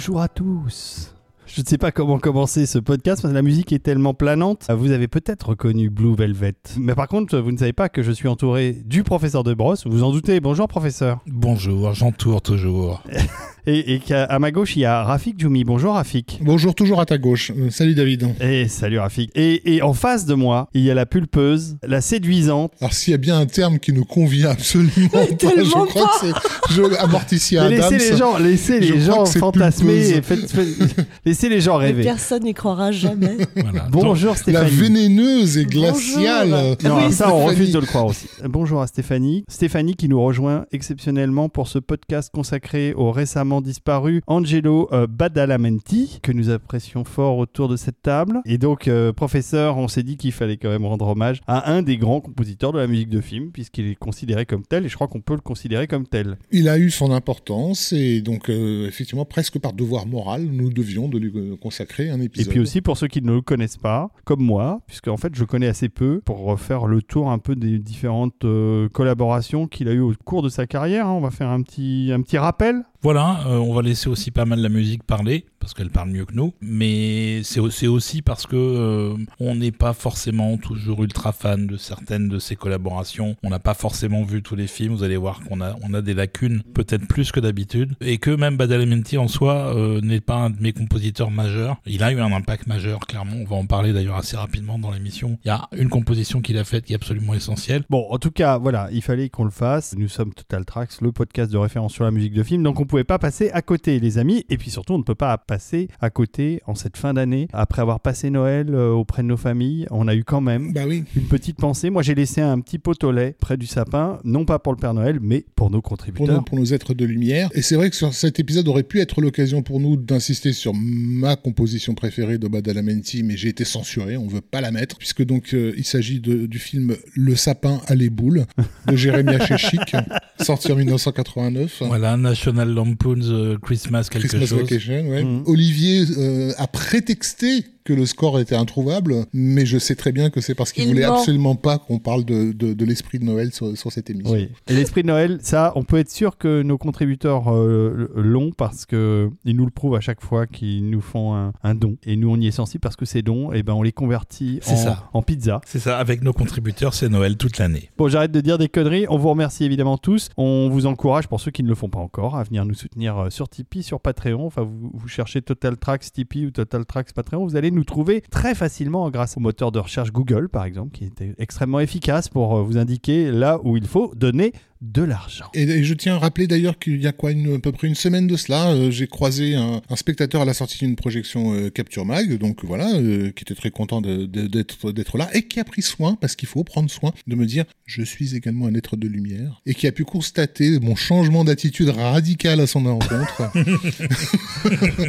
Bonjour à tous. Je ne sais pas comment commencer ce podcast parce que la musique est tellement planante. Vous avez peut-être reconnu Blue Velvet. Mais par contre, vous ne savez pas que je suis entouré du professeur de Brosse. Vous en doutez. Bonjour, professeur. Bonjour, j'entoure toujours. Et, à ma gauche, il y a Rafik Djoumi. Bonjour, Rafik. Bonjour, toujours à ta gauche. Euh, salut David. Et salut, Rafik. Et, et en face de moi, il y a la pulpeuse, la séduisante. Alors s'il y a bien un terme qui nous convient absolument pas, je Tellement crois que c'est je, Amorticia Adams. laissez les gens, laissez les gens fantasmer et faites- faites- laissez les gens Mais rêver. personne n'y croira jamais. Voilà. Bonjour La Stéphanie. vénéneuse et glaciale. Bonjour. Non, Oui, ça, on Stéphanie. refuse de le croire aussi. Bonjour à Stéphanie. Stéphanie qui nous rejoint exceptionnellement pour ce podcast consacré au récemment disparu Angelo euh, Badalamenti, que nous apprécions fort autour de cette table. Et donc, euh, professeur, on s'est dit qu'il fallait quand même rendre hommage à un des grands compositeurs de la musique de film, puisqu'il est considéré comme tel, et je crois qu'on peut le considérer comme tel. Il a eu son importance et donc euh, effectivement presque par devoir moral, nous devions de lui consacrer un Et épisode. puis aussi pour ceux qui ne le connaissent pas, comme moi, puisque en fait je connais assez peu, pour refaire le tour un peu des différentes euh, collaborations qu'il a eues au cours de sa carrière. hein. On va faire un petit, un petit rappel. Voilà, euh, on va laisser aussi pas mal la musique parler, parce qu'elle parle mieux que nous. Mais c'est au- c'est aussi parce que euh, on n'est pas forcément toujours ultra fan de certaines de ses collaborations. On n'a pas forcément vu tous les films. Vous allez voir qu'on a, on a des lacunes, peut-être plus que d'habitude. Et que même Badalamenti en soi euh, n'est pas un de mes compositeurs majeurs. Il a eu un impact majeur, clairement. On va en parler d'ailleurs assez rapidement dans l'émission. Il y a une composition qu'il a faite qui est absolument essentielle. Bon, en tout cas, voilà, il fallait qu'on le fasse. Nous sommes Total Tracks, le podcast de référence sur la musique de film, donc on pouvait pas passer à côté, les amis. Et puis surtout, on ne peut pas passer à côté en cette fin d'année. Après avoir passé Noël euh, auprès de nos familles, on a eu quand même Bah oui. une petite pensée. Moi, j'ai laissé un petit pot au lait près du sapin, non pas pour le Père Noël, mais pour nos Pour contributeurs. nos, pour nos êtres de lumière. Et c'est vrai que sur cet épisode aurait pu être l'occasion pour nous d'insister sur ma composition préférée de Badalamenti, mais j'ai été censuré, on veut pas la mettre, puisque donc euh, il s'agit du film Le sapin à les boules de Jérémy Chic, sorti en 1989. Voilà, National Lampoon's euh, Christmas quelque Christmas chose. Vacation, ouais. Mhm. Olivier euh, a prétexté que le score était introuvable, mais je sais très bien que c'est parce qu'il Il voulait ment. absolument pas qu'on parle de, de- de l'esprit de Noël sur, sur cette émission. Oui. Et l'esprit de Noël, ça, on peut être sûr que nos contributeurs euh, l'ont parce que ils nous le prouvent à chaque fois qu'ils nous font un, un don. Et nous, on y est sensible parce que ces dons, eh ben, on les convertit C'est en, ça. en pizza. C'est ça, avec nos contributeurs, c'est Noël toute l'année. Bon, j'arrête de dire des conneries. On vous remercie évidemment tous. On vous encourage, pour ceux qui ne le font pas encore, à venir nous soutenir euh, sur Tipeee, sur Patreon. Enfin, vous, vous cherchez Total Tracks Tipeee ou Total Tracks Patreon. Vous allez nous trouver très facilement grâce au moteur de recherche Google, par exemple, qui est extrêmement efficace pour euh, vous indiquer là où il faut donner de l'argent. Et, et je tiens à rappeler d'ailleurs qu'il y a quoi, une, à peu près une semaine de cela, euh, j'ai croisé un, un spectateur à la sortie d'une projection euh, Capture Mag, donc voilà, euh, qui était très content d'être d'être là et qui a pris soin, parce qu'il faut prendre soin, de me dire je suis également un être de lumière et qui a pu constater mon changement d'attitude radical à son encontre.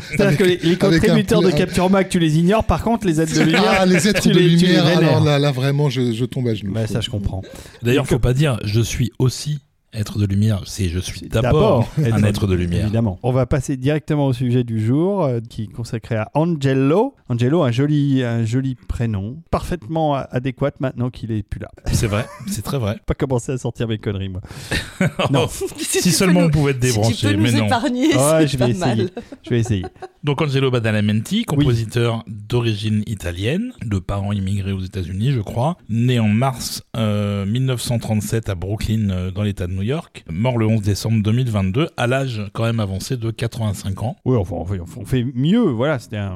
C'est-à-dire que les, les contributeurs de Capture Mac, tu les ignores. Par contre, les aides de lumière, ah, les êtres tu de les- lumière, alors là, là vraiment, je, je tombe à genoux. Bah, ça, je comprends. D'ailleurs, faut que- pas dire je suis aussi être de lumière, c'est je suis D'abord, un être de lumière. Évidemment. On va passer directement au sujet du jour, euh, qui est consacré à Angelo. Angelo, un joli, un joli prénom, parfaitement a- adéquat maintenant qu'il est plus là. C'est vrai, c'est très vrai. Pas commencer à sortir mes conneries, moi. Non. si, seulement on pouvait te Si tu débrancher, peux nous mais non. épargner, Ouais, je pas vais essayer. mal. Je vais essayer. Donc Angelo Badalamenti, compositeur d'origine italienne, de parents immigrés aux États-Unis, je crois, né en mars euh, 1937 à Brooklyn, euh, dans l'État de New York, mort le 11 décembre 2022, à l'âge quand même avancé de 85 ans. Oui, enfin, on fait, on fait mieux. Voilà, c'était un,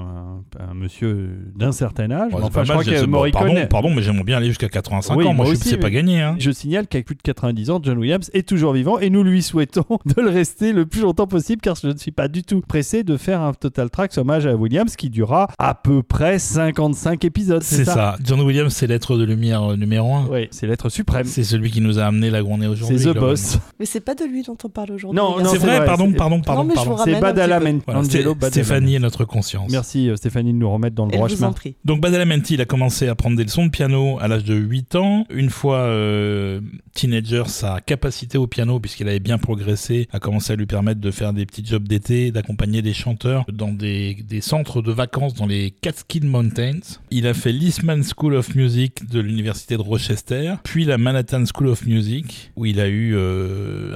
un- un monsieur d'un certain âge. Enfin, pas je mal, crois j'ai- que bon, Morricone... pardon, pardon, mais j'aimerais bien aller jusqu'à 85 Oui, ans. moi Moi, je sais pas gagné. Hein. Je signale qu'avec plus de 90 ans, John Williams est toujours vivant et nous lui souhaitons de le rester le plus longtemps possible car je ne suis pas du tout pressé de faire un Total Tracks hommage à Williams qui durera à peu près 55 épisodes. C'est ça. John Williams, c'est l'être de lumière euh, numéro 1. Oui, c'est l'être suprême. C'est celui qui nous a amené là où on est C'est aujourd'hui. The globalement. Boss. Mais c'est pas de lui dont on parle aujourd'hui. Non, non. C'est vrai, vrai, pardon, pardon, pardon, pardon. C'est Badalamenti. Voilà. Stéphanie est notre conscience. Merci euh, Stéphanie de nous remettre dans le droit vous chemin. en prie. Donc Badalamenti, il a commencé à prendre des leçons de piano à l'âge de 8 ans. Une fois euh, teenager, sa capacité au piano, puisqu'il avait bien progressé, a commencé à lui permettre de faire des petits jobs d'été, d'accompagner des chanteurs dans des, des centres de vacances dans les Catskill Mountains. Il a fait l'Eastman School of Music de l'université de Rochester, puis la Manhattan School of Music, où il a eu euh,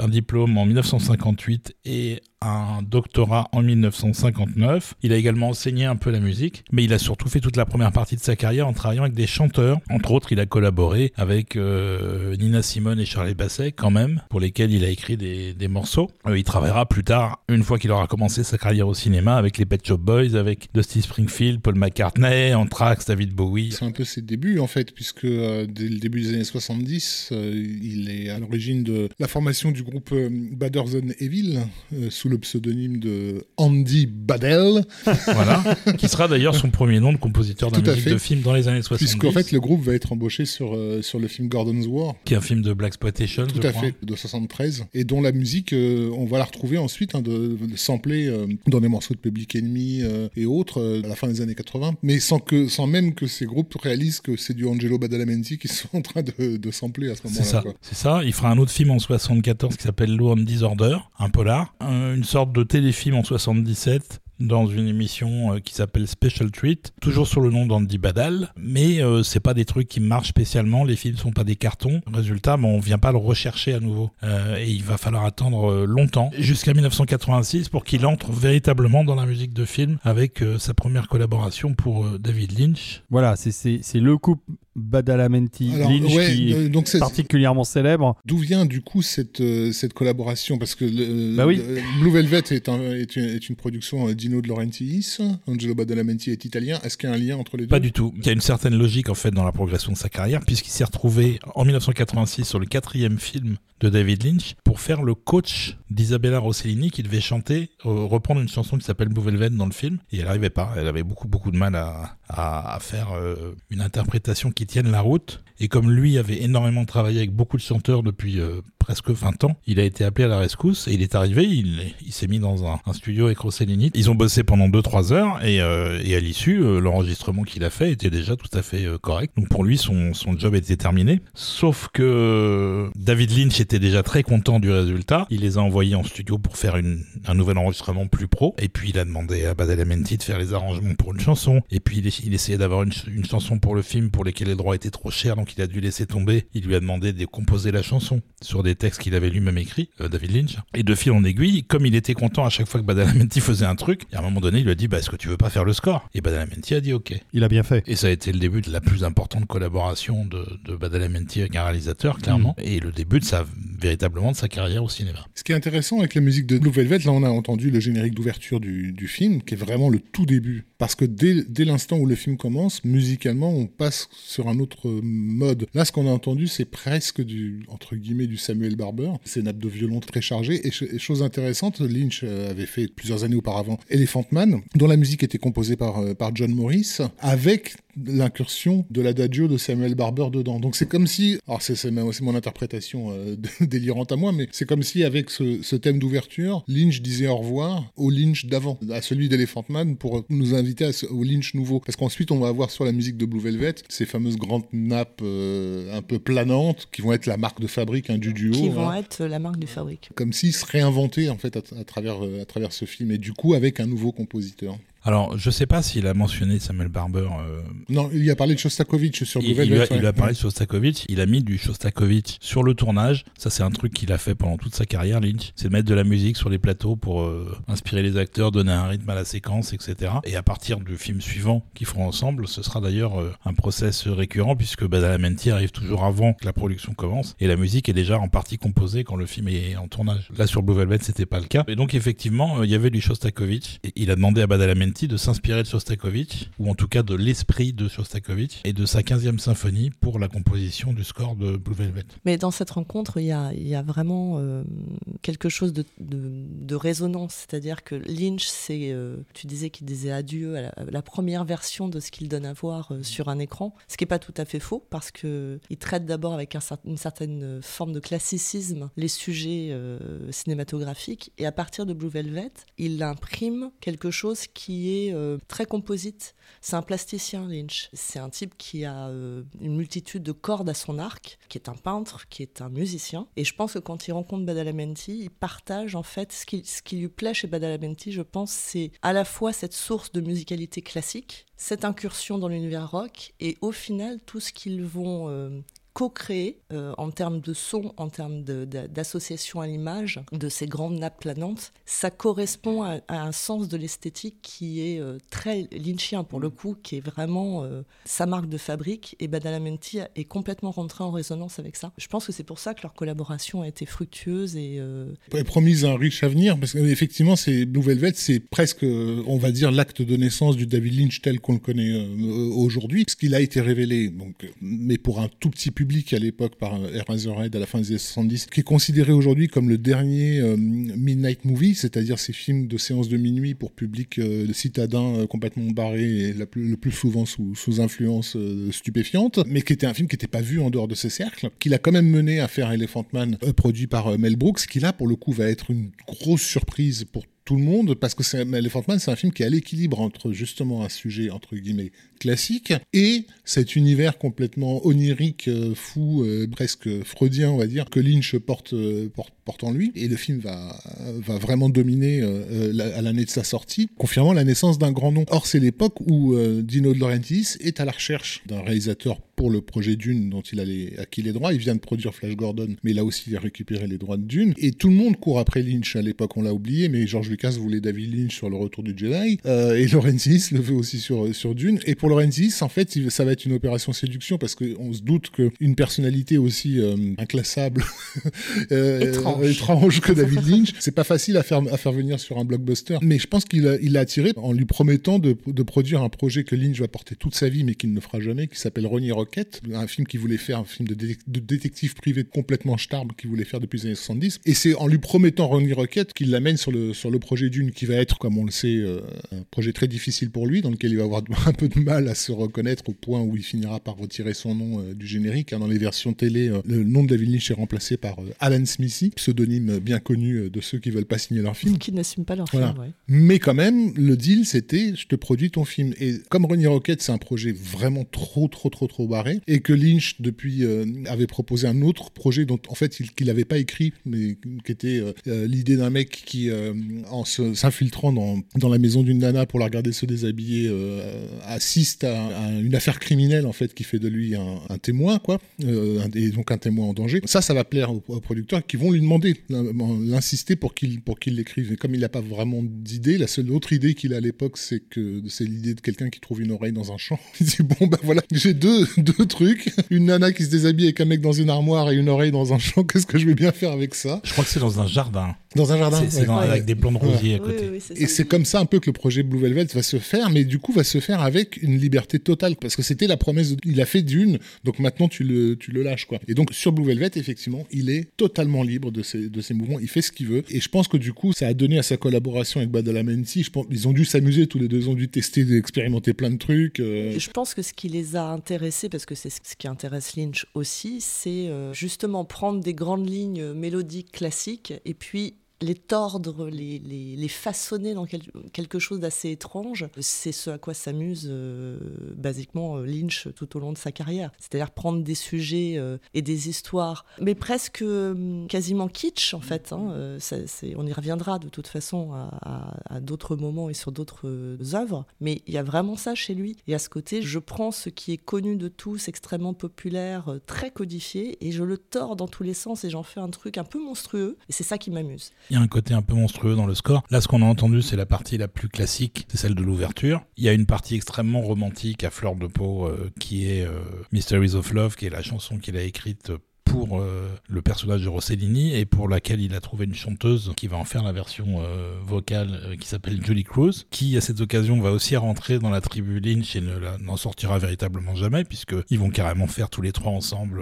un diplôme en 1958 et un doctorat en 1959. Il a également enseigné un peu la musique, mais il a surtout fait toute la première partie de sa carrière en travaillant avec des chanteurs. Entre autres, il a collaboré avec euh, Nina Simone et Charlie Basset quand même, pour lesquels il a écrit des, des morceaux. Euh, il travaillera plus tard, une fois qu'il aura commencé sa carrière au cinéma, avec les Pet Shop Boys, avec Dusty Springfield, Paul McCartney, Anthrax, David Bowie. C'est un peu ses débuts en fait, puisque euh, dès le début des années 70, euh, il est à l'origine de la formation du groupe Than Evil, euh, sous le pseudonyme de Andy Badel, voilà, qui sera d'ailleurs son premier nom de compositeur à musique fait. de film dans les années 70. puisqu'en fait le groupe va être embauché sur, euh, sur le film Gordon's War. qui est un film de Black Exploitation, Tout je à crois. fait, de 73, et dont la musique, euh, on va la retrouver ensuite, hein, de, de sampler euh, dans des morceaux de Public Enemy et autres à la fin des années 80, mais sans que, sans même que ces groupes réalisent que c'est du Angelo Badalamenti qu'ils sont en train de, de sampler à ce C'est moment-là. ça, c'est ça. Il fera un autre film en 74 qui s'appelle Law Disorder, un polar, Un- une sorte de téléfilm en 77 dans une émission euh, qui s'appelle Special Treat, toujours sur le nom d'Andy Badal, mais euh, c'est pas des trucs qui marchent spécialement, les films sont pas des cartons. Résultat, bon, on vient pas le rechercher à nouveau Euh, et il va falloir attendre euh, longtemps, jusqu'à 1986 pour qu'il entre véritablement dans la musique de film avec euh, sa première collaboration pour euh, David Lynch. Voilà, c'est- le couple Badalamenti Alors, Lynch ouais, qui est euh, donc particulièrement célèbre. D'où vient du coup cette, euh, cette collaboration? Parce que le- Bah oui. le- Blue Velvet est, un- est une, est une production euh, De Laurentiis, Angelo Badalamenti est italien. Est-ce qu'il y a un lien entre les deux? Pas du tout. Il y a une certaine logique en fait dans la progression de sa carrière puisqu'il s'est retrouvé en 1986 sur le quatrième film de David Lynch pour faire le coach d'Isabella Rossellini qui devait chanter, euh, reprendre une chanson qui s'appelle Blue Velvet dans le film et elle n'arrivait pas. Elle avait beaucoup beaucoup de mal à, à, à faire euh, une interprétation qui tienne la route. Et comme lui avait énormément travaillé avec beaucoup de chanteurs depuis euh, presque 20 ans, il a été appelé à la rescousse et il est arrivé, il, il s'est mis dans un, un studio avec Rossellini. Ils ont bossé pendant 2-3 heures et, euh, et à l'issue, euh, l'enregistrement qu'il a fait était déjà tout à fait euh, correct. Donc pour lui, son, son job était terminé. Sauf que David Lynch était déjà très content du résultat. Il les a envoyés en studio pour faire une, un nouvel enregistrement plus pro. Et puis il a demandé à Badalamenti de faire les arrangements pour une chanson. Et puis il, il essayait d'avoir une, ch- une chanson pour le film pour lesquels les droits étaient trop chers, donc il a dû laisser tomber. Il lui a demandé de composer la chanson sur des textes qu'il avait lui-même écrits, euh, David Lynch. Et de fil en aiguille, comme il était content à chaque fois que Badalamenti faisait un truc, et à un moment donné, il lui a dit bah, Est-ce que tu veux pas faire le score? Et Badalamenti a dit Ok. Il a bien fait. Et ça a été le début de la plus importante collaboration de, de Badalamenti avec un réalisateur, clairement. Et le début de sa, véritablement de sa carrière au cinéma. Ce qui est intéressant avec la musique de Blue Velvet, là on a entendu le générique d'ouverture du, du film, qui est vraiment le tout début. Parce que dès, dès l'instant où le film commence, musicalement, on passe sur un autre mode. Là, ce qu'on a entendu, c'est presque du, entre guillemets, du Samuel Barber. C'est nappe de violon très chargée. Et, ch- et chose intéressante, Lynch euh, avait fait plusieurs années auparavant Elephant Man, dont la musique était composée par, euh, par John Morris, avec l'incursion de l'adagio de Samuel Barber dedans. Donc c'est comme si, alors c'est mon interprétation euh, délirante à moi, mais c'est comme si avec ce, thème d'ouverture, Lynch disait au revoir au Lynch d'avant, à celui d'Elephant Man, pour nous inviter au Lynch nouveau. Qu'ensuite on va avoir sur la musique de Blue Velvet ces fameuses grandes nappes euh, un peu planantes qui vont être la marque de fabrique hein, du duo. qui hein vont être la marque du fabrique. comme s'il se réinventait en fait à, à travers euh, à travers ce film et du coup avec un nouveau compositeur. Alors, je sais pas s'il a mentionné Samuel Barber. euh, Non, il y a parlé de Shostakovich sur il, Blue il a, il lui a ouais. parlé de Shostakovich. Il a mis du Shostakovich sur le tournage. Ça, c'est un truc qu'il a fait pendant toute sa carrière, Lynch. C'est de mettre de la musique sur les plateaux pour euh, inspirer les acteurs, donner un rythme à la séquence, etc. Et à partir du film suivant qu'ils feront ensemble, ce sera d'ailleurs euh, un process récurrent puisque Badalamenti arrive toujours avant que la production commence et la musique est déjà en partie composée quand le film est en tournage. Là, sur Blue Velvet, c'était pas le cas. Et donc, effectivement, euh, il y avait du Shostakovich. Et il a demandé à Badalamenti de s'inspirer de Shostakovich, ou en tout cas de l'esprit de Shostakovich, et de sa 15e symphonie pour la composition du score de Blue Velvet. Mais dans cette rencontre, il y a, vraiment euh, quelque chose de, de- résonance. C'est-à-dire que Lynch, c'est, euh, tu disais qu'il disait adieu à la, première version de ce qu'il donne à voir euh, sur un écran, ce qui n'est pas tout à fait faux, parce qu'il traite d'abord avec une certaine forme de classicisme les sujets cinématographiques, et à partir de Blue Velvet, il imprime quelque chose qui est euh, très composite. C'est un plasticien, Lynch. C'est un type qui a euh, une multitude de cordes à son arc, qui est un peintre, qui est un musicien. Et je pense que quand il rencontre Badalamenti, il partage en fait ce qui, ce qui lui plaît chez Badalamenti, je pense, c'est à la fois cette source de musicalité classique, cette incursion dans l'univers rock, et au final, tout ce qu'ils vont euh, co-créé euh, en termes de son, en termes d'association à l'image de ces grandes nappes planantes. Ça correspond à, un sens de l'esthétique qui est euh, très lynchien pour le coup, qui est vraiment euh, sa marque de fabrique. Et Badalamenti est complètement rentré en résonance avec ça. Je pense que c'est pour ça que leur collaboration a été fructueuse et promise un riche avenir parce qu'effectivement, ces Blue Velvet, c'est presque, on va dire, l'acte de naissance du David Lynch tel qu'on le connaît aujourd'hui, ce qu'il a été révélé, donc, mais pour un tout petit public à l'époque par Eraserhead à la fin des années 70, qui est considéré aujourd'hui comme le dernier euh, midnight movie, c'est-à-dire ces films de séance de minuit pour public euh, citadin euh, complètement barré et le plus souvent sous, influence stupéfiante, mais qui était un film qui n'était pas vu en dehors de ces cercles, qu'il a quand même mené à faire Elephant Man, produit par Mel Brooks, qui là pour le coup va être une grosse surprise pour tout le monde parce que Elephant Man, c'est un film qui est à l'équilibre entre justement un sujet entre guillemets classique et cet univers complètement onirique, euh, fou, euh, presque freudien, on va dire, que Lynch porte, euh, porte, porte en lui. Et le film va, va vraiment dominer à l'année de sa sortie, confirmant la naissance d'un grand nom. Or, c'est l'époque où Dino De Laurentiis est à la recherche d'un réalisateur pour le projet Dune dont il a acquis les droits. Il vient de produire Flash Gordon, mais là aussi il a récupéré les droits de Dune. Et tout le monde court après Lynch à l'époque, on l'a oublié, mais George Lucas voulait David Lynch sur le retour du Jedi, et Laurentiis le veut aussi sur, sur Dune. Et pour Lorenzi, en fait, ça va être une opération séduction parce qu'on se doute qu'une personnalité aussi euh, inclassable, euh, étrange. que David Lynch, c'est pas facile à faire, à faire venir sur un blockbuster. Mais je pense qu'il l'a il attiré en lui promettant de, de, produire un projet que Lynch va porter toute sa vie mais qu'il ne fera jamais, qui s'appelle Ronnie Rocket, un film qu'il voulait faire, un film de, de détective privé complètement starbe qu'il voulait faire depuis les années 70. Et c'est en lui promettant Ronnie Rocket qu'il l'amène sur le, sur le projet d'une qui va être, comme on le sait, euh, un projet très difficile pour lui, dans lequel il va avoir un peu de mal à se reconnaître au point où il finira par retirer son nom euh, du générique. Hein. Dans les versions télé, euh, le nom de David Lynch est remplacé par euh, Alan Smithy, pseudonyme bien connu de ceux qui veulent pas signer leur film. Qui n'assument pas leur film, Mais quand même, le deal, c'était je te produis ton film. Et comme Ronnie Rocket, c'est un projet vraiment trop, trop, trop, trop barré, et que Lynch, depuis, avait proposé un autre projet dont, en fait, il, qu'il n'avait pas écrit, mais qui était l'idée d'un mec qui, en s'infiltrant dans, dans la maison d'une nana pour la regarder se déshabiller, à, une affaire criminelle en fait qui fait de lui un, témoin quoi, euh, et donc un témoin en danger. Ça, ça va plaire aux, producteurs qui vont lui demander, l'insister pour qu'il pour qu'il l'écrive. Et comme il n'a pas vraiment d'idée, la seule autre idée qu'il a à l'époque, c'est que c'est l'idée de quelqu'un qui trouve une oreille dans un champ. Il dit bon ben voilà, j'ai deux deux trucs, une nana qui se déshabille avec un mec dans une armoire et une oreille dans un champ. Qu'est-ce que je vais bien faire avec ça? Je crois que c'est dans un jardin. Dans un jardin. C'est avec des plants de rosier à côté. et c'est comme ça un peu que le projet Blue Velvet va se faire, mais du coup va se faire avec une liberté totale parce que c'était la promesse. Il a fait d'une, donc maintenant tu le tu le lâches quoi. Et donc sur Blue Velvet effectivement, il est totalement libre de ses de ses mouvements. Il fait ce qu'il veut. Et je pense que du coup ça a donné à sa collaboration avec Badalamenti. Je pense ils ont dû s'amuser tous les deux, ils ont dû tester, expérimenter plein de trucs. Euh. Je pense que ce qui les a intéressés, parce que c'est ce qui intéresse Lynch aussi, c'est euh, justement prendre des grandes lignes mélodiques classiques et puis les tordre, les, les, façonner dans quelque chose d'assez étrange, c'est ce à quoi s'amuse euh, basiquement euh, Lynch tout au long de sa carrière. C'est-à-dire prendre des sujets euh, et des histoires, mais presque quasiment kitsch en fait. Hein, on y reviendra de toute façon à, d'autres moments et sur d'autres œuvres, mais il y a vraiment ça chez lui. Et à ce côté, je prends ce qui est connu de tous, extrêmement populaire, très codifié, et je le tords dans tous les sens et j'en fais un truc un peu monstrueux, et c'est ça qui m'amuse. Il y a un côté un peu monstrueux dans le score. Là, ce qu'on a entendu, c'est la partie la plus classique, c'est celle de l'ouverture. Il y a une partie extrêmement romantique à fleur de peau euh, qui est euh, Mysteries of Love, qui est la chanson qu'il a écrite pour euh, le personnage de Rossellini et pour laquelle il a trouvé une chanteuse qui va en faire la version euh, vocale euh, qui s'appelle Julie Cruz, qui à cette occasion va aussi rentrer dans la tribu Lynch et n'en sortira véritablement jamais puisque ils vont carrément faire tous les trois ensemble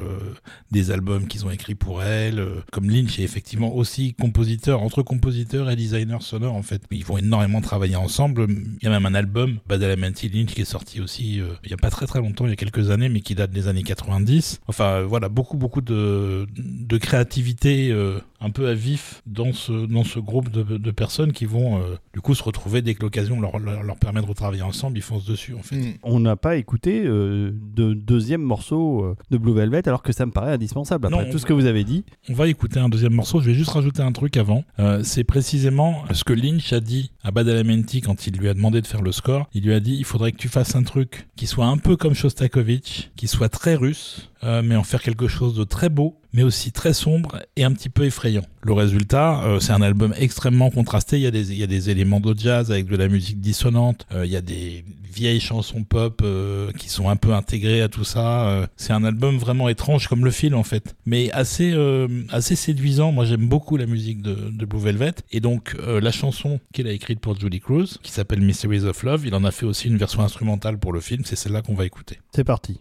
des albums qu'ils ont écrits pour elle. comme Lynch est effectivement aussi compositeur, entre compositeur et designer sonore en fait. Ils vont énormément travailler ensemble. Il y a même un album, Badalamenti Lynch, qui est sorti aussi il y a pas très très longtemps, il y a quelques années, mais qui date des années 90. Enfin voilà, beaucoup beaucoup de de, créativité euh, un peu à vif dans ce, dans ce groupe de, de personnes qui vont euh, du coup se retrouver dès que l'occasion leur, leur, leur permet de retravailler ensemble, ils foncent dessus en fait. Mm. On n'a pas écouté euh, de deuxième morceau euh, de Blue Velvet alors que ça me paraît indispensable après Non, tout ce que vous avez dit. On va écouter un deuxième morceau. Je vais juste rajouter un truc avant. Euh, c'est précisément ce que Lynch a dit à Badalamenti quand il lui a demandé de faire le score. Il lui a dit il faudrait que tu fasses un truc qui soit un peu comme Shostakovich, qui soit très russe, mais en faire quelque chose de très beau, mais aussi très sombre et un petit peu effrayant. Le résultat, euh, c'est un album extrêmement contrasté. Il y, a des, éléments de jazz avec de la musique dissonante. Euh, il y a des vieilles chansons pop euh, qui sont un peu intégrées à tout ça. C'est un album vraiment étrange comme le film en fait, mais assez séduisant. Moi, j'aime beaucoup la musique de, de Blue Velvet et donc la chanson qu'il a écrite pour Julie Cruz, qui s'appelle Mysteries of Love. Il en a fait aussi une version instrumentale pour le film. C'est celle-là qu'on va écouter. C'est parti.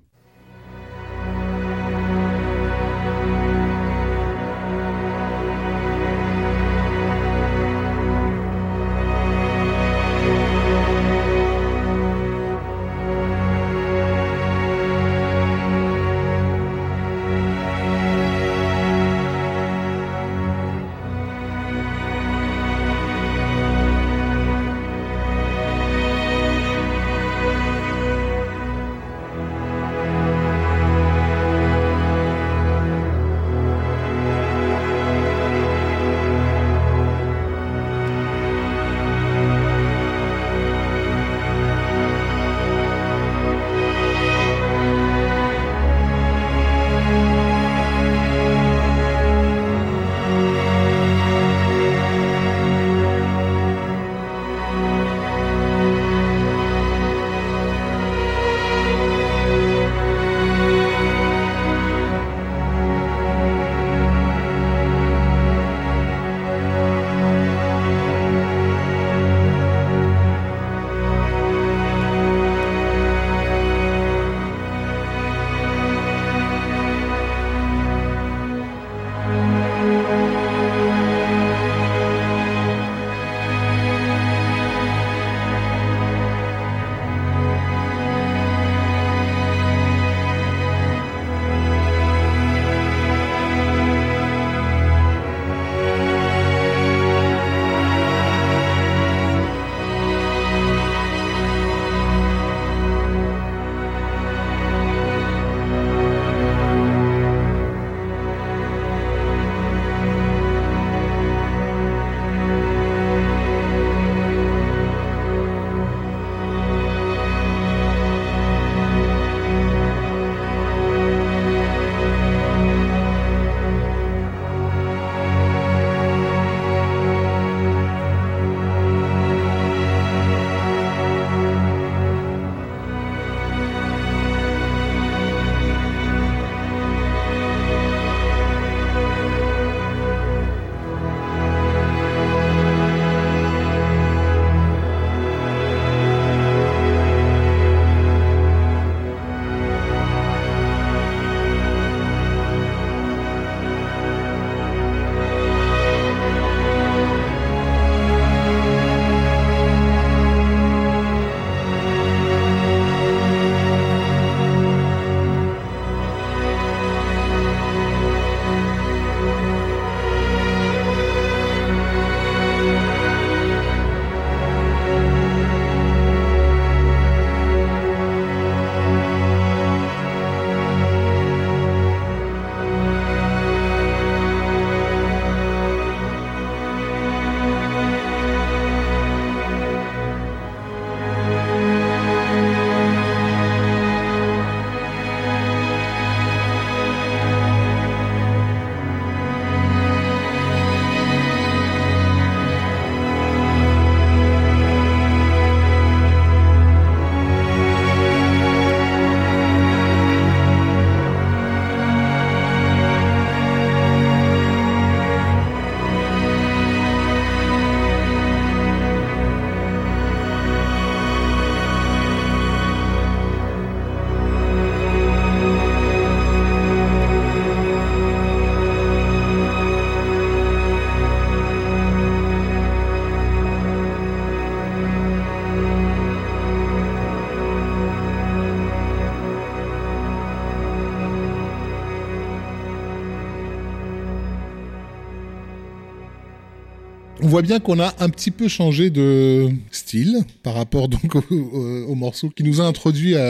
Voit bien qu'on a un petit peu changé de style par rapport donc au, au- au morceau qui nous a introduit à,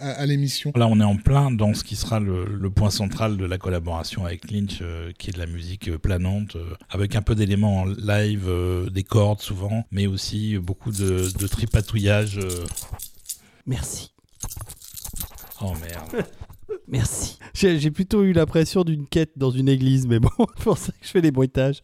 à- à l'émission. Là, on est en plein dans ce qui sera le, le point central de la collaboration avec Lynch, euh, qui est de la musique euh, planante, euh, avec un peu d'éléments en live, euh, des cordes souvent, mais aussi beaucoup de, de tripatouillage. euh. Merci. Oh merde. Merci. J'ai j'ai plutôt eu l'impression d'une quête dans une église, mais bon, c'est pour ça que je fais des bruitages.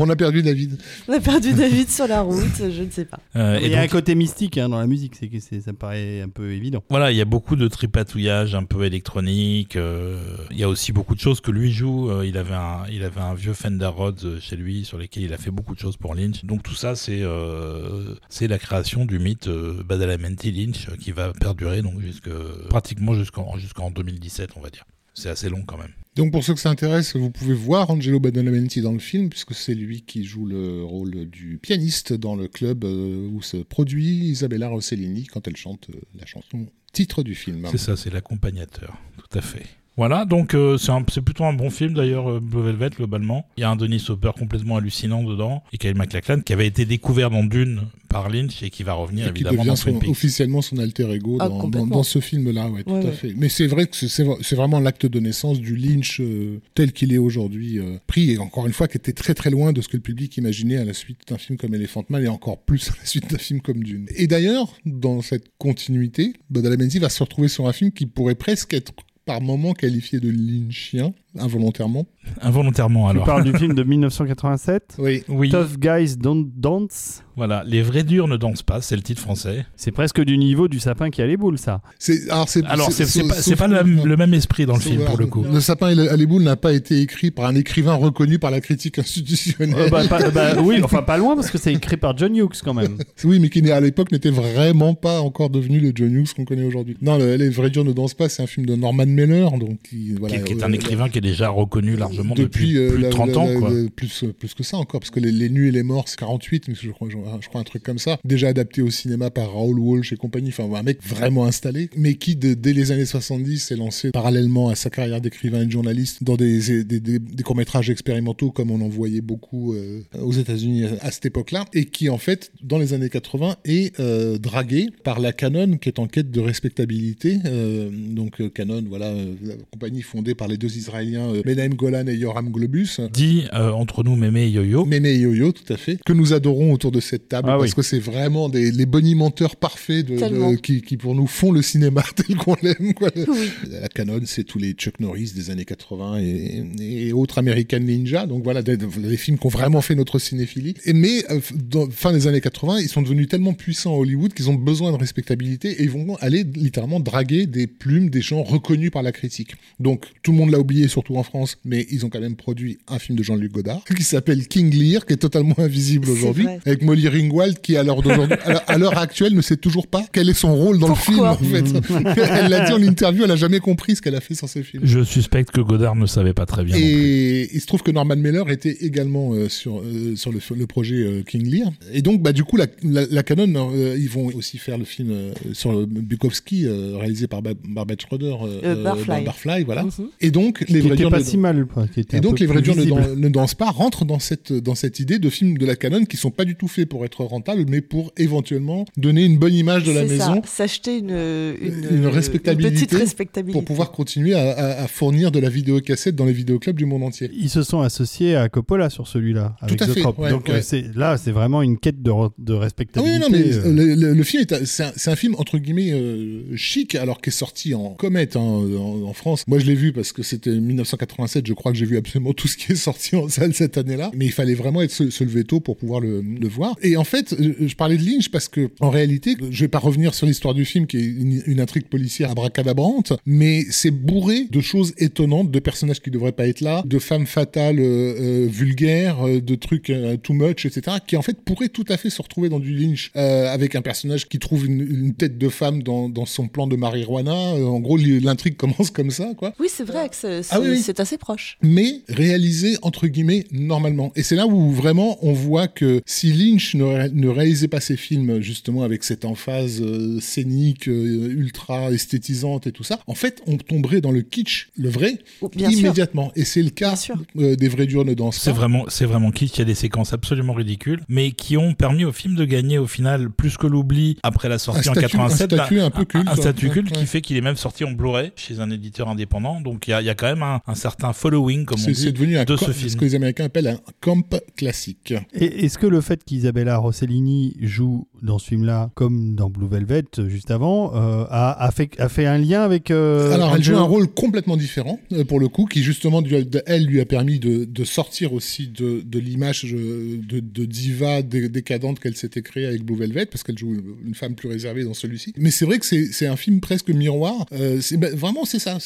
On a perdu David. On a perdu David sur la route, je ne sais pas. Euh, Il et y a un côté mystique hein, dans la musique, c'est que c'est- ça me paraît un peu évident. voilà, il y a beaucoup de tripatouillage un peu électronique. euh, Il y a aussi beaucoup de choses que lui joue. euh, il avait un, il avait un vieux Fender Rhodes chez lui sur lesquels il a fait beaucoup de choses pour Lynch. Donc tout ça, c'est euh, c'est la création du mythe euh, Badalamenti Lynch qui va perdurer donc jusque pratiquement jusqu'en jusqu'en 2017, on va dire. C'est assez long quand même. Donc pour ceux que ça intéresse, vous pouvez voir Angelo Badalamenti dans le film, puisque c'est lui qui joue le rôle du pianiste dans le club euh, où se produit Isabella Rossellini quand elle chante euh, la chanson titre du film. C'est ça, c'est l'accompagnateur, tout à fait. Voilà, donc euh, c'est un- c'est plutôt un bon film d'ailleurs, euh, Blue Velvet globalement. Il y a un Denis Hopper complètement hallucinant dedans et Kyle MacLachlan qui avait été découvert dans Dune par Lynch et qui va revenir Et qui évidemment devient dans son- Twin Peaks. officiellement son alter ego Ah, dans, dans, ce film-là, ouais, tout Ouais, à ouais. fait. Mais c'est vrai que c'est- c'est c'est vraiment l'acte de naissance du Lynch euh, tel qu'il est aujourd'hui euh, pris, et encore une fois, qui était très très loin de ce que le public imaginait à la suite d'un film comme Elephant Man, et encore plus à la suite d'un film comme Dune. Et d'ailleurs, dans cette continuité, Badalamenti va se retrouver sur un film qui pourrait presque être par moments qualifié de lynchien, involontairement. Involontairement Tu alors. parles du film de 1987 Oui. Oui, Tough Guys Don't Dance voilà, les vrais durs ne dansent pas, c'est le titre français. C'est presque du niveau du sapin qui a les boules, ça. C'est, alors, c'est, pas, sauf pas le, même- le même esprit dans le film pour le coup. Le sapin et à les boules n'a pas été écrit par un écrivain reconnu par la critique institutionnelle. Euh, bah, pas- bah, oui, enfin pas loin parce que c'est écrit par John Hughes quand même. Oui, mais qui n'est- à l'époque n'était vraiment pas encore devenu le John Hughes qu'on connaît aujourd'hui. Non, le- Les vrais durs ne dansent pas, c'est un film de Norman Mailer, donc qui, voilà, qui, qui est euh, un écrivain qui est déjà reconnu largement depuis, euh, plus de la- 30 la- ans. quoi. plus, euh, plus que ça encore, parce que les, les Nus et les Morts, c'est 48, mais je crois, je, je crois un truc comme ça. Déjà adapté au cinéma par Raoul Walsh et compagnie, enfin un mec vraiment installé, mais qui de- dès les années 70 s'est lancé parallèlement à sa carrière d'écrivain et de journaliste dans des, des, des- des courts-métrages expérimentaux comme on en voyait beaucoup euh, aux États-Unis à, à cette époque-là, et qui en fait, dans les années 80, est euh, dragué par la Canon qui est en quête de respectabilité. Euh, donc Canon, voilà, la compagnie fondée par les deux Israéliens euh, Menahem Golan et Yoram Globus. Dit euh, entre nous Mémé et Yo-Yo. Mémé et Yo-Yo, tout à fait, que nous adorons autour de cette table, Ah parce oui. que c'est vraiment des, les bonimenteurs parfaits de, Tellement. de- qui, qui, pour nous, font le cinéma tel qu'on l'aime. quoi. Oui. La Canon, c'est tous les Chuck Norris des années 80 et, et autres American Ninja, donc voilà, des, des films qui ont vraiment fait notre cinéphilie. Et, mais, euh, dans, fin des années 80, ils sont devenus tellement puissants à Hollywood qu'ils ont besoin de respectabilité et ils vont aller littéralement draguer des plumes des gens reconnus par la critique. Donc, tout le monde l'a oublié, surtout en France, mais ils ont quand même produit un film de Jean-Luc Godard qui s'appelle King Lear, qui est totalement invisible aujourd'hui, avec Molly Ringwald qui, à l'heure d'aujourd'hui, à l'heure- actuelle, ne sait toujours pas quel est son rôle dans Pourquoi le film, en fait. elle l'a dit en interview, elle a jamais compris ce qu'elle a fait sur ce film. Je suspecte que Godard ne savait pas très bien. Et il se trouve que Norman Mailer était également euh, sur, euh, sur le, le projet euh, King Lear. Et donc, bah, du coup, la, la, la Canon, euh, ils vont aussi faire le film euh, sur Bukowski, euh, réalisé par ba Barbette Schroeder. euh, Euh, Barfly. Barfly, voilà. Mhm. Et donc, les vrais était durs pas ne- si mal. quoi, qui était et donc les vrais durs ne, visible. dan- ne dansent pas, rentrent dans cette, dans cette idée de films de la Canon qui sont pas du tout faits pour être rentables, mais pour éventuellement donner une bonne image de la ça, maison s'acheter une, une, Une respectabilité petite respectabilité. pour pouvoir continuer à, à- à fournir de la vidéocassette dans les vidéoclubs du monde entier. Ils se sont associés à Coppola sur celui-là, avec à The fait, Trop. ouais, Donc ouais. euh, c'est là, c'est vraiment une quête de, de Ah respectabilité. oui, non, mais euh. le, le- le film, est un- c'est un, c'est un film entre guillemets euh, chic, alors qu'il est sorti en comète hein, en, en France. Moi, je l'ai vu parce que c'était 1987. Je crois que j'ai vu absolument tout ce qui est sorti en salle cette année-là. Mais il fallait vraiment être se, se lever tôt pour pouvoir le, le voir. Et en fait, euh, je parlais de Lynch parce que en réalité, je vais pas revenir sur l'histoire du film qui est une, une intrigue policière abracadabrante, mais c'est bourré de choses étonnantes, de personnages qui devraient pas être là, de femmes fatales euh, euh, vulgaires, euh, de trucs too much, etc., qui en fait pourraient tout à fait se retrouver dans du Lynch avec un personnage qui trouve une, une tête de femme dans, dans son plan de marijuana. En gros, li- l'intrigue commence comme ça, quoi. Oui, c'est vrai que c'est- Ah oui, Oui, oui. c'est assez proche. mais réalisé entre guillemets normalement. Et c'est là où vraiment on voit que si Lynch ne, ré- ne réalisait pas ses films justement avec cette emphase euh, scénique euh, ultra esthétisante et tout ça, en fait on tomberait dans le kitsch, le vrai, Oh, Bien sûr. immédiatement. Et c'est le cas euh, des vrais durs ne dansent C'est vraiment, c'est vraiment kitsch. Il y a des séquences absolument ridicules, mais qui ont permis au film de gagner au final plus que l'oubli après la sortie Un en statut- 87. un statut un peu culte, Un statut culte ouais. qui fait qu'il est même sorti en Blu-ray chez un éditeur indépendant. Donc il y a, il y a quand même un, un certain following, comme on C'est c'est dit, devenu un de ce ce film. que les Américains appellent un camp classique. Et est-ce que le fait qu'Isabella Rossellini joue dans ce film-là, comme dans Blue Velvet juste avant, euh, a, a fait, a fait un lien avec. euh, Alors, elle joue un rôle complètement différent, euh, pour le coup, qui justement, lui a- elle lui a permis de, de sortir aussi de, de l'image de, de diva dé- décadente qu'elle s'était créée avec Blue Velvet, parce qu'elle joue une femme plus réservée dans celui-ci. Mais c'est vrai que c'est un film presque miroir. Euh, ben, vraiment, c'est ça.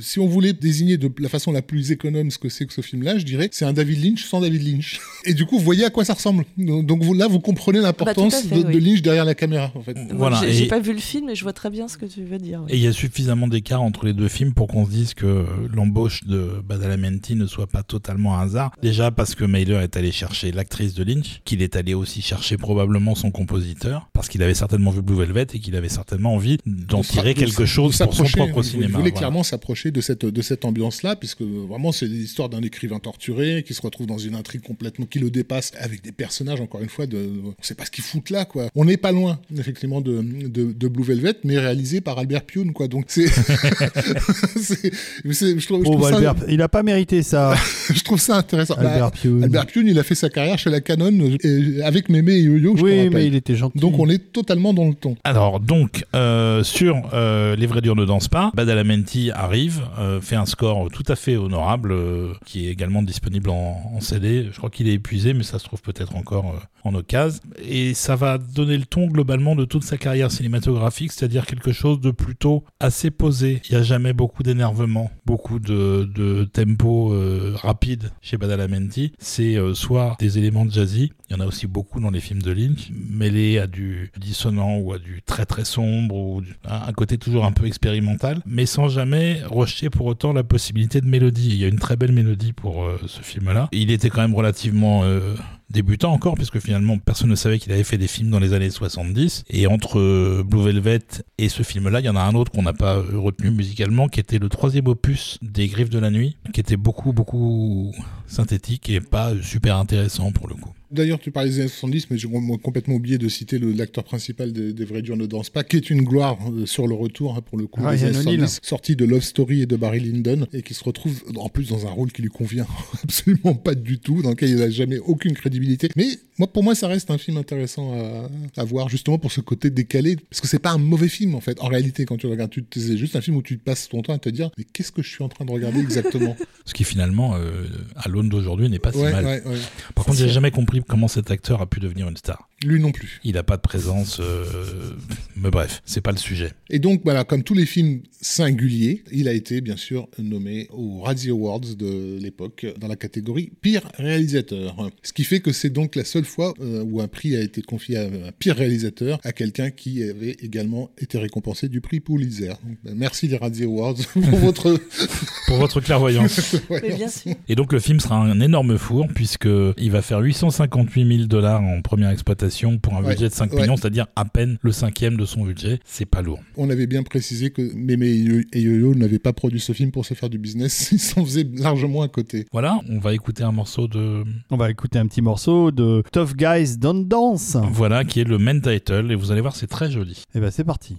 Si on voulait désigner de la façon la plus économe ce que c'est que ce film-là, je dirais c'est un David Lynch sans David Lynch. Et du coup, vous voyez à quoi ça ressemble. Donc, vous, là, vous comprenez l'importance fait, de, oui. de Lynch derrière la caméra, en fait. Voilà, j'ai- et- pas vu le film, mais je vois très bien ce que tu veux dire. Et il y a suffisamment d'écart entre les deux films pour qu'on se dise que l'embauche de Badalamenti ne soit pas totalement un hasard. Déjà parce que Mailer est allé chercher l'actrice de Lynch, qu'il est allé aussi chercher probablement son compositeur, parce qu'il avait certainement vu Blue Velvet et qu'il avait certainement envie d'en de tirer quelque chose pour son propre il cinéma. voulait voilà. clairement s'approcher de cette, de cette ambiance-là, puisque vraiment c'est l'histoire d'un écrivain torturé qui se retrouve dans une intrigue complètement qui le dépasse, avec des personnages, encore une fois, de, on sait pas ce qu'ils foutent là, quoi. On n'est pas loin, effectivement, de, de, de Blue Velvet, mais réalisé par Albert Pune, quoi. Donc c'est. ça, Albert, il a pas mérité ça, je trouve ça intéressant. Bah, Albert Pune. Albert Pune, il a fait sa carrière chez la Canon euh, avec Mémé et Yo-Yo, je oui, rappelle. mais il était gentil. Donc on est totalement dans le ton. Alors donc euh, sur euh, Les vrais durs ne dansent pas, Badalamenti arrive, euh, fait un score tout à fait honorable, euh, qui est également disponible en, en CD. Je crois qu'il est épuisé, mais ça se trouve peut-être encore euh, en occasion. Et ça va donner le ton globalement de toute sa carrière cinématographique, c'est-à-dire quelque chose de plutôt assez posé. Il n'y a jamais beaucoup d'énervement, beaucoup de, de tempo euh, rapide chez Badalamenti. C'est soit des éléments jazzy, il y en a aussi beaucoup dans les films de Lynch, mêlés à du dissonant ou à du très très sombre ou à un côté toujours un peu expérimental, mais sans jamais rejeter pour autant la possibilité de mélodie. Il y a une très belle mélodie pour euh, ce film-là. Il était quand même relativement euh, débutant encore, puisque finalement personne ne savait qu'il avait fait des films dans les années 70. Et entre euh, Blue Velvet et ce film-là, il y en a un autre qu'on n'a pas euh, retenu musicalement, qui était le troisième opus des Griffes de la Nuit, qui était beaucoup beaucoup synthétique et pas super intéressant pour le coup. D'ailleurs, tu parlais des années 70, mais j'ai complètement oublié de citer l'acteur principal des, des Vrais Durs ne dansent pas, qui est une gloire euh, sur le retour, hein, pour le coup, des Ryan années O'Neal. 70, sorti de Love Story et de Barry Lyndon, et qui se retrouve en plus dans un rôle qui lui convient absolument pas du tout, dans lequel il n'a jamais aucune crédibilité. Mais moi, pour moi, ça reste un film intéressant à, à voir, justement pour ce côté décalé, parce que c'est pas un mauvais film, en fait. En réalité, quand tu le regardes, c'est juste un film où tu passes ton temps à te dire, mais qu'est-ce que je suis en train de regarder exactement? Ce qui finalement, euh, à l'aune d'aujourd'hui, n'est pas si ouais, mal. ouais, ouais. Par contre, j'ai jamais compris comment cet acteur a pu devenir une star. Lui non plus. Il n'a pas de présence, euh, mais bref, c'est pas le sujet. Et donc, voilà, comme tous les films singuliers, il a été bien sûr nommé aux Razzie Awards de l'époque dans la catégorie pire réalisateur. Ce qui fait que c'est donc la seule fois euh, où un prix a été confié à un pire réalisateur à quelqu'un qui avait également été récompensé du prix Pulitzer. Donc, ben, merci les Razzie Awards pour votre. Pour votre clairvoyance. Mais bien sûr. Et donc le film sera un énorme four puisque il va faire 858 000 dollars en première exploitation pour un Ouais, budget de 5 ouais. millions, c'est-à-dire à peine le cinquième de son budget. C'est pas lourd. On avait bien précisé que Mémé et Yo-Yo n'avaient pas produit ce film pour se faire du business. Ils s'en faisaient largement à côté. Voilà, on va écouter un morceau de On va écouter un petit morceau de Tough Guys Don't Dance. voilà qui est le main title et vous allez voir c'est très joli. Et ben c'est parti.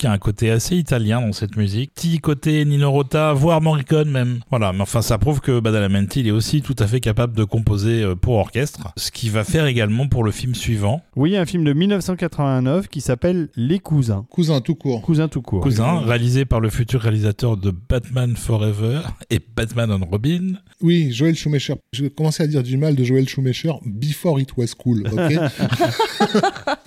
Qu'il a un côté assez italien dans cette musique. Petit côté Nino Rota, voire Morricone même. Voilà, mais enfin ça prouve que Badalamenti il est aussi tout à fait capable de composer euh, pour orchestre, qu'il va faire également pour le film suivant. Oui, un film de 1989 qui s'appelle Les Cousins. Cousin tout court. Cousin tout court. Cousin, réalisé par le futur réalisateur de Batman Forever et Batman and Robin. Oui, Joel Schumacher. Je commençais à dire du mal de Joel Schumacher before it was cool, ok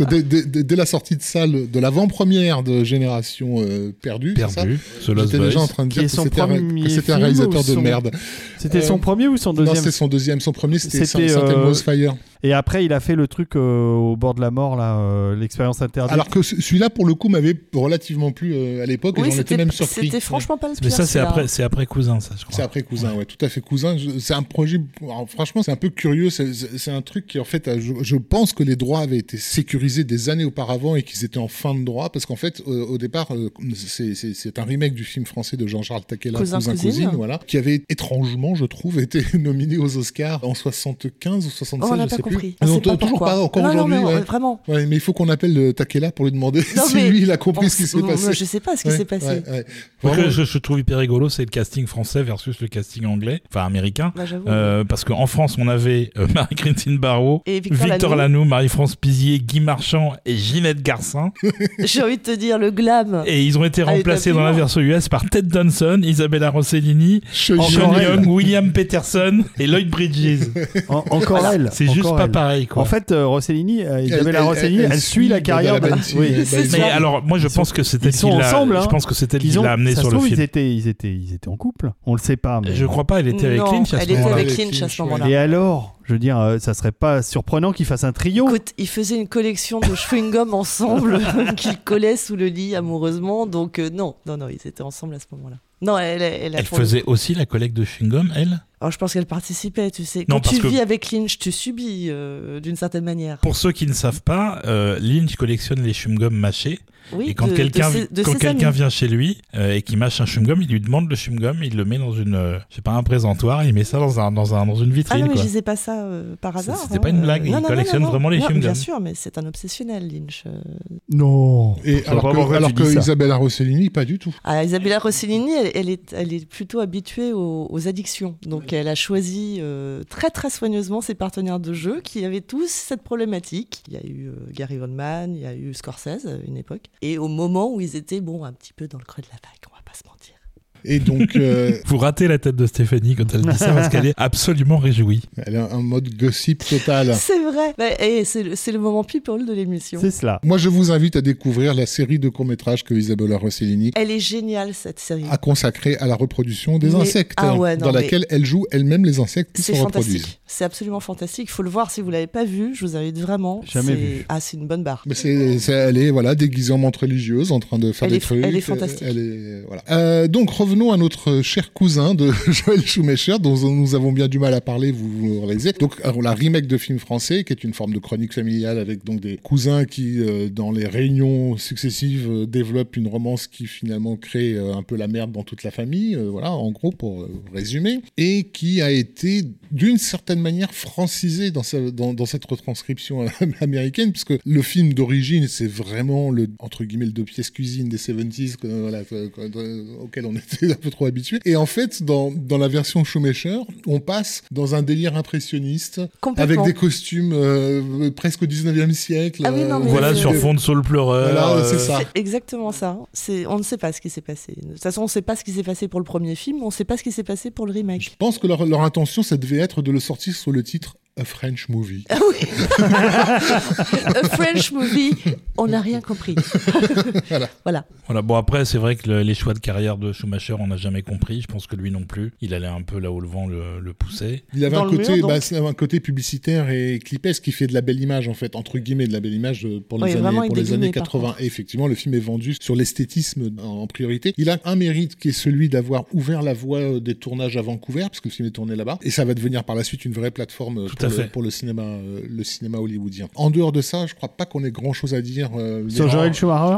dès, dès- dès- dès la sortie de salle de l'avant-première de Génération euh, Perdue, ça Perdu, J'étais déjà en train de Qui dire que c'était un, c'était réalisateur de son- merde. C'était Euh, son premier ou son Non, deuxième c'est son deuxième. Son premier, c'était C'était, Saint euh, Fire. Et après, il a fait le truc euh, au bord de la mort, là, euh, l'expérience interdite. Alors que ce- celui-là, pour le coup, m'avait relativement plu euh, à l'époque et Oui, j'en même surpris. c'était franchement pas le Mais pire. ça c'est après, c'est après Cousin, ça je crois. C'est après Cousin, ouais, tout à fait Cousin. C'est un projet, alors, franchement, c'est un peu curieux. C'est- un truc qui, en fait, a- je, je pense que les droits avaient été sécurisés des années auparavant et qu'ils étaient en fin de droit parce qu'en fait, au départ, c'est- c'est c'est un remake du film français de Jean-Charles Taquella, Cousin, Cousin, Cousine. Cousine, voilà, qui avait étrangement, je trouve, été nominé aux Oscars en 75 ou 76, Oh, pas sais compris. plus. On sait pas toujours pas encore aujourd'hui. ouais. vraiment. Ouais, mais il faut qu'on appelle euh, Takela pour lui demander Non, si lui il a compris ce qui s'est passé. Je sais pas ce qui s'est passé. ouais, ouais. Ce que je, je trouve hyper rigolo, c'est le casting français versus le casting anglais, enfin américain. Bah. Euh, parce qu'en France, on avait euh, Marie-Christine Barrault, Et Victor, Victor Lanoux. Lanoux, Marie-France Pizier, Guy Marchand et Ginette Garcin. J'ai envie de te dire le glam. Et ils ont été Ah, remplacés dans la version US par Ted Danson, Isabella Rossellini, Sean. Young, William Peterson et Lloyd Bridges. En- encore elle. C'est juste encore pas elle. pareil, quoi. En fait, euh, Rossellini, euh, Elle- Isabella elle- Rossellini, elle- elle, elle suit la carrière de. Oui. mais alors, moi, je pense que elle ils sont qui l'a. ensemble, hein. Je pense que elle qui Ils ont, l'a amené sur le film. ils étaient, ils étaient, ils étaient en couple. On le sait pas. Mais Je crois pas, elle était avec Lynch à ce elle était moment-là. avec Avec Lynch à Lynch, ce ouais. moment-là. Et alors, je veux dire, euh, ça serait pas surprenant qu'ils fassent un trio. Écoute, ils faisaient une collection de chewing-gum ensemble qu'ils collaient sous le lit amoureusement. Donc, euh, non, non, non, ils étaient ensemble à ce moment-là. Non, elle, elle, Elle pour le- faisait aussi la collecte de chewing-gum, elle? Alors, je pense qu'elle participait, tu sais. Non, Quand tu parce que- vis avec Lynch, tu subis euh, d'une certaine manière. Pour ceux qui ne savent pas, euh, Lynch collectionne les chewing-gums mâchés. Oui, et quand de- quelqu'un amis. vient chez lui euh, et qui mâche un chewing-gum, il lui demande le chewing-gum, il le met dans une, euh, je sais pas, un présentoir, il met ça dans un dans un dans une Ah vitrine. non, mais quoi. je disais pas ça euh, par hasard. c'était pas une blague, il collectionne vraiment les Non, chewing-gums. Bien sûr, mais c'est un obsessionnel, Lynch. Non. Et alors que, alors tu que. Isabella Rossellini, pas du tout. Ah, Isabella Rossellini, elle, elle est, elle est plutôt habituée aux, aux addictions. Donc, elle a choisi euh, très, très soigneusement ses partenaires de jeu qui avaient tous cette problématique. Il y a eu euh, Gary Oldman, il y a eu Scorsese à une époque. Et au moment où ils étaient, bon, un petit peu dans le creux de la vague, on va pas se mentir. Et donc, euh, Vous ratez la tête de Stéphanie quand elle dit ça parce qu'elle est absolument réjouie. elle a un mode gossip total. C'est vrai. Bah, et c'est le, moment people de l'émission. C'est cela. Moi, je vous invite à découvrir la série de courts-métrages que Isabella Rossellini Elle est géniale, cette série. a consacrée à la reproduction des Mais- insectes, ah ouais, non, dans mais- laquelle elle joue elle-même les insectes qui se reproduisent. C'est absolument fantastique. Il faut le voir si vous l'avez pas vu. Je vous invite vraiment. Jamais C'est- vu. Ah, c'est une bonne barre. Mais c'est, c'est- elle est voilà déguisée en montre religieuse, en train de faire Elle des est- trucs. elle est fantastique. elle est- voilà. Euh, donc revenons à notre cher cousin de Joël Schumacher, dont nous avons bien du mal à parler. Vous, vous le réalisez. Donc alors, la remake de film français, qui est une forme de chronique familiale avec donc des cousins qui, euh, dans les réunions successives, euh, développent une romance qui finalement crée euh, un peu la merde dans toute la famille. euh, voilà, en gros pour euh, résumer, et qui a été d'une certaine manière francisé dans, sa- dans, dans cette retranscription américaine, puisque le film d'origine, c'est vraiment le, entre guillemets, le deux pièces cuisine des 70s, que, voilà, que- que- auquel on était un peu trop habitué. Et en fait, dans, dans la version Schumacher, on passe dans un délire impressionniste, avec des costumes euh, presque au 19e siècle. Ah oui, non, mais Voilà Euh, sur fond de Saul pleureur. Voilà, euh, c'est ça. C'est exactement ça. C'est, on ne sait pas ce qui s'est passé. De toute façon, on ne sait pas ce qui s'est passé pour le premier film, on ne sait pas ce qui s'est passé pour le Je remake. pense que leur, leur intention, ça devait être de le sortir sur le titre A French Movie. Ah oui A French movie, on n'a rien compris. Voilà. Voilà. Voilà, bon après c'est vrai que le- les choix de carrière de Schumacher on n'a jamais compris, je pense que lui non plus, il allait un peu là où le vent le, le poussait. Il avait Dans un le côté, mur, donc. bah, un côté publicitaire et clipesque qui fait de la belle image en fait, entre guillemets de la belle image euh, pour les Oui, années, pour les années guillemets, par 80. contre. Et effectivement, le film est vendu sur l'esthétisme en, en priorité. Il a un mérite qui est celui d'avoir ouvert la voie euh, des tournages à Vancouver, parce que le film est tourné là-bas, et ça va devenir par la suite une vraie plateforme euh, Tout pour, le, fait. pour le cinéma, euh, le cinéma hollywoodien. En dehors de ça, je crois pas qu'on ait grand chose à dire. euh, Sur Joel Schumacher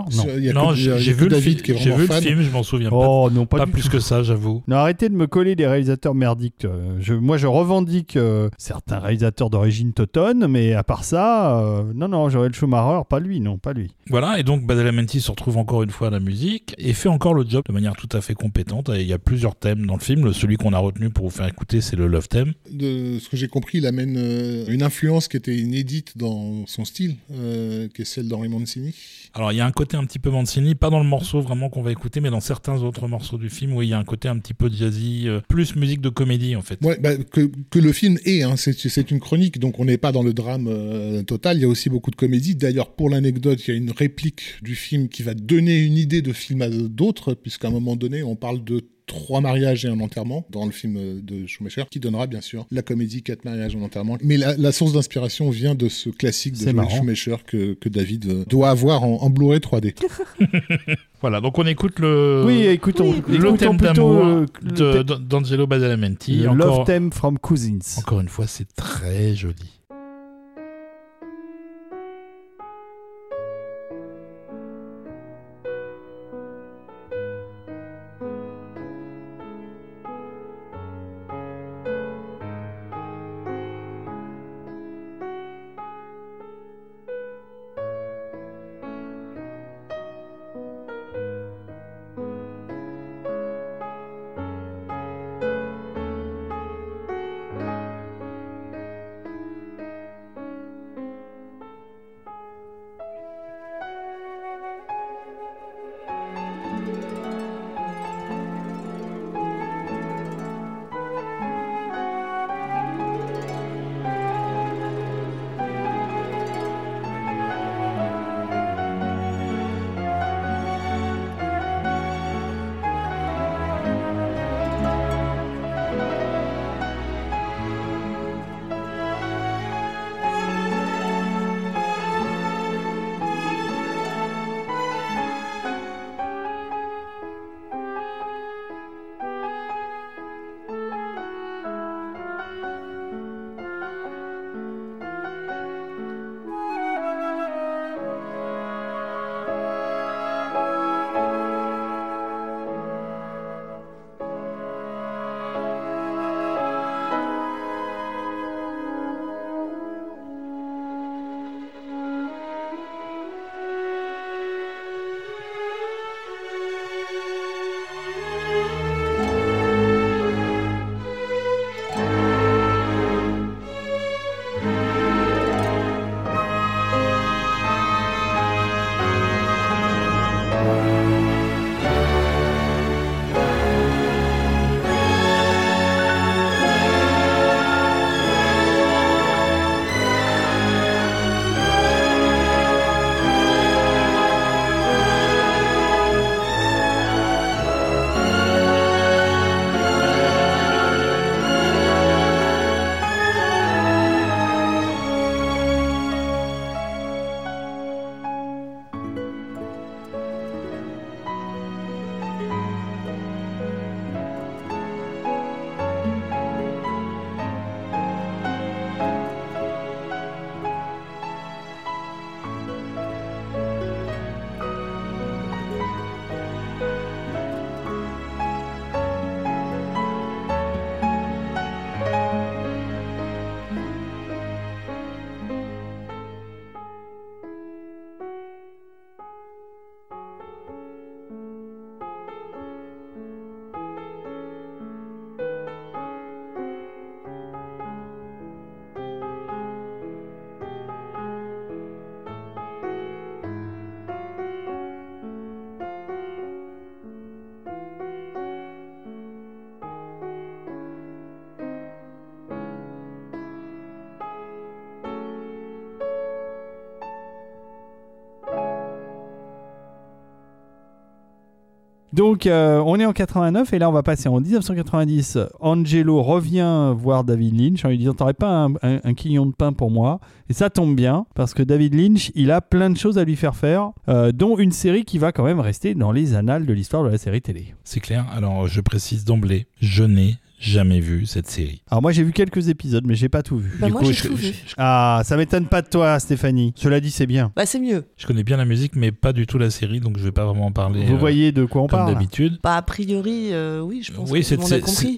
Non. j'ai vu, le, David fi- qui est j'ai vraiment vu le fan. film, je m'en souviens Oh non, pas, pas, pas plus tout. que ça, j'avoue. Non, arrêtez de me coller des réalisateurs merdiques. euh, Je, moi, je revendique euh, certains réalisateurs d'origine teutonne, mais à part ça, euh, non, non, Joel Schumacher, pas lui, non, pas lui. Voilà, et donc Badalamenti se retrouve encore une fois à la musique et fait encore le job de manière tout à fait compétente. Il y a plusieurs thèmes dans le film. Le- Celui qu'on a retenu pour vous faire écouter, c'est le Love Theme. De ce que j'ai compris, il amène euh, une influence qui était inédite dans son style, euh, qui est celle d'Henri Mancini. Alors il y a un côté un petit peu Mancini, pas dans le morceau vraiment qu'on va écouter, mais dans certains autres morceaux du film où il y a un côté un petit peu jazzy, euh, plus musique de comédie en fait. Ouais, bah, que, que le film est, hein, c'est c'est une chronique, donc on n'est pas dans le drame euh, total. Il y a aussi beaucoup de comédie. D'ailleurs, pour l'anecdote, il y a une réplique du film qui va donner une idée de film à d'autres, puisqu'à un moment donné, on parle de trois mariages et un enterrement dans le film euh, de Schumacher, qui donnera bien sûr la comédie quatre mariages et un enterrement. Mais la, la source d'inspiration vient de ce classique de. Schumacher que, que David euh, doit avoir en, en Blu-ray 3D. Voilà, donc on écoute le, oui, écoutons, oui, le thème d'amour d'Angelo Badalamenti. le Encore, Love Theme from Cousins. encore une fois, c'est très joli. Donc, euh, on est en 89 et là, on va passer en 1990. Angelo revient voir David Lynch en lui disant T'aurais pas un, un, de pain pour moi? Et ça tombe bien parce que David Lynch, il a plein de choses à lui faire faire, euh, dont une série qui va quand même rester dans les annales de l'histoire de la série télé. C'est clair. Alors, je précise d'emblée, je n'ai jamais vu cette série. Alors moi j'ai vu quelques épisodes, mais j'ai pas tout vu. Bah, Du moi, coup, j'ai je- tout je- vu. Ah, ça m'étonne pas de toi, Stéphanie. Cela dit, c'est bien. Bah, c'est mieux. Je connais bien la musique, mais pas du tout la série, donc je vais pas vraiment en parler. Vous euh, voyez de quoi on comme parle d'habitude. Bah, a priori, euh, oui, je pense Oui,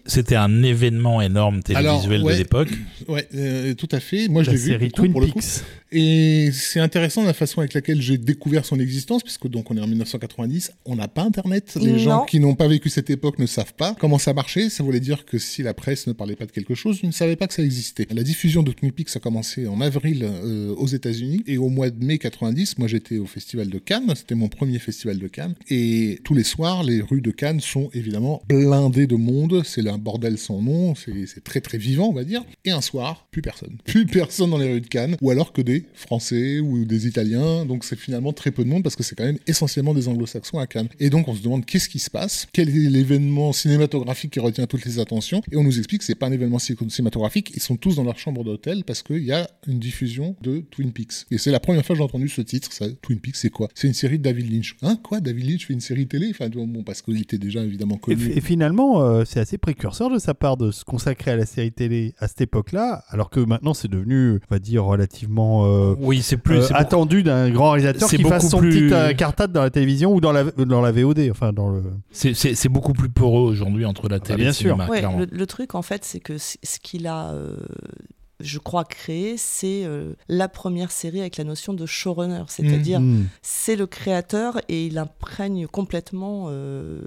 c'était un événement énorme télévisuel Alors, ouais. de l'époque. Ouais, euh, tout à fait. Moi, je La l'ai vu série Twin pour le coup. Peaks. Et c'est intéressant la façon avec laquelle j'ai découvert son existence, puisque donc on est en 1990, on n'a pas Internet. Les Non. gens qui n'ont pas vécu cette époque ne savent pas comment ça marchait. Ça voulait dire que si la presse ne parlait pas de quelque chose, ils ne savaient pas que ça existait. La diffusion de Twin Peaks a commencé en avril euh, aux États-Unis et au mois de mai 90, moi j'étais au festival de Cannes. C'était mon premier festival de Cannes. Et tous les soirs, les rues de Cannes sont évidemment blindées de monde. C'est un bordel sans nom. C'est très très vivant, on va dire. Et un soir, plus personne. Plus personne dans les rues de Cannes. Ou alors que des Français ou des Italiens. Donc c'est finalement très peu de monde parce que c'est quand même essentiellement des anglo-saxons à Cannes. Et donc on se demande qu'est-ce qui se passe? Quel est l'événement cinématographique qui retient toutes les attentions Et on nous explique que c'est pas un événement ci- cinématographique. Ils sont tous dans leur chambre d'hôtel parce qu'il y a une diffusion de Twin Peaks. Et c'est la première fois que j'ai entendu ce titre. Ça, Twin Peaks, c'est quoi? C'est une série de David Lynch. Hein? Quoi? David Lynch fait une série télé? Enfin bon, parce qu'il était déjà évidemment connu. et finalement, euh, c'est assez précurseur de sa part de se consacrer à la série télé à cette époque-là, alors que maintenant c'est devenu, on va dire, relativement euh, Oui, c'est plus. euh, c'est beaucoup- attendu d'un grand réalisateur c'est qui fasse son plus- petit cartade dans la télévision ou dans la, dans la VOD, enfin dans le... C'est c'est- c'est beaucoup plus poreux aujourd'hui entre la télé Ah, bien et le sûr. cinéma, Ouais, clairement. Le, truc, en fait, c'est que ce qu'il a, euh, je crois, créé, c'est euh, la première série avec la notion de showrunner. C'est-à-dire, Hmm. c'est le créateur et il imprègne complètement euh,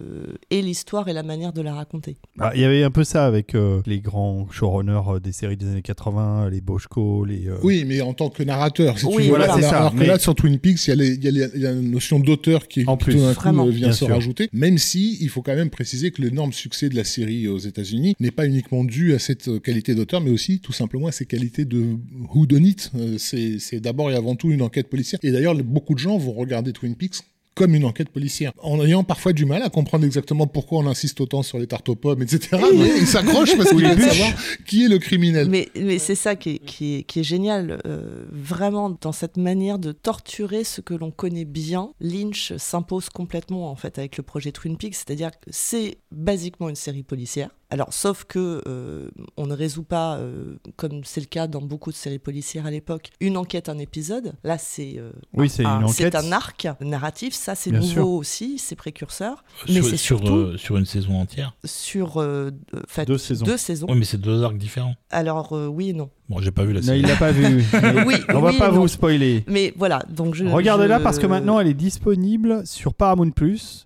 et l'histoire et la manière de la raconter. Ah, Il y avait un peu ça avec euh, les grands showrunners des séries des années 80, les Boschko, les... euh, Oui, mais en tant que narrateur. si tu Oui, veux. voilà, Là- c'est ça, Alors que mais- là, sur Twin Peaks, il y a, y y la notion d'auteur qui, En plus. tout d'un coup vient se sûr. rajouter. Même si, il faut quand même préciser que l'énorme succès de la série aux États-Unis n'est pas uniquement dû à cette qualité d'auteur, mais aussi tout simplement à ses qualités de who done it. Euh, C'est c'est d'abord et avant tout une enquête policière. Et d'ailleurs, beaucoup de gens vont regarder Twin Peaks comme une enquête policière, en ayant parfois du mal à comprendre exactement pourquoi on insiste autant sur les tartes aux pommes, etc. Mais ils s'accrochent parce qu'ils veulent savoir qui est le criminel. Mais, mais c'est ça qui est, qui est, qui est génial, euh, vraiment dans cette manière de torturer ce que l'on connaît bien. Lynch s'impose complètement en fait avec le projet Twin Peaks, c'est-à-dire que c'est basiquement une série policière. Alors, sauf que euh, on ne résout pas, euh, comme c'est le cas dans beaucoup de séries policières à l'époque, une enquête, un épisode. Là, c'est euh, Oui, c'est un, une enquête. c'est un arc narratif. Ça, c'est Bien nouveau sûr. aussi, c'est précurseur. Mais Sur, c'est sur, surtout euh, sur une saison entière? sur euh, euh, fait, Deux saisons. Deux saisons. Oui, mais c'est deux arcs différents. Alors, euh, oui et non. Bon, j'ai pas vu la Non, série. il l'a pas vu. Oui, On va oui pas non. vous spoiler. Mais voilà, donc je. Regardez-la je- parce que maintenant elle est disponible sur Paramount+.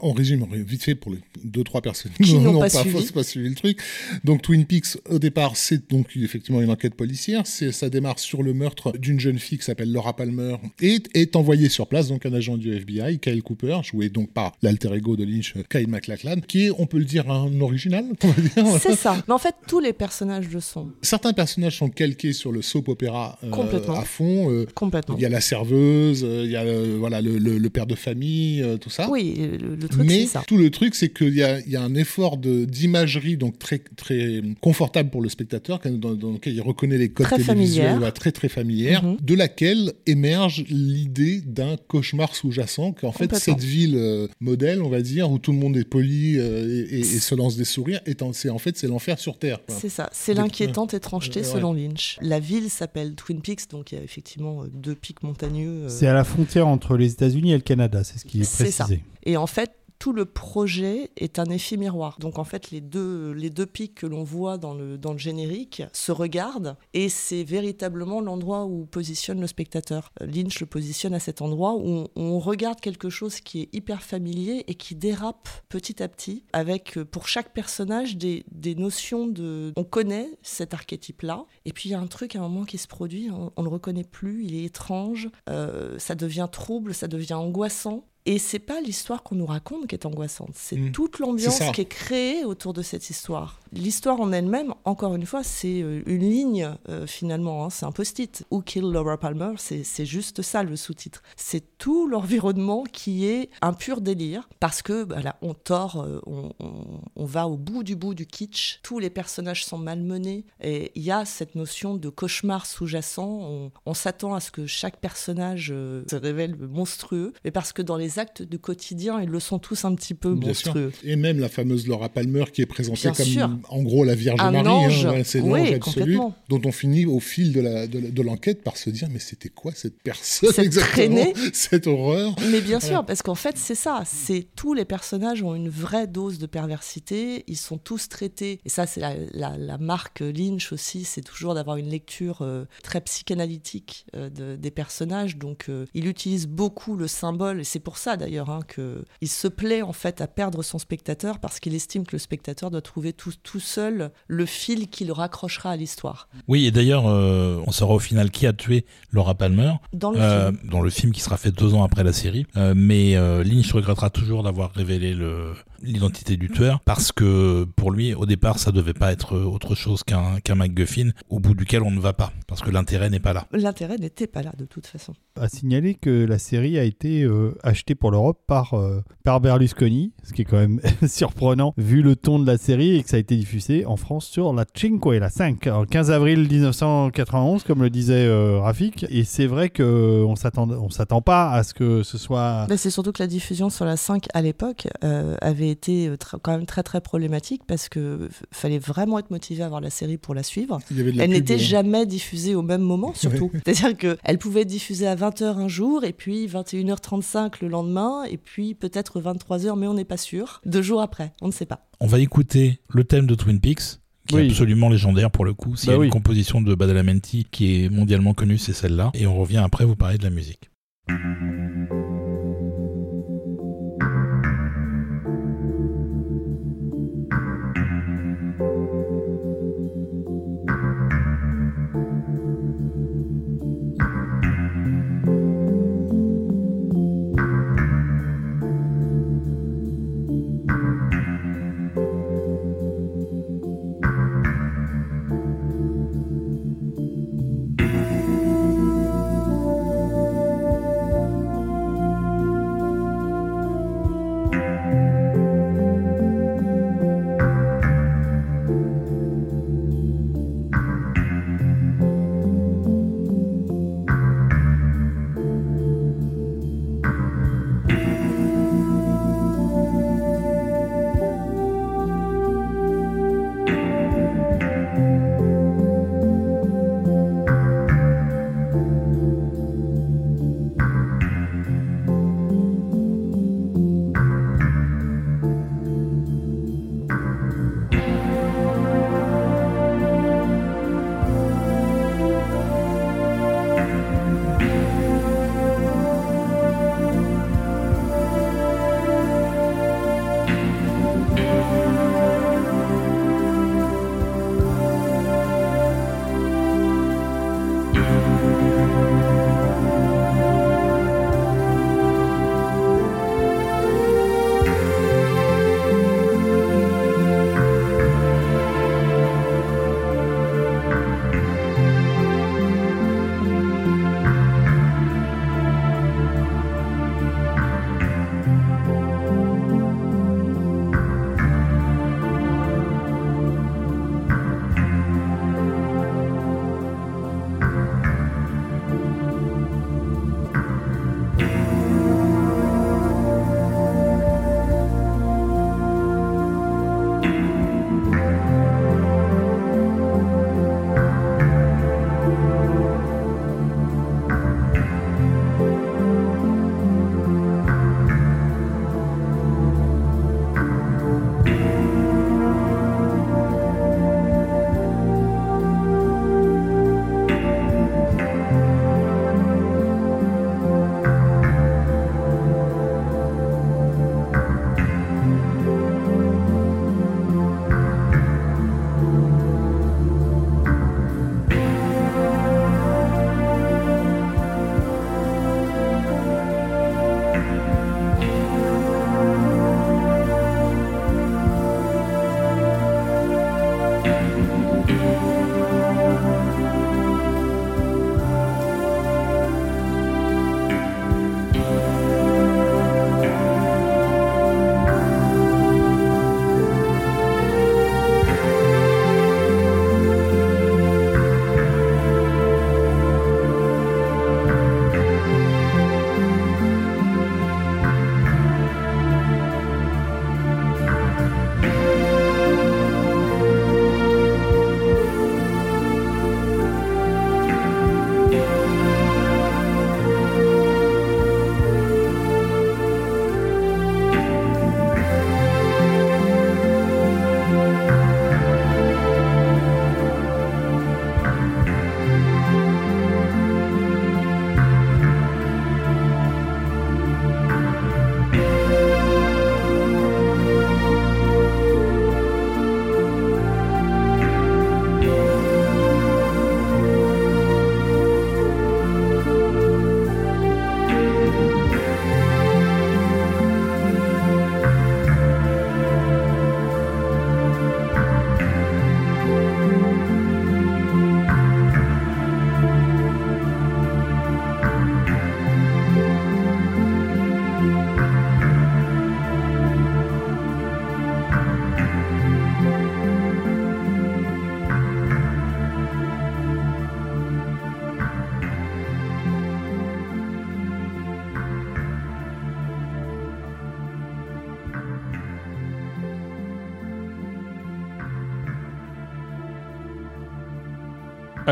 On résume vite fait pour les deux trois personnes Qui n'ont pas pas, suivi. pas suivi le truc. Donc Twin Peaks au départ c'est donc effectivement une enquête policière. C'est ça démarre sur le meurtre d'une jeune fille qui s'appelle Laura Palmer et est envoyé sur place donc un agent du FBI Kyle Cooper joué donc par l'alter ego de Lynch Kyle MacLachlan qui est on peut le dire un original on va dire. C'est ça. Mais en fait, tous les personnages le sont. Certains personnages sont calqués sur le soap opéra euh, à fond. euh, Complètement. il y a la serveuse, euh, il y a voilà le, le- le père de famille, tout ça. Oui, le, le truc, Mais ça. tout le truc, c'est qu'il y a, y a un effort d'imagerie donc très très confortable pour le spectateur, dans, dans lequel il reconnaît les codes Très télévisuels, très très familière, Mhm. de laquelle émerge l'idée d'un cauchemar sous-jacent, qu'en fait cette ville euh, modèle, on va dire, où tout le monde est poli euh, et, et- et se lance des sourires, est en, c'est en fait c'est l'enfer sur terre. C'est ça, c'est l'inquiétante étrangeté Euh, ouais. selon Lynch. La ville s'appelle Twin Peaks, donc il y a effectivement euh, deux pics montagneux. euh, C'est à la frontière entre les États-Unis et le Canada, c'est ce qui est C'est ça. précisé. Et en fait, tout le projet est un effet miroir. Donc en fait, les deux, les deux pics que l'on voit dans le, dans le générique se regardent et c'est véritablement l'endroit où positionne le spectateur. Lynch le positionne à cet endroit où on, on regarde quelque chose qui est hyper familier et qui dérape petit à petit avec euh, pour chaque personnage des, des notions de... On connaît cet archétype-là et puis il y a un truc à un moment qui se produit, on, on le reconnaît plus, il est étrange, euh, ça devient trouble, ça devient angoissant. Et c'est pas l'histoire qu'on nous raconte qui est angoissante, c'est Mm. toute l'ambiance qui est créée autour de cette histoire. L'histoire en elle-même, encore une fois, c'est euh, une ligne euh, finalement, hein, c'est un post-it. Who Killed Laura Palmer, c'est juste ça le sous-titre. C'est tout l'environnement qui est un pur délire parce que bah, là, on tord, euh, on, on- on va au bout du bout du kitsch. Tous les personnages sont malmenés et il y a cette notion de cauchemar sous-jacent. On, on s'attend à ce que chaque personnage euh, se révèle monstrueux, mais parce que dans les les actes du quotidien, ils le sont tous un petit peu monstrueux. Et même la fameuse Laura Palmer qui est présentée comme sûr. en gros la Vierge Un Marie, ange. hein, c'est Oui, absolu, dont on finit au fil de la- de la- de l'enquête par se dire mais c'était quoi cette personne Cette exactement traînée. cette horreur Mais bien sûr, parce qu'en fait, c'est ça. C'est tous les personnages ont une vraie dose de perversité. Ils sont tous traités. Et ça, c'est la, la- la marque Lynch aussi. C'est toujours d'avoir une lecture euh, très psychanalytique euh, de- des personnages. Donc, euh, il utilise beaucoup le symbole. Et c'est pour ça, d'ailleurs, hein, que il se plaît en fait à perdre son spectateur parce qu'il estime que le spectateur doit trouver tout, tout seul le fil qui le raccrochera à l'histoire. Oui, et d'ailleurs, euh, on saura au final qui a tué Laura Palmer, Dans le euh, film. dans le film qui sera fait deux ans après la série. Euh, mais euh, Lynch regrettera toujours d'avoir révélé le- l'identité du tueur parce que pour lui, au départ, ça devait pas être autre chose qu'un qu'un MacGuffin au bout duquel on ne va pas parce que l'intérêt n'est pas là. L'intérêt n'était pas là de toute façon. à signaler que la série a été euh, pour l'Europe par, euh, par Berlusconi, ce qui est quand même surprenant vu le ton de la série et que ça a été diffusé en France sur la Cinque, la 5, en 15 avril 1991, comme le disait euh, Rafik. Et c'est vrai qu'on s'attend, on s'attend pas à ce que ce soit... Bah, c'est surtout que la diffusion sur la 5 à l'époque euh, avait été quand même très très problématique parce que fallait vraiment être motivé à voir la série pour la suivre. Il y avait de la Elle n'était euh, jamais diffusée au même moment surtout. C'est-à-dire qu'elle pouvait être diffusée à 20h un jour et puis 21h35 le lendemain et puis peut-être 23h mais on n'est pas sûr. Deux jours après, on ne sait pas. On va écouter le thème de Twin Peaks. Qui Oui. est absolument légendaire pour le coup. S'il y Bah a oui. une composition de Badalamenti qui est mondialement connue, c'est celle-là. Et on revient après vous parler de la musique.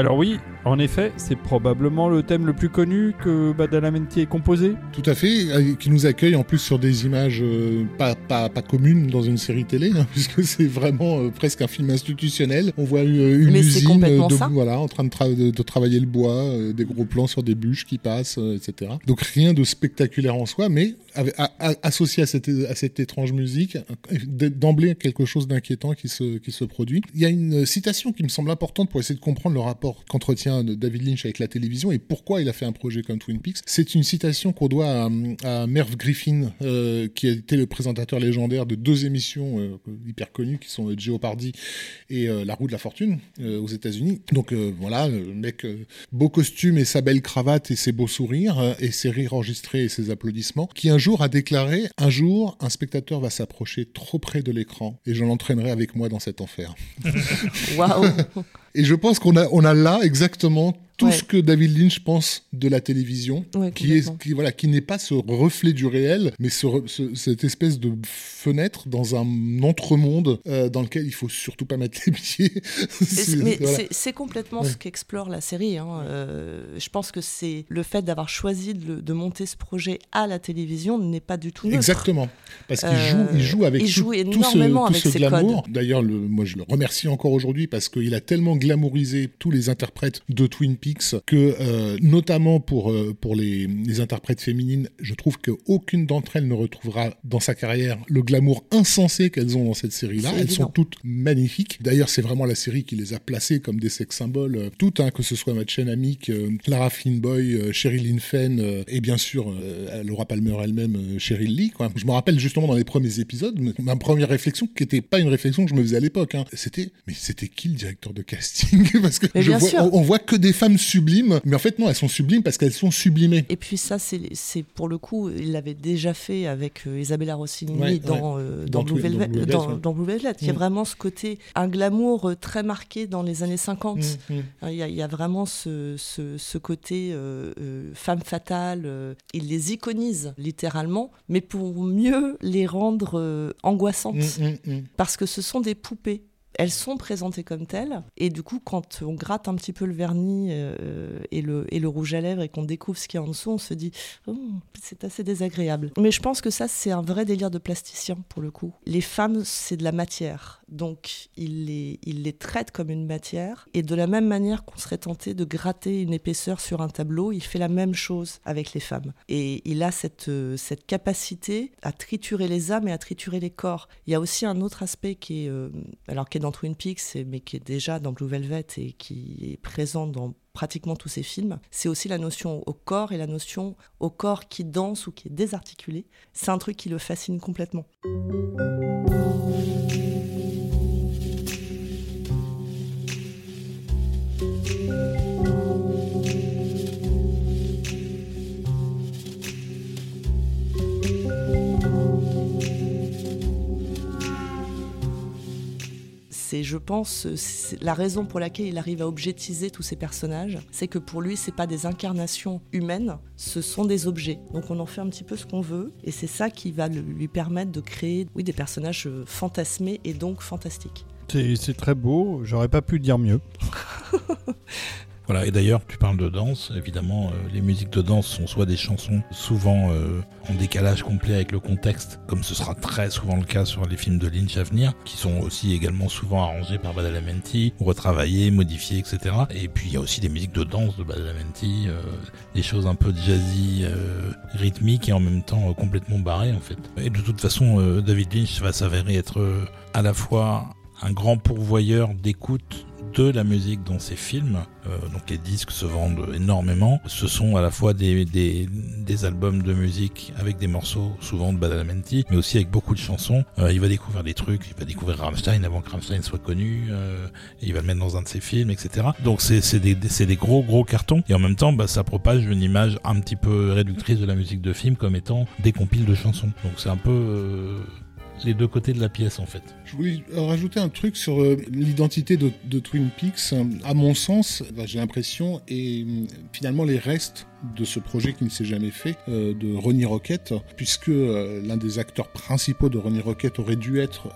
Alors oui, en effet, c'est probablement le thème le plus connu que Badalamenti ait composé. Tout à fait, euh, qui nous accueille en plus sur des images euh, pas, pas, pas communes dans une série télé, hein, puisque c'est vraiment euh, presque un film institutionnel. On voit une, une Mais usine complètement de, ça. voilà, en train de, tra- de- de travailler le bois, euh, des gros plans sur des bûches qui passent, euh, etc. Donc rien de spectaculaire en soi, mais associé à cette, à cette étrange musique, d'emblée quelque chose d'inquiétant qui se, qui se produit. Il y a une citation qui me semble importante pour essayer de comprendre le rapport qu'entretient David Lynch avec la télévision et pourquoi il a fait un projet comme Twin Peaks. C'est une citation qu'on doit à, Merv Griffin, euh, qui a été le présentateur légendaire de deux émissions euh, hyper connues qui sont euh, Jeopardy et La roue de la fortune aux États-Unis. Donc voilà, le mec, beau costume et sa belle cravate et ses beaux sourires et ses rires enregistrés et ses applaudissements, qui un jour a déclaré Un jour, un spectateur va s'approcher trop près de l'écran et je l'entraînerai avec moi dans cet enfer. Waouh Et je pense qu'on a, on a là exactement tout Ouais. ce que David Lynch pense de la télévision, Ouais, qui est, qui, voilà, qui n'est pas ce reflet du réel, mais ce, ce- cette espèce de fenêtre dans un entremonde euh, dans lequel il faut surtout pas mettre les pieds. C'est- voilà. complètement Ouais. ce qu'explore la série. hein. Euh, je pense que c'est le fait d'avoir choisi de, monter ce projet à la télévision n'est pas du tout neutre. Exactement, parce qu'il Euh, joue, il joue avec il tout, joue tout énormément ce, tout avec ce ses glamour. D'ailleurs, le, moi je le remercie encore aujourd'hui parce qu'il a tellement glamourisé tous les interprètes de Twin Peaks que, euh, notamment pour euh, pour les, les interprètes féminines, je trouve qu'aucune d'entre elles ne retrouvera dans sa carrière le glamour insensé qu'elles ont dans cette série-là. Elles sont toutes magnifiques. D'ailleurs, c'est vraiment la série qui les a placées comme des sex symboles, euh, toutes, hein, que ce soit Madeleine Amick, Lara Flynn Boy, Fenn euh, et bien sûr Laura Palmer elle-même, Cheryl Lee. Quoi. Je me rappelle justement dans les premiers épisodes, ma première réflexion, qui n'était pas une réflexion que je me faisais à l'époque, hein, c'était mais c'était qui le directeur de casting? Parce que je vois, on voit que des femmes sublimes, mais en fait non, elles sont sublimes parce qu'elles sont sublimées. Et puis ça, c'est pour le coup, il l'avait déjà fait avec euh, Isabella Rossellini Ouais, dans, euh, Dans dans, Blue dans Velvet. Blue Velvet, dans- ouais. dans Blue Velvet. Il y a Mm. vraiment ce côté, un glamour euh, très marqué dans les années 50. Mm, mm. Hein, Il y, a, il y a vraiment ce, ce, ce côté euh, euh, femme fatale. euh, il les iconise littéralement, mais pour mieux les rendre euh, angoissantes. Mm, mm, mm. Parce que ce sont des poupées. Elles sont présentées comme telles. Et du coup, quand on gratte un petit peu le vernis euh, et, le, et le rouge à lèvres et qu'on découvre ce qu'il y a en dessous, on se dit Oh, c'est assez désagréable. Mais je pense que ça, c'est un vrai délire de plasticien pour le coup. Les femmes, c'est de la matière. Donc, il les, traite comme une matière. Et de la même manière qu'on serait tenté de gratter une épaisseur sur un tableau, il fait la même chose avec les femmes. Et il a cette, euh, capacité à triturer les âmes et à triturer les corps. Il y a aussi un autre aspect qui est, euh, alors qui est dans Twin Peaks, mais qui est déjà dans Blue Velvet et qui est présent dans pratiquement tous ses films, c'est aussi la notion au corps et la notion au corps qui danse ou qui est désarticulé. C'est un truc qui le fascine complètement. C'est, je pense, la raison pour laquelle il arrive à objetiser tous ces personnages, c'est que pour lui, c'est pas des incarnations humaines, ce sont des objets. Donc on en fait un petit peu ce qu'on veut, et c'est ça qui va lui permettre de créer, des personnages euh, fantasmés et donc fantastiques. C'est très beau, j'aurais pas pu dire mieux. Voilà, et d'ailleurs, tu parles de danse, évidemment, euh, les musiques de danse sont soit des chansons souvent euh, en décalage complet avec le contexte, comme ce sera très souvent le cas sur les films de Lynch à venir, qui sont aussi également souvent arrangés par Badalamenti, retravaillés, modifiés, etc. Et puis il y a aussi des musiques de danse de Badalamenti, euh, des choses un peu jazzy, rythmiques et en même temps complètement barrées en fait. Et de toute façon, David Lynch va s'avérer être à la fois un grand pourvoyeur d'écoute de la musique dans ses films. Euh, donc les disques se vendent énormément. Ce sont à la fois des, des, des albums de musique avec des morceaux souvent de Badalamenti, mais aussi avec beaucoup de chansons. Euh, il va découvrir des trucs, il va découvrir Rammstein avant que Rammstein soit connu, euh, il va le mettre dans un de ses films, etc. Donc c'est des, des gros gros cartons. Et en même temps, bah, ça propage une image un petit peu réductrice de la musique de film comme étant des compiles de chansons. Donc c'est un peu... euh, les deux côtés de la pièce en fait. Je voulais euh, rajouter un truc sur euh, l'identité de, Twin Peaks. À mon sens, bah, j'ai l'impression, et euh, finalement les restes de ce projet qui ne s'est jamais fait, euh, de Ronnie Rocket, puisque l'un des acteurs principaux de Ronnie Rocket aurait dû être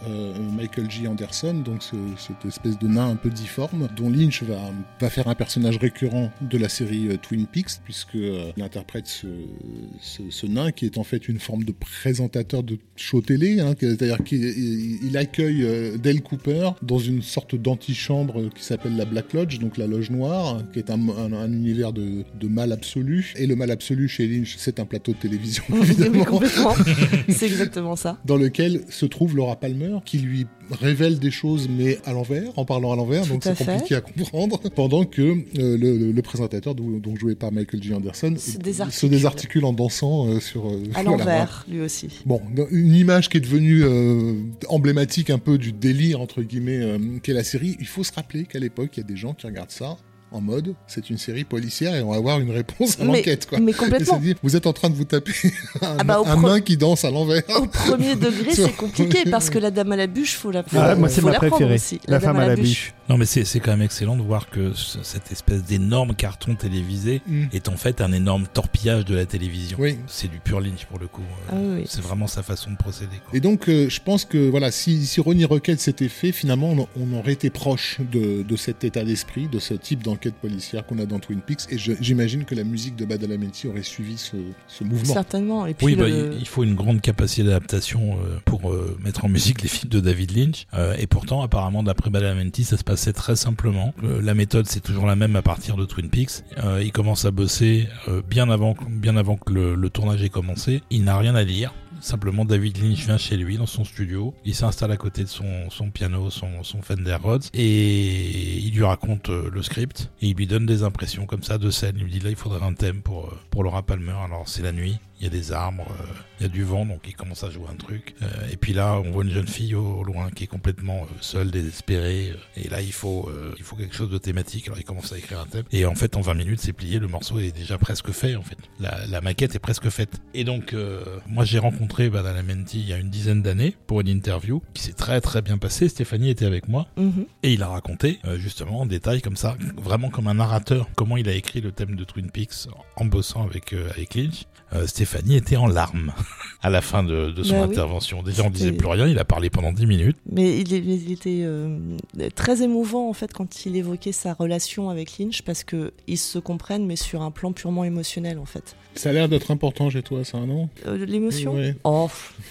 Michael G. Anderson, donc ce- cette espèce de nain un peu difforme, dont Lynch va, faire un personnage récurrent de la série Twin Peaks, puisque euh, il interprète ce, nain qui est en fait une forme de présentateur de show télé, hein, c'est-à-dire qu'il il- il accueille euh, Dale Cooper dans une sorte d'antichambre qui s'appelle la Black Lodge, donc la loge noire, qui est un, un- un univers de, de mal absolu. Et le mal absolu chez Lynch, c'est un plateau de télévision, évidemment. C'est exactement ça. dans lequel se trouve Laura Palmer, qui lui révèle des choses, mais à l'envers, en parlant à l'envers, donc c'est compliqué à comprendre, pendant que euh, le, le présentateur, dont, dont joué par Michael G. Anderson, Se désarticule. se désarticule en dansant euh, sur... euh, À voilà. l'envers, lui aussi. Bon, une image qui est devenue euh, emblématique un peu du délire, entre guillemets, euh, qu'est la série. Il faut se rappeler qu'à l'époque, il y a des gens qui regardent ça en mode, c'est une série policière et on va avoir une réponse à l'enquête, quoi. mais complètement. dit, vous êtes en train de vous taper un, Ah bah, un nain qui danse à l'envers. Au premier degré, c'est compliqué parce que la dame à la bûche, faut la faut, Ah, moi, c'est ma la prendre préférée. aussi. La, femme dame à la bûche. Non, mais c'est c'est quand même excellent de voir que ce- cette espèce d'énorme carton télévisé Mm. est en fait un énorme torpillage de la télévision. Oui. C'est du pur Lynch pour le coup. Ah oui, oui. C'est vraiment sa façon de procéder. quoi. Et donc, euh, je pense que voilà, si, si Ronnie Rocket s'était fait, finalement, on, on aurait été proche de, de cet état d'esprit, de ce type d'enquête policière qu'on a dans Twin Peaks. Et j'imagine que la musique de Badalamenti aurait suivi ce, ce mouvement. Certainement. Et puis Oui, bah, le- il il faut une grande capacité d'adaptation euh, pour euh, mettre en musique les films de David Lynch. Euh, et pourtant, apparemment, d'après Badalamenti, ça se passait très simplement. La méthode, c'est toujours la même à partir de Twin Peaks. Il commence à bosser bien avant, que- bien avant que le, le tournage ait commencé. Il n'a rien à dire. Simplement, David Lynch vient chez lui dans son studio. Il s'installe à côté de son, son piano, son, son Fender Rhodes, et il lui raconte euh, le script. Et il lui donne des impressions comme ça de scène. Il lui dit là, il faudrait un thème pour euh, pour Laura Palmer. Alors c'est la nuit. Il y a des arbres, euh, il y a du vent, donc il commence à jouer un truc. Euh, et puis là, on voit une jeune fille au, au loin qui est complètement euh, seule, désespérée. et là, il faut, il faut quelque chose de thématique. Alors il commence à écrire un thème. Et en fait, en 20 minutes, c'est plié. Le morceau est déjà presque fait. En fait, la, la maquette est presque faite. Et donc, moi, j'ai rencontré Badalamenti il y a une dizaine d'années pour une interview qui s'est très très bien passée. Stéphanie était avec moi. Mhm. Et il a raconté, justement, en détail, comme ça, vraiment comme un narrateur, comment il a écrit le thème de Twin Peaks en bossant avec, avec Lynch. Euh, Stéphanie était en larmes à la fin de, de son Bah oui. intervention. Déjà, on disait plus rien, il a parlé pendant 10 minutes. Mais il, était euh, très émouvant en fait quand il évoquait sa relation avec Lynch parce que ils se comprennent mais sur un plan purement émotionnel en fait. Ça a l'air d'être important chez toi, ça, non? Euh, L'émotion? Ouais. Oh,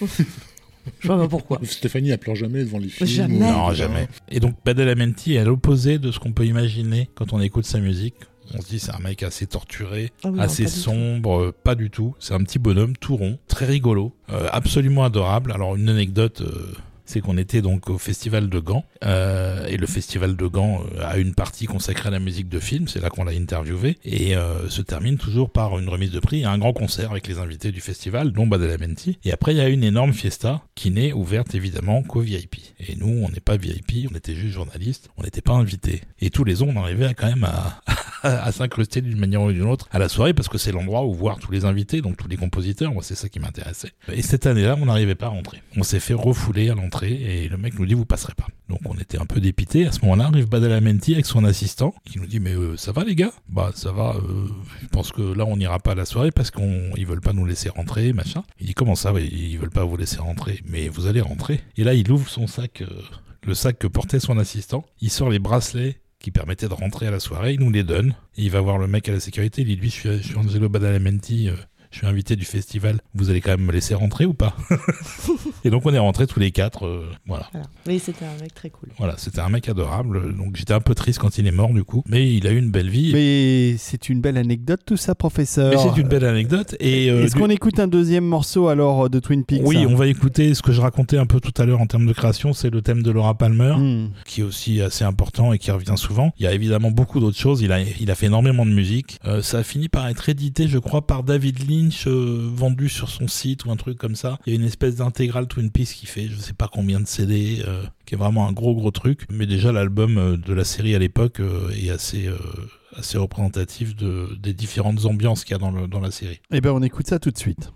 je vois pas pourquoi. Stéphanie, elle pleure jamais devant les films. Jamais. ou- Non, jamais. Et donc, Badalamenti est à l'opposé de ce qu'on peut imaginer quand on écoute sa musique. On se dit c'est un mec assez torturé, Ah oui, non, assez pas sombre, euh, pas du tout. C'est un petit bonhomme tout rond, très rigolo, euh, absolument adorable. Alors une anecdote, euh, c'est qu'on était donc au festival de Gand euh, et le festival de Gand euh, a une partie consacrée à la musique de film. C'est là qu'on l'a interviewé et euh, se termine toujours par une remise de prix et un grand concert avec les invités du festival, dont Badalamenti. Et après il y a une énorme fiesta qui n'est ouverte évidemment qu'aux VIP. Et nous on n'est pas VIP, on était juste journalistes, on n'était pas invités. Et tous les ans on arrivait quand même à à s'incruster d'une manière ou d'une autre à la soirée parce que c'est l'endroit où voir tous les invités, donc tous les compositeurs. Moi, c'est ça qui m'intéressait. Et cette année-là, on n'arrivait pas à rentrer. On s'est fait refouler à l'entrée et le mec nous dit vous passerez pas. Donc on était un peu dépité. À ce moment-là, arrive Badalamenti avec son assistant qui nous dit mais euh, ça va les gars? Bah ça va. euh, je pense que là on n'ira pas à la soirée parce qu'on ils veulent pas nous laisser rentrer, machin. Il dit comment ça? Ils veulent pas vous laisser rentrer, mais vous allez rentrer. Et là il ouvre son sac. euh, le sac que portait son assistant, il sort les bracelets qui permettaient de rentrer à la soirée, il nous les donne, il va voir le mec à la sécurité, il dit lui je suis, je suis Angelo Badalamenti, je suis invité du festival, vous allez quand même me laisser rentrer ou pas Et donc on est rentrés tous les quatre, euh, voilà. Voilà. Oui, c'était un mec très cool. Voilà, c'était un mec adorable, donc j'étais un peu triste quand il est mort du coup, mais il a eu une belle vie. Mais c'est une belle anecdote tout ça, professeur. Mais c'est une belle anecdote. Et euh, Est-ce du- qu'on écoute un deuxième morceau alors de Twin Peaks Oui, hein on va écouter ce que je racontais un peu tout à l'heure en termes de création, c'est le thème de Laura Palmer. Hmm. qui est aussi assez important et qui revient souvent. Il y a évidemment beaucoup d'autres choses. Il a, il a fait énormément de musique. Euh, ça a fini par être édité, je crois, par David Euh, vendu sur son site ou un truc comme ça. Il y a une espèce d'intégrale Twin Peaks qui fait, je sais pas combien de CD, euh, qui est vraiment un gros gros truc. Mais déjà l'album euh, de la série à l'époque est assez assez représentatif de, des différentes ambiances qu'il y a dans, dans la série. Eh ben on écoute ça tout de suite.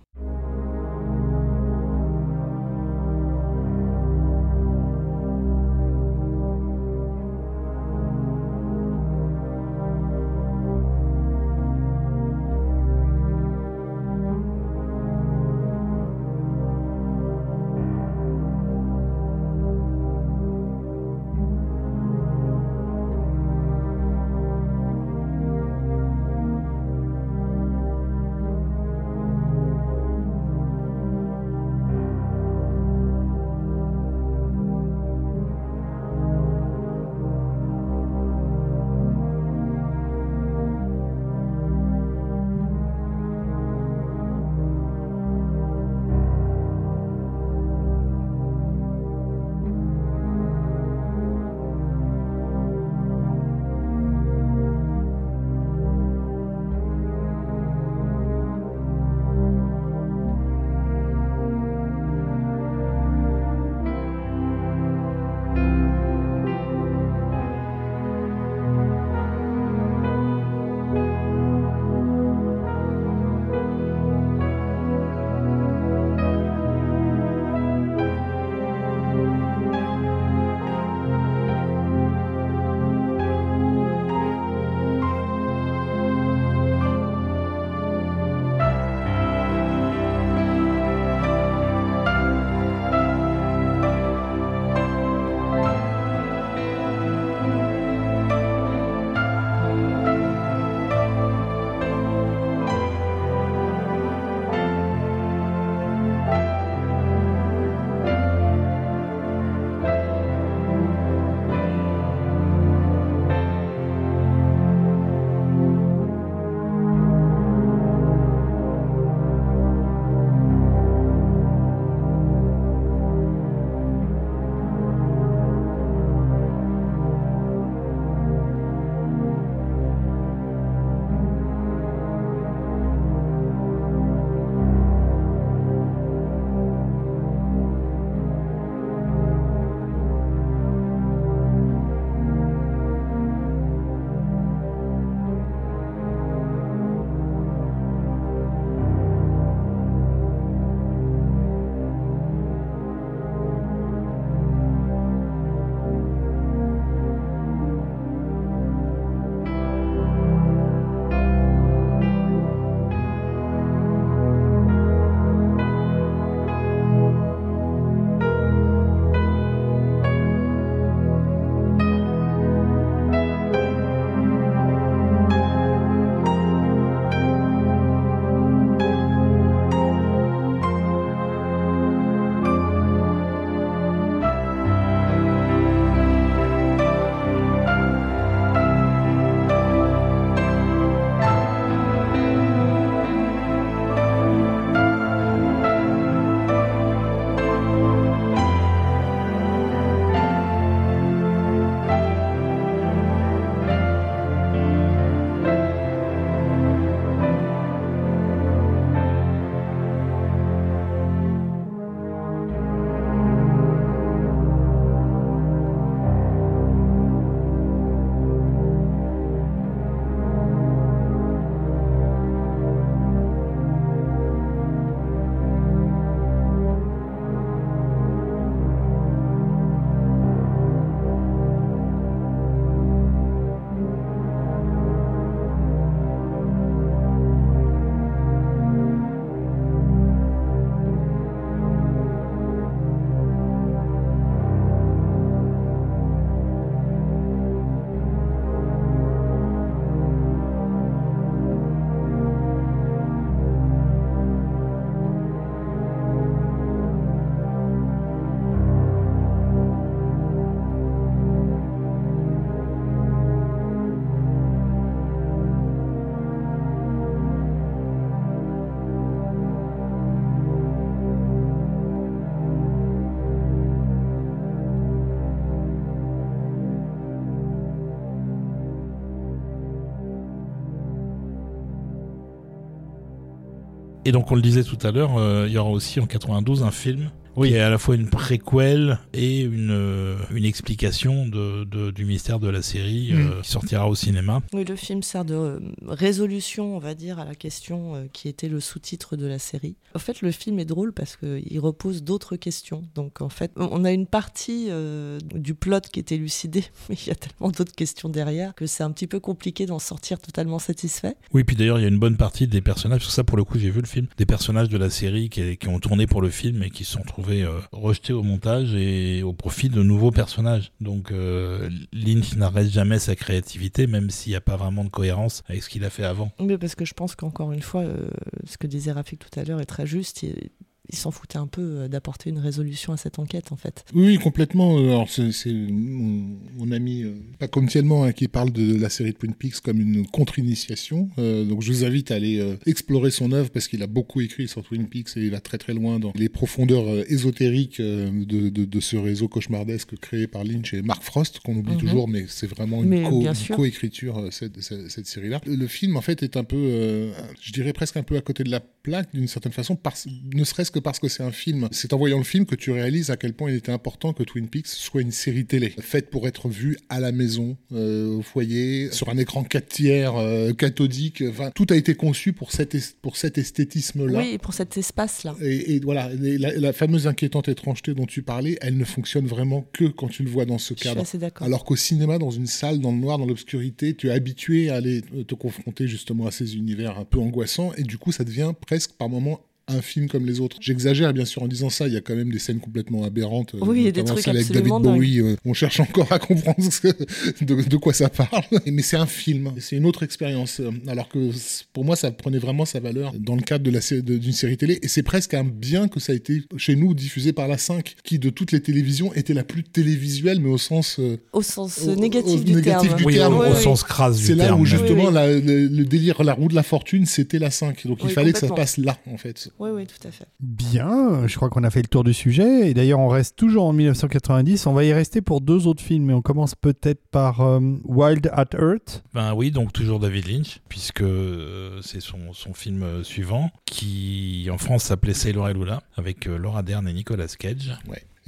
Et donc on le disait tout à l'heure, euh, il y aura aussi en 92 un film Oui. qui est à la fois une préquelle et une, euh, une explication de, de- du mystère de la série euh, qui sortira au cinéma. Oui, le film sert de euh, résolution, on va dire, à la question euh, qui était le sous-titre de la série. En fait, le film est drôle parce qu'il repose d'autres questions. Donc, en fait, on a une partie euh, du plot qui est élucidée, mais il y a tellement d'autres questions derrière que c'est un petit peu compliqué d'en sortir totalement satisfait. Oui, puis d'ailleurs, il y a une bonne partie des personnages, parce que ça, pour le coup, j'ai vu le film, des personnages de la série qui, qui ont tourné pour le film et qui se sont trouvés euh, rejetés au montage et au profit de nouveaux personnages. Donc, euh, Lynch n'arrête jamais sa créativité, même s'il n'y a pas vraiment de cohérence avec ce qu'il a fait avant. Mais parce que je pense qu'encore une fois, euh, ce que disait Rafik tout à l'heure est très juste. Il s'en foutait un peu euh, d'apporter une résolution à cette enquête, en fait. Oui, complètement. Euh, Alors, c'est c'est mon, mon ami, euh, pas comme tellement, hein, qui parle de la série Twin Peaks comme une contre-initiation. Euh, donc, je vous invite à aller euh, explorer son œuvre parce qu'il a beaucoup écrit sur Twin Peaks et il va très très loin dans les profondeurs euh, ésotériques de, de, de ce réseau cauchemardesque créé par Lynch et Mark Frost, qu'on oublie Mhm. toujours, mais c'est vraiment une Mais co- bien une sûr. co-écriture, cette, cette, cette série-là. Le, film, en fait, est un peu, je dirais presque un peu à côté de la plaque, d'une certaine façon, parce, ne serait-ce que parce que c'est un film. C'est en voyant le film que tu réalises à quel point il était important que Twin Peaks soit une série télé, faite pour être vue à la maison, euh, au foyer, sur un écran 4 tiers, euh, cathodique. Enfin, tout a été conçu pour, cet es- pour cet esthétisme-là. Oui, pour cet espace-là. Et, et voilà, et la, la fameuse inquiétante étrangeté dont tu parlais, elle ne fonctionne vraiment que quand tu le vois dans ce Je suis cadre. assez d'accord. Alors qu'au cinéma, dans une salle, dans le noir, dans l'obscurité, tu es habitué à aller euh, te confronter justement à ces univers un peu angoissants, et du coup, ça devient presque par moments un film comme les autres. J'exagère bien sûr en disant ça, il y a quand même des scènes complètement aberrantes. euh, Oui, il y a des trucs avec David Bowie, euh, on cherche encore à comprendre de, de quoi ça parle. Mais c'est un film, c'est une autre expérience. Euh, Alors que pour moi, ça prenait vraiment sa valeur dans le cadre d'une série télé. Et c'est presque un bien que ça a été chez nous diffusé par la 5, qui de toutes les télévisions était la plus télévisuelle, mais au sens euh, Au sens au- négatif au du négatif terme. du Oui, terme, au, sens crasse du c'est là terme. où justement Oui, oui. la- le, le délire, la roue de la fortune, c'était la 5. Donc il fallait que ça passe là, en fait. Oui, oui, tout à fait. Bien, je crois qu'on a fait le tour du sujet. Et d'ailleurs, on reste toujours en 1990. On va y rester pour deux autres films. Mais on commence peut-être par euh, Wild at Earth. Ben oui, donc toujours David Lynch, puisque euh, c'est son, son film euh, suivant, qui en France s'appelait Sailor et Lula, avec Laura Dern et Nicolas Cage.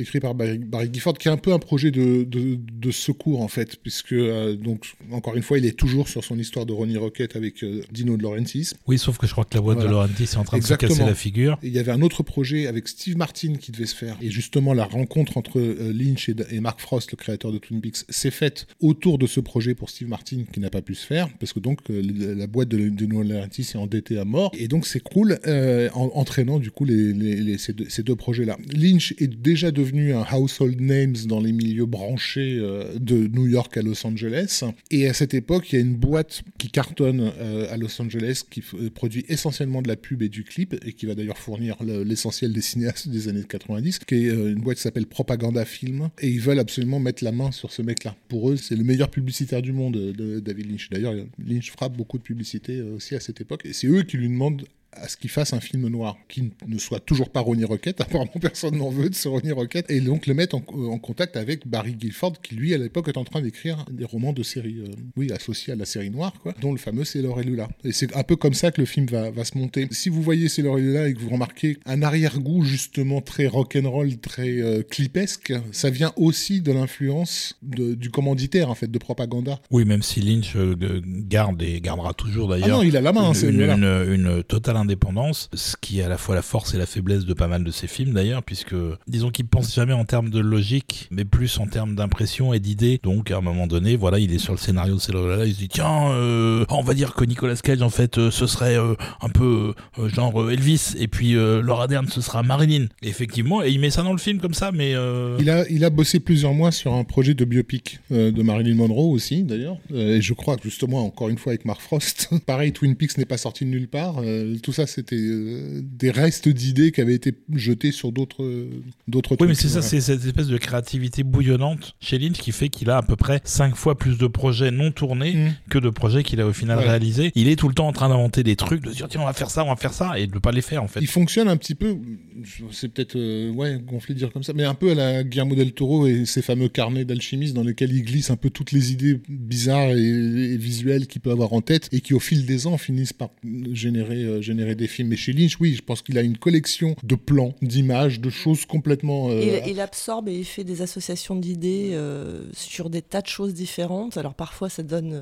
Écrit par Barry, Barry Gifford, qui est un peu un projet de, de, de secours, en fait, puisque, euh, donc, encore une fois, il est toujours sur son histoire de Ronnie Rocket avec euh, Dino De Laurentiis. Oui, sauf que je crois que la boîte Voilà. de Laurentiis est en train de se casser la figure. Et il y avait un autre projet avec Steve Martin qui devait se faire. Et justement, la rencontre entre euh, Lynch et, et Mark Frost, le créateur de Twin Peaks, s'est faite autour de ce projet pour Steve Martin qui n'a pas pu se faire, parce que donc euh, la boîte de, de Nolan Laurentiis est endettée à mort. Et donc c'est cool, euh, en- entraînant du coup les, les- les- ces deux, ces deux projets-là. Lynch est déjà devenu un household names dans les milieux branchés euh, de New York à Los Angeles. Et à cette époque, il y a une boîte qui cartonne euh, à Los Angeles, qui euh, produit essentiellement de la pub et du clip, et qui va d'ailleurs fournir le- l'essentiel des cinéastes des années 90, qui est une boîte qui s'appelle Propaganda Film. Et ils veulent absolument mettre la main sur ce mec-là. Pour eux, c'est le meilleur publicitaire du monde, de David Lynch. D'ailleurs, Lynch frappe beaucoup de publicité aussi à cette époque. Et c'est eux qui lui demandent à ce qu'il fasse un film noir qui ne soit toujours pas Ronnie Rocket. Apparemment, personne n'en veut de ce Ronnie Rocket. Et donc le mettre en, en contact avec Barry Guilford, qui lui, à l'époque, est en train d'écrire des romans de série, euh, oui, associés à la série noire, quoi, dont le fameux Sailor et Lula. Et c'est un peu comme ça que le film va, va se monter. Si vous voyez Sailor et Lula et que vous remarquez un arrière-goût justement très rock'n'roll, très euh, clipesque, ça vient aussi de l'influence du commanditaire, en fait, de propaganda. Oui, même si Lynch euh, garde et gardera toujours Ah d'ailleurs non, il a la main, une, c'est une, une- une totale indépendance, ce qui est à la fois la force et la faiblesse de pas mal de ses films d'ailleurs, puisque disons qu'il pense jamais en termes de logique, mais plus en termes d'impression et d'idées. Donc à un moment donné, voilà, il est sur le scénario de Célolala, il se dit tiens, euh, on va dire que Nicolas Cage en fait, euh, ce serait euh, un peu genre Elvis, et puis Laura Dern, ce sera Marilyn. Effectivement, et il met ça dans le film comme ça, mais Il a, il a bossé plusieurs mois sur un projet de biopic de Marilyn Monroe aussi, d'ailleurs. Et je crois justement, encore une fois, avec Mark Frost, pareil, Twin Peaks n'est pas sorti de nulle part. Euh, tout ça, c'était euh, des restes d'idées qui avaient été jetés sur d'autres d'autres Oui, mais c'est ça, c'est cette espèce de créativité bouillonnante chez Lynch qui fait qu'il a à peu près 5 fois plus de projets non tournés Mm. que de projets qu'il a au final Ouais. réalisés. Il est tout le temps en train d'inventer des trucs, de se dire tiens, on va faire ça, on va faire ça, et de ne pas les faire en fait. Il fonctionne un petit peu, c'est peut-être euh, ouais gonflé de dire comme ça, mais un peu à la Guillermo del Toro et ses fameux carnets d'alchimistes dans lesquels il glisse un peu toutes les idées bizarres et, visuelles qu'il peut avoir en tête et qui au fil des ans finissent par générer euh, générer des films. Mais chez Lynch, oui, je pense qu'il a une collection de plans, d'images, de choses complètement. Euh, il, absorbe et il fait des associations d'idées sur des tas de choses différentes. Alors parfois ça donne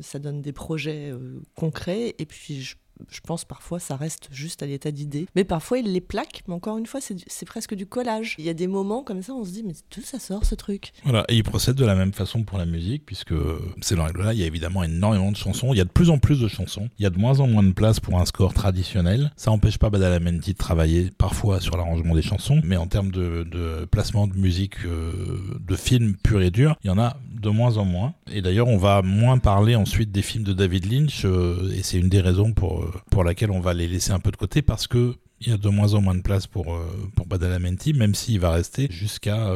ça donne des projets concrets et puis je je pense parfois ça reste juste à l'état d'idée. Mais parfois il les plaque, mais encore une fois c'est presque du collage. Il y a des moments comme ça, on se dit mais tout ça sort ce truc? Voilà, et il procède de la même façon pour la musique, puisque c'est dans là il y a évidemment énormément de chansons, il y a de plus en plus de chansons, il y a de moins en moins de place pour un score traditionnel. Ça n'empêche pas Badalamenti de travailler parfois sur l'arrangement des chansons, mais en termes de, placement de musique euh, de film pur et dur, il y en a de moins en moins. Et d'ailleurs, on va moins parler ensuite des films de David Lynch, euh, et c'est une des raisons pour, euh, pour laquelle on va les laisser un peu de côté, parce que il y a de moins en moins de place pour, euh, pour Badalamenti, même s'il va rester jusqu'à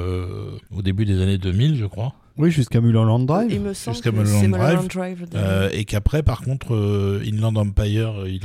au début des années 2000, je crois. Oui, jusqu'à Mulholland Drive. Il me semble jusqu'à Mulholland Drive. Euh, et qu'après, par contre, euh, Inland Empire, il,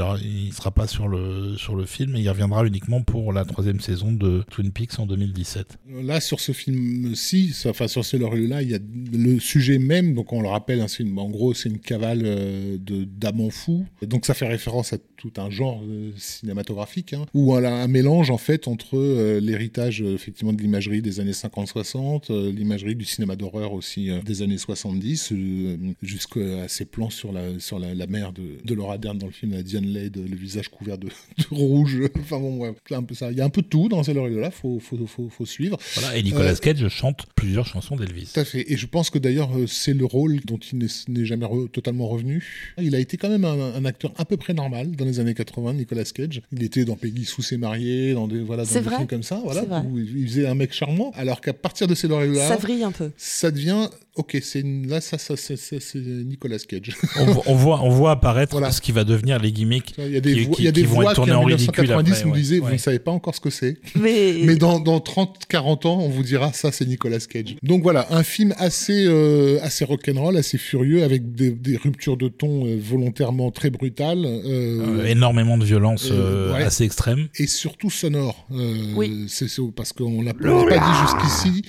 ne sera pas sur le, sur le film et il reviendra uniquement pour la troisième saison de Twin Peaks en 2017. Là, sur ce film-ci, enfin sur ce là il y a le sujet même, donc on le rappelle, hein, en gros, c'est une cavale euh, de d'amants fous. Donc ça fait référence à tout un genre cinématographique, hein, où on a un mélange en fait entre l'héritage effectivement de l'imagerie des années 50-60, l'imagerie du cinéma d'horreur aussi euh, des années 70, euh, jusqu'à ces plans sur la, sur la, la mer de, de, Laura Dern dans le film la Diane Lade, le visage couvert de, rouge. enfin bon, ouais, un peu ça. Il y a un peu de tout dans cette là faut, faut, faut, faut, suivre. Voilà, et Nicolas euh, Cage chante plusieurs chansons d'Elvis. Tout à fait. Et je pense que d'ailleurs, c'est le rôle dont il n'est jamais totalement revenu. Il a été quand même un, acteur à peu près normal dans les années 80, Nicolas Cage. Il était dans Peggy Sous ses mariés, dans des, voilà, dans des films comme ça, voilà, où il faisait un mec charmant. Alors qu'à partir de ces là ça vrille un peu. Ça devient ok, c'est là ça, ça c'est Nicolas Cage. on, voit, on voit apparaître ce qui va devenir les gimmicks. Il y a des, qui, il y a des voix qui en 1990 nous disaient, vous ne savez pas encore ce que c'est. Mais, dans, dans 30-40 ans, on vous dira ça, c'est Nicolas Cage. Donc voilà, un film assez euh, assez rock'n'roll, assez furieux, avec des, des ruptures de ton euh, volontairement très brutales. Euh, énormément de violence assez extrême. Et surtout sonore. oui. C'est parce qu'on l'a pas dit jusqu'ici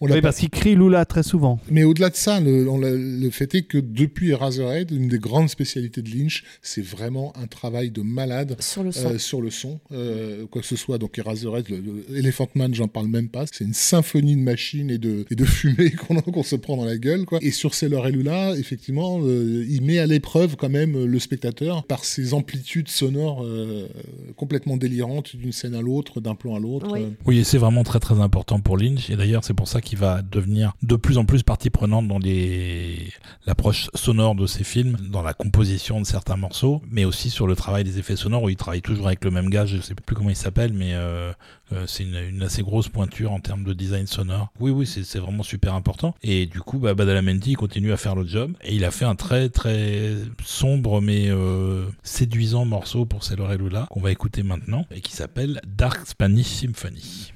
oui, parce qu'il crie Lula très souvent. Mais au-delà de ça, le, le, fait est que depuis Eraserhead, une des grandes spécialités de Lynch, c'est vraiment un travail de malade sur le son. Euh, sur le son euh, quoi que ce soit. Donc Eraserhead, le, Elephant Man, j'en parle même pas. C'est une symphonie de machines et de, et de fumée qu'on se prend dans la gueule. Quoi. Et sur Sailor et Lula, effectivement, euh, il met à l'épreuve quand même le spectateur par ses amplitudes sonores complètement délirantes d'une scène à l'autre, d'un plan à l'autre. Oui. oui, et c'est vraiment très très important pour Lynch. Et d'ailleurs, c'est pour ça qui va devenir de plus en plus partie prenante dans l'approche sonore de ses films, dans la composition de certains morceaux, mais aussi sur le travail des effets sonores où il travaille toujours avec le même gars, je sais plus comment il s'appelle, mais euh, euh, c'est une, assez grosse pointure en termes de design sonore. Oui, oui, c'est vraiment super important. Et du coup, bah, Badalamenti continue à faire le job et il a fait un très très sombre mais euh, séduisant morceau pour Sailor et Lula qu'on va écouter maintenant et qui s'appelle Dark Spanish Symphony.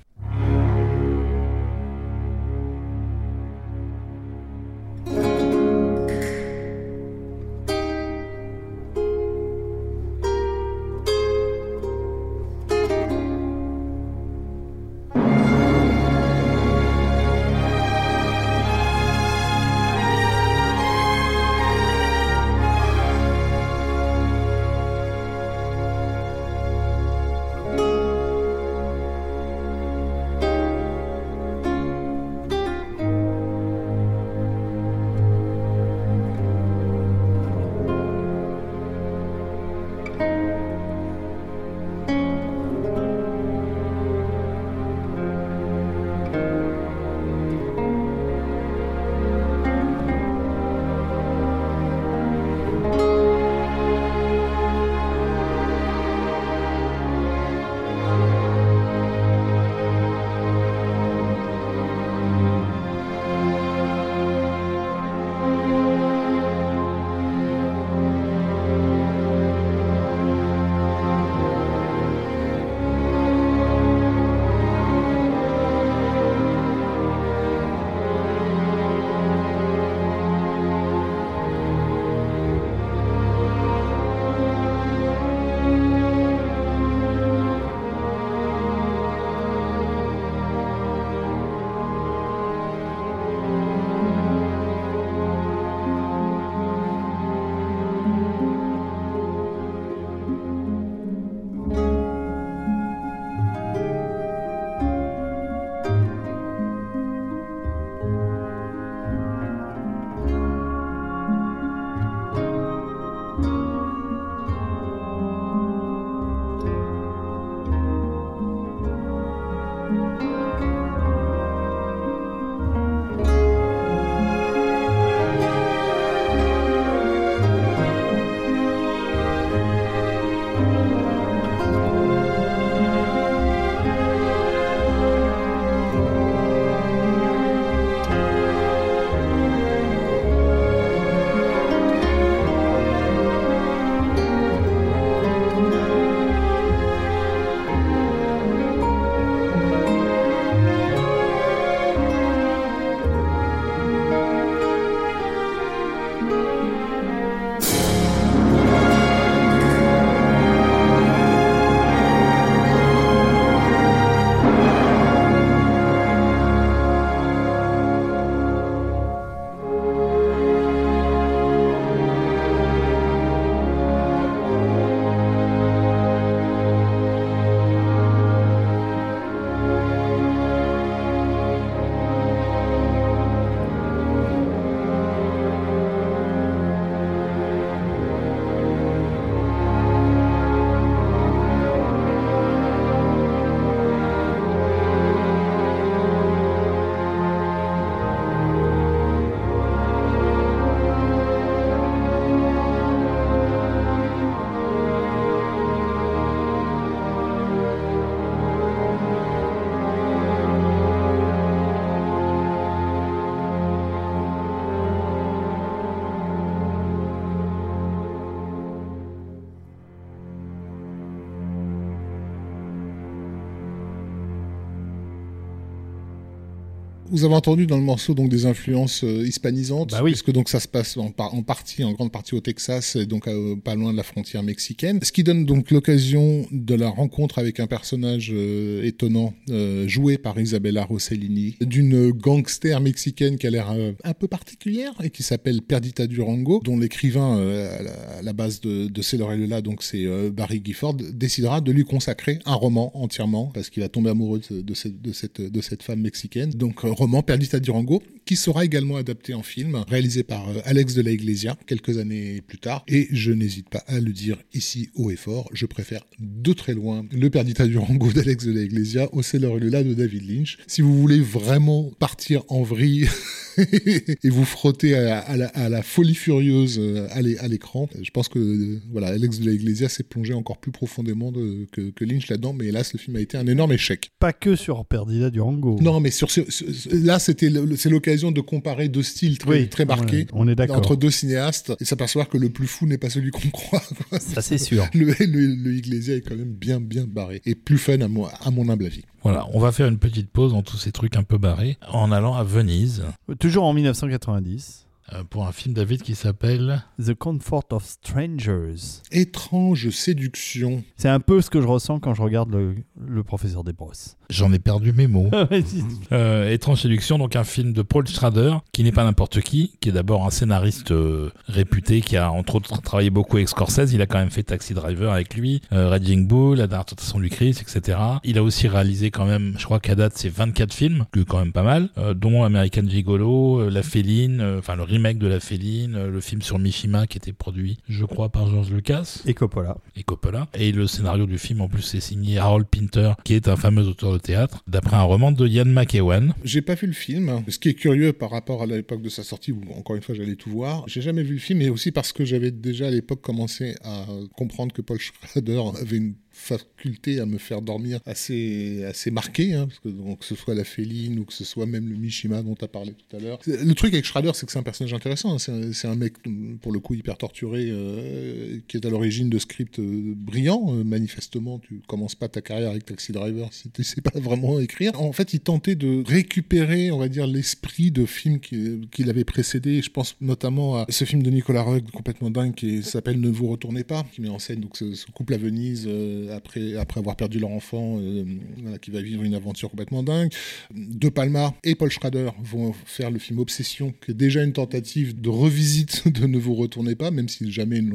Vous avez entendu dans le morceau donc des influences euh, hispanisantes, Bah oui. puisque donc ça se passe en, par- en partie, en grande partie au Texas, et donc euh, pas loin de la frontière mexicaine. Ce qui donne donc l'occasion de la rencontre avec un personnage euh, étonnant, joué par Isabella Rossellini, d'une gangster mexicaine qui a l'air un peu particulière et qui s'appelle Perdita Durango, dont l'écrivain à, la, à la base de, de et là, donc c'est Barry Gifford, décidera de lui consacrer un roman entièrement parce qu'il a tombé amoureux de, de cette, de, cette, de cette femme mexicaine. Donc roman Perdita Durango qui sera également adapté en film, réalisé par euh, Alex de la Iglesia quelques années plus tard. Et je n'hésite pas à le dire ici haut et fort, je préfère de très loin le Perdita Durango d'Alex de la Iglesia au Sailor là de David Lynch. Si vous voulez vraiment partir en vrille et vous frotter à, à la, à la folie furieuse euh, à l'é- à l'écran, je pense que euh, voilà, Alex de la Iglesia s'est plongé encore plus profondément de- que, que Lynch là-dedans, mais hélas, le film a été un énorme échec. Pas que sur Perdida Durango. Non, mais sur ce, ce- là, c'était c'est l'occasion de comparer deux styles très, Oui, très marqués on est d'accord. entre deux cinéastes et s'apercevoir que le plus fou n'est pas celui qu'on croit. quoi. Ça, c'est sûr. Le, le, le Iglesia est quand même bien, bien barré et plus fun à, moi, à mon humble avis. Voilà, on va faire une petite pause dans tous ces trucs un peu barrés en allant à Venise Toujours en 1990. euh, pour un film David qui s'appelle The Comfort of Strangers. Étrange séduction. C'est un peu ce que je ressens quand je regarde le, le professeur Desbrosses. J'en ai perdu mes mots. Euh, Étrange séduction, donc un film de Paul Schrader, qui n'est pas n'importe qui, qui est d'abord un scénariste euh, réputé, qui a entre autres travaillé beaucoup avec Scorsese. Il a quand même fait Taxi Driver avec lui, euh, Raging Bull, La dernière tentation du Christ, etc. Il a aussi réalisé quand même, je crois qu'à date, c'est 24 films, que quand même pas mal, euh, dont American Gigolo, euh, La Féline, euh, enfin le remake de La Féline, euh, le film sur Mishima qui était produit, je crois, par George Lucas Et Coppola. et Coppola. Et le scénario du film, en plus, est signé Harold Pinter, qui est un fameux auteur de théâtre, d'après un roman de Ian McEwan. J'ai pas vu le film, ce qui est curieux par rapport à l'époque de sa sortie où encore une fois j'allais tout voir. J'ai jamais vu le film, mais aussi parce que j'avais déjà à l'époque commencé à comprendre que Paul Schrader avait une faculté à me faire dormir assez assez marquée, hein, parce que donc, que ce soit la Féline ou que ce soit même le Mishima dont tu as parlé tout à l'heure. Le truc avec Schrader, c'est que c'est un personnage intéressant. hein. C'est un, mec pour le coup hyper torturé euh, qui est à l'origine de scripts euh, brillants. Euh, manifestement, tu commences pas ta carrière avec Taxi Driver si tu sais pas vraiment écrire. En fait, il tentait de récupérer, on va dire, l'esprit de films qui, qui l'avaient précédé. Je pense notamment à ce film de Nicolas Roeg complètement dingue qui s'appelle Ne vous retournez pas, qui met en scène donc ce, couple à Venise après avoir perdu leur enfant, euh, qui va vivre une aventure complètement dingue. De Palma et Paul Schrader vont faire le film Obsession, qui est déjà une tentative de revisite de Ne vous retournez pas, même si jamais ils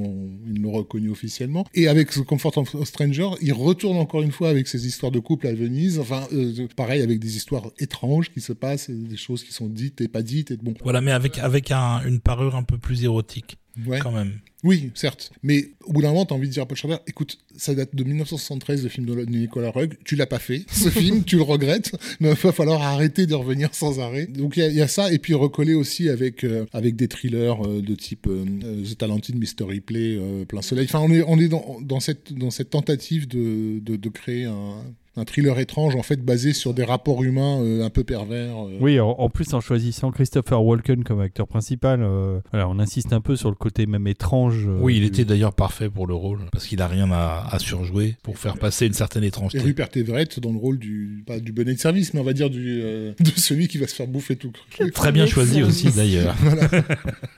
ils l'ont reconnu officiellement. Et avec The Comfort of Stranger, il retourne encore une fois avec ces histoires de couple à Venise. Enfin, euh, pareil avec des histoires étranges qui se passent, des choses qui sont dites et pas dites. Bon, Voilà, mais avec, avec un- une parure un peu plus érotique, ouais. quand même. Oui, certes. Mais au bout d'un moment, t'as envie de dire à Paul Schrader, écoute, ça date de 1973, le film de Nicolas Roeg. Tu l'as pas fait, ce film, tu le regrettes, mais il va falloir arrêter de revenir sans arrêt. Donc il y a- il y, a ça, et puis recoller aussi avec, euh, avec des thrillers euh, de type euh, The Talented Mr. Ripley, euh, Plein Soleil. Enfin, on est, on est dans, dans, cette, dans cette tentative de, de, de créer un, un thriller étrange, en fait, basé sur des rapports humains euh, un peu pervers. euh. Oui, en, en plus en choisissant Christopher Walken comme acteur principal, euh, voilà, on insiste un peu sur le côté même étrange. euh, Oui, il du- était d'ailleurs parfait pour le rôle, parce qu'il a rien à, à surjouer pour faire passer une certaine Et étrangeté. Rupert Everett dans le rôle du, pas du bonnet de service, mais on va dire du, euh, de celui qui va se faire bouffer tout cru. Très bien choisi aussi d'ailleurs.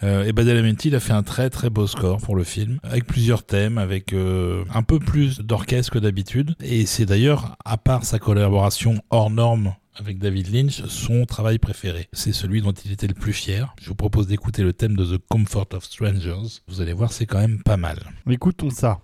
Et Badalamenti, il a fait un très très beau score pour le film, avec plusieurs thèmes, avec euh, un peu plus d'orchestre que d'habitude. Et c'est d'ailleurs, à part sa collaboration hors norme avec David Lynch, son travail préféré. C'est celui dont il était le plus fier. Je vous propose d'écouter le thème de The Comfort of Strangers. Vous allez voir, c'est quand même pas mal. Écoutons ça.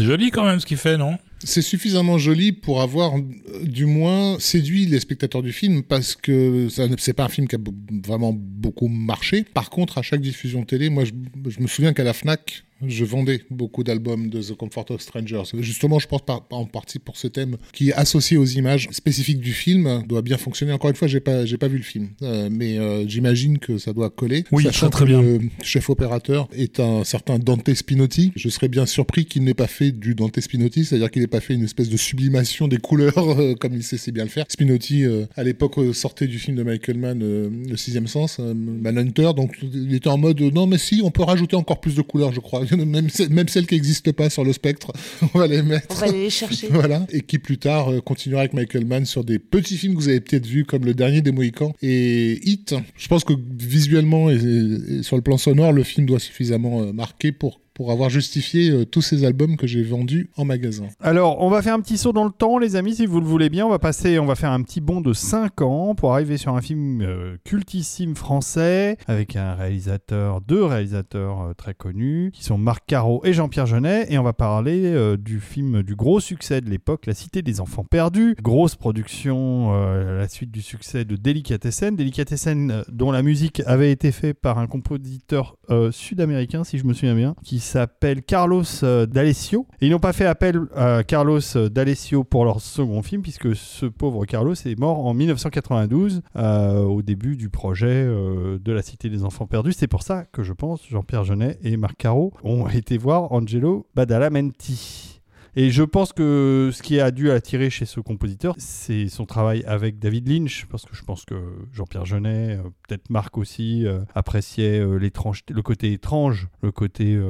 C'est joli quand même ce qu'il fait, non? C'est suffisamment joli pour avoir euh, du moins séduit les spectateurs du film parce que c'est pas un film qui a vraiment beaucoup marché. Par contre, à chaque diffusion télé, moi je, je me souviens qu'à la Fnac, je vendais beaucoup d'albums de The Comfort of Strangers. Justement, je pense en partie pour ce thème qui est associé aux images spécifiques du film doit bien fonctionner. Encore une fois, j'ai pas j'ai pas vu le film, euh, mais euh, j'imagine que ça doit coller. Oui, très, très bien. Le chef opérateur est un certain Dante Spinotti. Je serais bien surpris qu'il n'ait pas fait du Dante Spinotti, c'est-à-dire qu'il n'ait pas fait une espèce de sublimation des couleurs euh, comme il sait bien le faire. Spinotti, à l'époque, sortait du film de Michael Mann, Le Sixième Sens, Manhunter, donc il était en mode non mais si, on peut rajouter encore plus de couleurs, je crois. même, même celles qui n'existent pas sur le spectre, on va les mettre. On va les chercher. voilà. Et qui plus tard euh, continuera avec Michael Mann sur des petits films que vous avez peut-être vus, comme Le Dernier des Mohicans et Hit. Je pense que visuellement et, sur le plan sonore, le film doit suffisamment euh, marquer pour pour avoir justifié euh, tous ces albums que j'ai vendus en magasin. Alors, on va faire un petit saut dans le temps, les amis, si vous le voulez bien. On va passer, on va faire un petit bond de 5 ans pour arriver sur un film euh, cultissime français avec un réalisateur, deux réalisateurs euh, très connus qui sont Marc Caro et Jean-Pierre Jeunet. Et on va parler du film du gros succès de l'époque, La Cité des Enfants Perdus. Grosse production, la suite du succès de Delicatessen. Delicatessen, dont la musique avait été faite par un compositeur sud-américain, si je me souviens bien, qui s'appelle Carlos euh, D'Alessio. Ils n'ont pas fait appel à Carlos euh, D'Alessio pour leur second film, puisque ce pauvre Carlos est mort en 1992, euh, au début du projet de la Cité des Enfants Perdus. C'est pour ça que je pense Jean-Pierre Jeunet et Marc Caro ont été voir Angelo Badalamenti. Et je pense que ce qui a dû attirer chez ce compositeur, c'est son travail avec David Lynch, parce que je pense que Jean-Pierre Jeunet, euh, peut-être Marc aussi, euh, appréciait euh, le côté étrange, le côté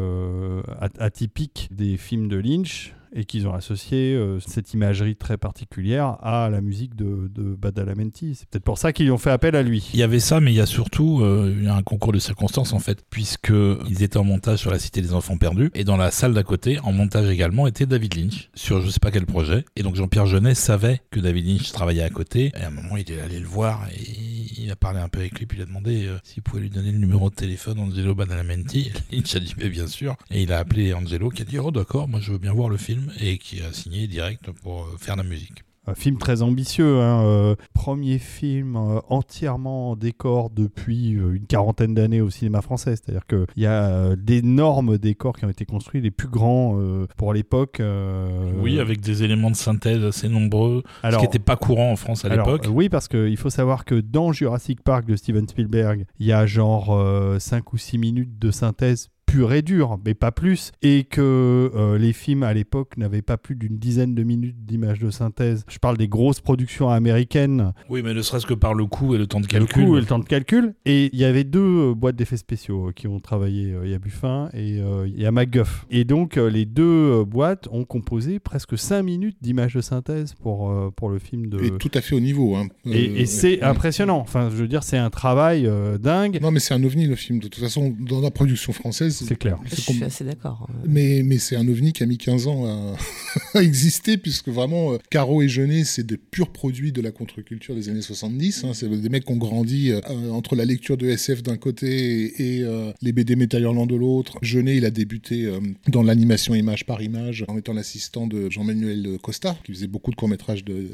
atypique des films de Lynch et qu'ils ont associé euh, cette imagerie très particulière à la musique de, Badalamenti. C'est peut-être pour ça qu'ils ont fait appel à lui. Il y avait ça, mais il y a surtout euh, un concours de circonstances en fait, puisqu'ils étaient en montage sur la Cité des Enfants Perdus, et dans la salle d'à côté, en montage également, était David Lynch, sur je sais pas quel projet. Et donc Jean-Pierre Jeunet savait que David Lynch travaillait à côté, et à un moment il est allé le voir, et il a parlé un peu avec lui, puis il a demandé euh, s'il pouvait lui donner le numéro de téléphone d'Angelo Badalamenti. Lynch a dit mais bien sûr, et il a appelé Angelo qui a dit oh d'accord, moi je veux bien voir le film et qui a signé direct pour euh, faire la musique. Un film très ambitieux, hein, euh, premier film euh, entièrement en décor depuis une quarantaine d'années au cinéma français. C'est-à-dire qu'il y a d'énormes décors qui ont été construits, les plus grands pour l'époque. Oui, avec des éléments de synthèse assez nombreux, ce qui n'était pas courant en France à l'époque. oui, parce qu'il faut savoir que dans Jurassic Park de Steven Spielberg, il y a genre 5 ou 6 minutes de synthèse pur et dur, mais pas plus, et que euh, les films à l'époque n'avaient pas plus d'une dizaine de minutes d'image de synthèse. Je parle des grosses productions américaines. Oui, mais ne serait-ce que par le coût et le temps de calcul. Le coût et le temps de calcul. Et il y avait deux euh, boîtes d'effets spéciaux euh, qui ont travaillé. Il y a Buffin et il y a MacGuff. Et donc les deux boîtes ont composé presque 5 minutes d'image de synthèse pour, pour le film de... Et tout à fait au niveau. Hein. et, c'est impressionnant. Enfin, je veux dire, c'est un travail dingue. Non, mais c'est un ovni le film. De toute façon, dans la production française, c'est clair. Je suis assez d'accord. Hein. Mais, mais c'est un ovni qui a mis 15 ans à, exister, puisque vraiment, euh, Caro et Jeunet, c'est des purs produits de la contre-culture des années 70. Hein. C'est des mecs qui ont grandi euh, entre la lecture de SF d'un côté et, euh, les BD Land de l'autre. Jeunet, il a débuté dans l'animation image par image, en étant l'assistant de Jean-Manuel Costa, qui faisait beaucoup de courts-métrages de,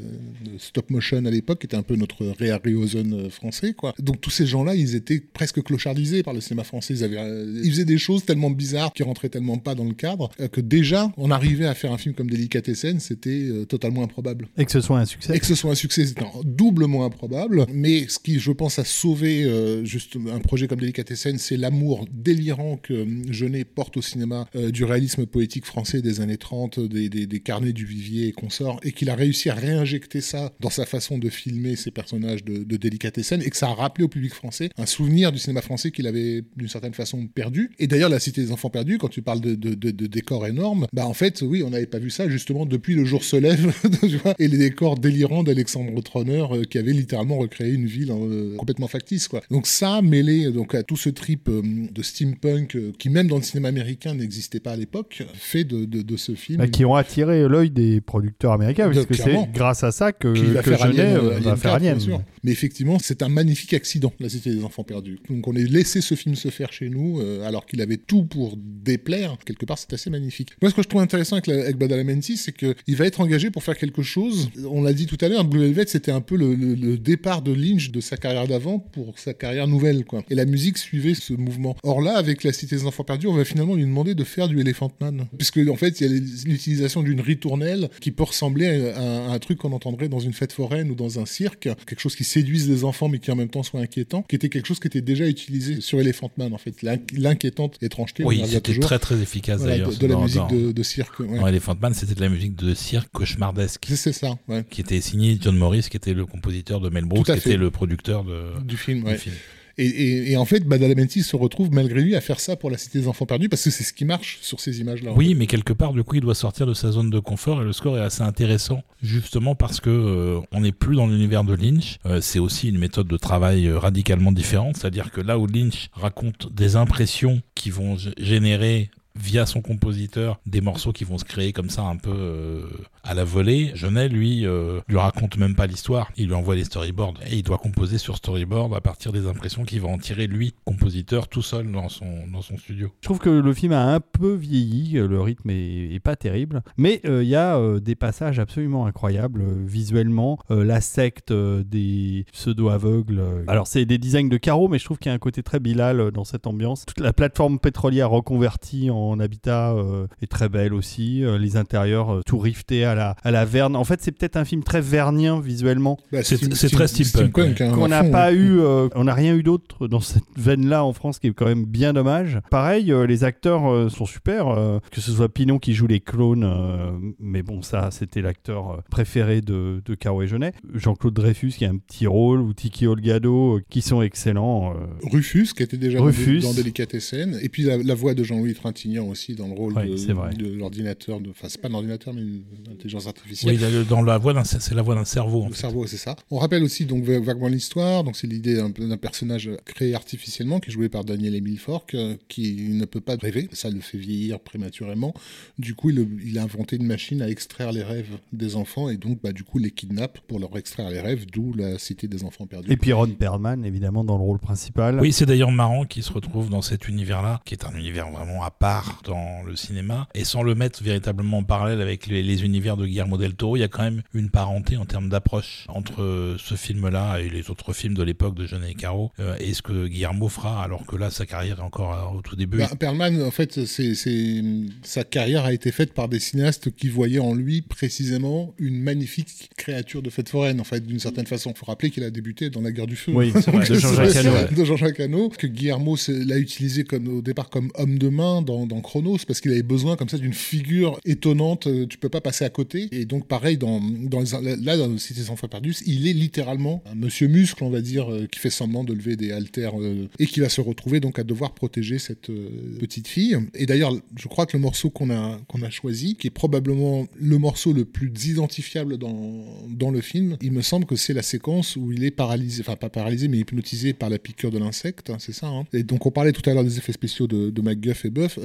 stop motion à l'époque, qui était un peu notre Ray Harryhausen français. Quoi. Donc tous ces gens-là, ils étaient presque clochardisés par le cinéma français. Ils, avaient, ils faisaient des choses tellement bizarre, qui rentrait tellement pas dans le cadre, euh, que déjà, on arrivait à faire un film comme Delicatessen, c'était euh, totalement improbable. Et que ce soit un succès. Et que ce soit un succès, c'était doublement improbable. Mais ce qui, je pense, a sauvé euh, juste un projet comme Delicatessen, c'est l'amour délirant que Jeunet porte au cinéma du réalisme poétique français des années 30, des, des, carnets du Vivier et consorts, et qu'il a réussi à réinjecter ça dans sa façon de filmer ses personnages de, de Delicatessen, et que ça a rappelé au public français un souvenir du cinéma français qu'il avait d'une certaine façon perdu. Et d'ailleurs, La Cité des enfants perdus, quand tu parles de, de, de, décors énormes, bah en fait, oui, on n'avait pas vu ça justement depuis le jour se lève, tu vois, et les décors délirants d'Alexandre Troner euh, qui avait littéralement recréé une ville euh, complètement factice, quoi. Donc ça, mêlé donc à tout ce trip euh, de steampunk euh, qui même dans le cinéma américain n'existait pas à l'époque, fait de, de, de ce film. Bah, qui ont attiré l'œil des producteurs américains, De- puisque c'est grâce à ça que, va que faire Genet Alien, euh, euh, va Alien faire 4, bien Alien. sûr. Mais effectivement, c'est un magnifique accident, la Cité des Enfants Perdus. Donc on a laissé ce film se faire chez nous, euh, alors qu'il avait tout pour déplaire. Quelque part, c'est assez magnifique. Moi, ce que je trouve intéressant avec, la- avec C'est qu'il va être engagé pour faire quelque chose. On l'a dit tout à l'heure, Blue Velvet, c'était un peu le, le- le départ de Lynch de sa carrière d'avant pour sa carrière nouvelle. Quoi. Et la musique suivait ce mouvement. Or là, avec la Cité des Enfants Perdus, on va finalement lui demander de faire du Elephant Man. Puisque, en fait, il y a l'utilisation d'une ritournelle qui peut ressembler à, à un truc qu'on entendrait dans une fête foraine ou dans un cirque. Quelque chose qui séduise les enfants, mais qui en même temps soit inquiétant. Qui était quelque chose qui était déjà utilisé sur Elephant Man, en fait. L'in- L'inquiétante étrangeté. Oui, c'était très très efficace Voilà, d'ailleurs. de, de la musique de, de cirque. ouais. Elephant Man, c'était de la musique de cirque cauchemardesque. C'est- ça, ouais. Qui était signé John Morris, qui était le compositeur de Mel Brooks, qui était le producteur de, Du film, du ouais. film. Et, et- et en fait, Badalamenti se retrouve malgré lui à faire ça pour la Cité des Enfants Perdus parce que c'est ce qui marche sur ces images-là. en Oui, mais quelque part, du coup, il doit sortir de sa zone de confort et le score est assez intéressant, justement parce que euh, on n'est plus dans l'univers de Lynch. Euh, c'est aussi une méthode de travail euh, radicalement différente, c'est-à-dire que là où Lynch raconte des impressions qui vont générer via son compositeur des morceaux qui vont se créer comme ça un peu euh, à la volée. Genet, lui, euh, lui raconte même pas l'histoire. Il lui envoie les storyboards et il doit composer sur storyboard à partir des impressions qu'il va en tirer lui, compositeur, tout seul dans son, dans son studio. Je trouve que le film a un peu vieilli, le rythme est, pas terrible, mais euh, il y a euh, des passages absolument incroyables visuellement. La secte des pseudo-aveugles. Alors c'est des designs de carreaux, mais je trouve qu'il y a un côté très Bilal dans cette ambiance. Toute la plateforme pétrolière reconvertie en habitat euh, est très belle aussi. Euh, les intérieurs euh, tout riftés à la, à la verne. En fait, c'est peut-être un film très vernien visuellement. Bah, C'est- très steampunk, hein, qu'on à n'a pas ouais. eu, euh, on n'a rien eu d'autre dans cette veine-là en France, qui est quand même bien dommage. Pareil, euh, les acteurs euh, sont super, euh, que ce soit Pinon qui joue les clones, euh, mais bon, ça, c'était l'acteur préféré de, de Caro et Genet. Jean-Claude Dreyfus qui a un petit rôle, ou Tiki Olgado, euh, qui sont excellents. euh. Rufus, qui était déjà Rufus. dans Delicatessen, et puis la, la voix de Jean-Louis Trintignant aussi dans le rôle Ouais, de, l'ordinateur, de- enfin c'est pas l'ordinateur mais l'intelligence artificielle. Oui, dans la voix d'un, c'est la voix d'un cerveau. en Le fait. cerveau, c'est ça. On rappelle aussi donc va- vaguement l'histoire. Donc c'est l'idée d'un personnage créé artificiellement qui est joué par Daniel Emile Fork, euh, qui ne peut pas rêver. Ça le fait vieillir prématurément. Du coup, il, il a inventé une machine à extraire les rêves des enfants et donc bah, du coup les kidnappe pour leur extraire les rêves, d'où la cité des enfants perdus. Et puis Ron Perlman, évidemment, dans le rôle principal. Oui, c'est d'ailleurs marrant qu'il se retrouve dans cet univers-là, qui est un univers vraiment à part dans le cinéma, et sans le mettre véritablement en parallèle avec les, les univers de Guillermo del Toro, il y a quand même une parenté en termes d'approche entre ce film-là et les autres films de l'époque de et Caro, euh, et ce que Guillermo fera, alors que là, sa carrière est encore au tout début. Bah, Perlman, en fait, c'est, c'est- sa carrière a été faite par des cinéastes qui voyaient en lui précisément une magnifique créature de fête foraine, en fait, d'une certaine façon. Il faut rappeler qu'il a débuté dans la guerre du feu. Oui, c'est vrai, de Jean-Jacques Hano. de Jean-Jacques Hano, que Guillermo l'a utilisé comme, au départ comme homme de main dans, dans Chronos, parce qu'il avait besoin comme ça d'une figure étonnante, euh, tu peux pas passer à côté. Et donc pareil, dans, dans les- là, dans Cité sans enfants perdus, il est littéralement un monsieur muscle, on va dire, euh, qui fait semblant de lever des haltères, euh, et qui va se retrouver donc à devoir protéger cette petite fille. Et d'ailleurs, je crois que le morceau qu'on a, qu'on a choisi, qui est probablement le morceau le plus identifiable dans, dans le film, il me semble que c'est la séquence où il est paralysé, enfin pas paralysé, mais hypnotisé par la piqûre de l'insecte, hein, c'est ça. hein. Et donc on parlait tout à l'heure des effets spéciaux de, de MacGuff et Buff.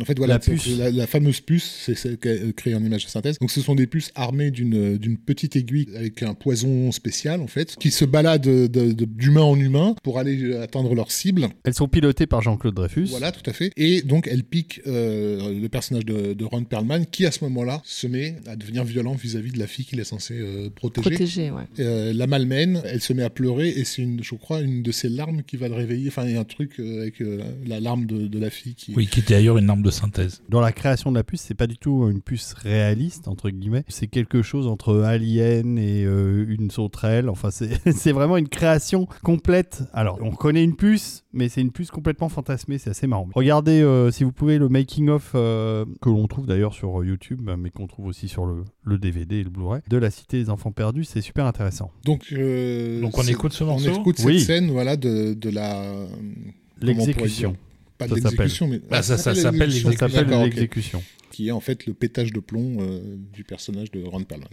En fait, voilà, La puce. La, la fameuse puce, c'est celle qui a créé en image de synthèse. Donc ce sont des puces armées d'une d'une petite aiguille avec un poison spécial, en fait, qui se baladent de- de- d'humain en humain pour aller atteindre leur cible. Elles sont pilotées par Jean-Claude Dreyfus. Voilà, tout à fait. Et donc, elle pique euh, le personnage de, de Ron Perlman, qui à ce moment-là se met à devenir violent vis-à-vis de la fille qu'il est censé euh, protéger. Protégé, ouais. Euh, la malmène, elle se met à pleurer, et c'est, une, je crois, une de ses larmes qui va le réveiller. Enfin, il y a un truc euh, avec euh, la larme de, de la fille qui. Oui, qui était d'ailleurs une arme de synthèse. Dans la création de la puce, c'est pas du tout une puce réaliste, entre guillemets. C'est quelque chose entre Alien et euh, une sauterelle. Enfin, c'est vraiment une création complète. Alors, on reconnaît une puce, mais c'est une puce complètement fantasmée. C'est assez marrant. Regardez, euh, si vous pouvez, le making-of euh, que l'on trouve d'ailleurs sur YouTube, mais qu'on trouve aussi sur le, le DVD et le Blu-ray, de La Cité des Enfants Perdus. C'est super intéressant. Donc, euh, Donc on écoute ce On morceau écoute cette Oui. scène, voilà, de, de la. on L'exécution. Pas Ça de l'exécution, mais. Ah, ça- ça s'appelle Ça l'exécution. s'appelle D'accord, ok. l'exécution. qui qui est en fait le pétage de plomb euh, du personnage de Ron Perlman.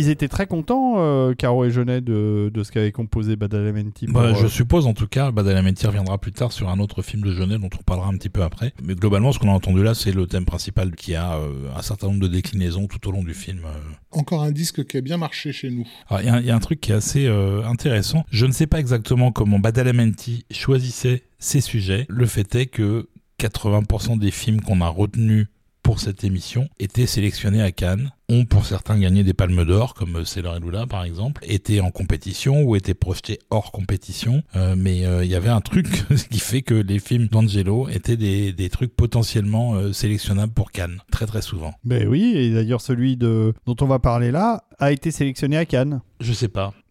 Ils étaient très contents, euh, Caro et Jeunet, de, de ce qu'avait composé Badalamenti. pour, Bah, je euh, suppose en tout cas, Badalamenti reviendra plus tard sur un autre film de Jeunet dont on parlera un petit peu après. Mais globalement, ce qu'on a entendu là, c'est le thème principal qui a euh, un certain nombre de déclinaisons tout au long du film. euh. Encore un disque qui a bien marché chez nous. Alors, il y, a un- il y a un truc qui est assez euh, intéressant. Je ne sais pas exactement comment Badalamenti choisissait ses sujets. Le fait est que 80% des films qu'on a retenus pour cette émission étaient sélectionnés à Cannes, ont pour certains gagné des palmes d'or, comme Sailor et Lula par exemple, étaient en compétition ou étaient projetés hors compétition. Euh, mais euh, il y avait un truc qui fait que les films d'Angelo étaient des, des trucs potentiellement euh, sélectionnables pour Cannes, très très souvent. Ben oui, et d'ailleurs celui de, dont on va parler là a été sélectionné à Cannes. Je sais pas.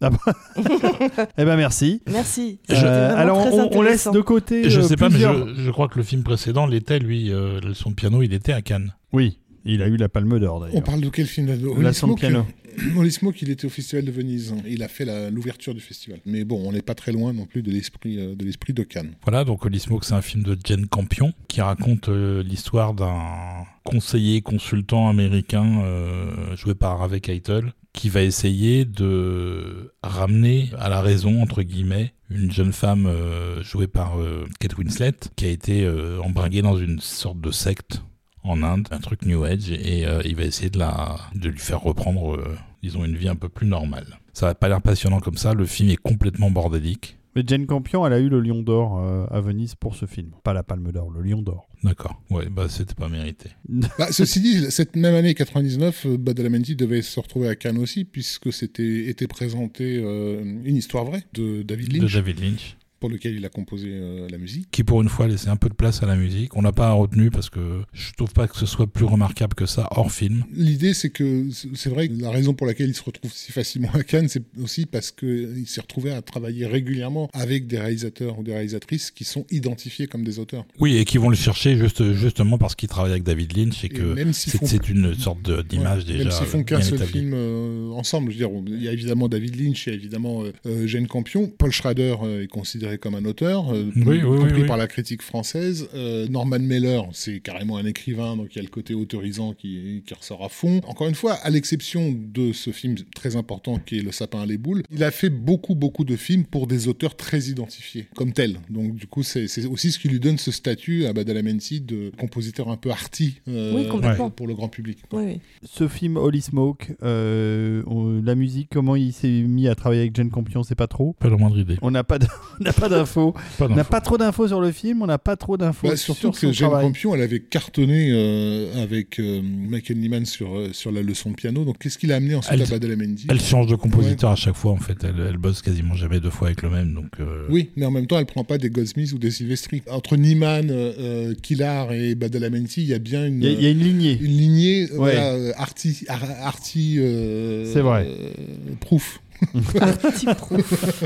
Eh ben merci. Merci. Je- Euh, alors très on, on laisse de côté. Je euh, sais pas, mais je, je crois que le film précédent l'était, lui, euh, le son de piano, il était à Cannes. Oui, il a eu la Palme d'Or On d'ailleurs. parle de quel film là La piano. Holly Smoke, il était au Festival de Venise. Il a fait l'ouverture du festival. Mais bon, on n'est pas très loin non plus de l'esprit euh, de l'esprit de Cannes. Voilà, donc Holy Smoke, c'est un film de Jane Campion qui raconte euh, l'histoire d'un conseiller consultant américain euh, joué par Harvey Keitel qui va essayer de ramener à la raison, entre guillemets, une jeune femme euh, jouée par euh, Kate Winslet qui a été euh, embringuée dans une sorte de secte en Inde, un truc New Age, et euh, il va essayer de, la, de lui faire reprendre, euh, disons, une vie un peu plus normale. Ça n'a pas l'air passionnant comme ça, le film est complètement bordélique. Mais Jane Campion, elle a eu le Lion d'Or euh, à Venise pour ce film. Pas la Palme d'Or, le Lion d'Or. D'accord, ouais, bah c'était pas mérité. Bah, ceci dit, cette même année 99, euh, Badalamenti devait se retrouver à Cannes aussi, puisque c'était était présenté euh, une histoire vraie de David de Lynch, David Lynch, pour lequel il a composé euh, la musique. qui pour une fois laissait un peu de place à la musique. On l'a pas retenu parce que je trouve pas que ce soit plus remarquable que ça hors film. L'idée, c'est que c'est vrai que la raison pour laquelle il se retrouve si facilement à Cannes, c'est aussi parce qu'il s'est retrouvé à travailler régulièrement avec des réalisateurs ou des réalisatrices qui sont identifiés comme des auteurs. Oui, et qui vont le chercher juste, justement parce qu'il travaille avec David Lynch et Et que c'est une sorte d'image Ouais, déjà Même s'ils font qu'un bien seul film euh, ensemble, je veux dire, il y a évidemment David Lynch, il y a évidemment euh, euh, Jane Campion. Paul Schrader euh, est considéré considéré comme un auteur, euh, Oui, oui, compris oui, oui. par la critique française. Euh, Norman Mailer, c'est carrément un écrivain, donc il y a le côté autorisant qui, qui ressort à fond. Encore une fois, à l'exception de ce film très important qui est Le sapin à les boules, il a fait beaucoup, beaucoup de films pour des auteurs très identifiés, comme tel. Donc du coup, c'est c'est aussi ce qui lui donne ce statut à Badalamenti de compositeur un peu arty euh, pour le grand public. quoi. Oui, oui. Ce film Holy Smoke, euh, la musique, comment il s'est mis à travailler avec Jane Campion, c'est pas trop. Pas la moindre idée. On n'a pas de- pas d'infos. On n'a pas trop d'infos sur le film, on n'a pas trop d'infos Bah, sur surtout que Jane travail. Campion, elle avait cartonné euh, avec euh, Michael Nyman sur, euh, sur la leçon de piano. Donc, qu'est-ce qu'il a amené ensuite Elle- à Badalamenti Elle change de compositeur à chaque fois, en fait. Elle, elle bosse quasiment jamais deux fois avec le même. Donc, euh, Oui, mais en même temps, elle prend pas des Goldsmiths ou des Silvestri. Entre Nyman, Killar et Badalamenti, il y a bien une, Il y, a- il y a une lignée. une lignée Ouais. voilà, arty, ar- arty, euh, C'est vrai. euh, proof. Petit proof.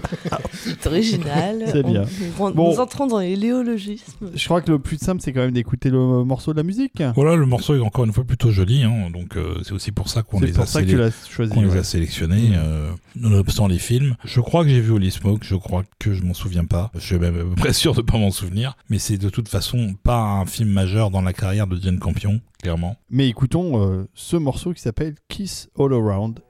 C'est original. C'est On- bien. on- Bon. Nous entrons dans les léologismes. Je crois que le plus simple, c'est quand même d'écouter le morceau de la musique. Voilà, le morceau est encore une fois plutôt joli. hein, donc, euh, c'est aussi pour ça qu'on C'est les, pour a ça que sélec- tu l'as choisi. qu'on les ouais. a sélectionnés, euh, nonobstant les films. Je crois que j'ai vu Holy Smoke, je crois que je m'en souviens pas. Je suis même à peu près sûr de pas m'en souvenir. Mais c'est de toute façon pas un film majeur dans la carrière de Jane Campion, clairement. Mais écoutons euh, ce morceau qui s'appelle Kiss All Around.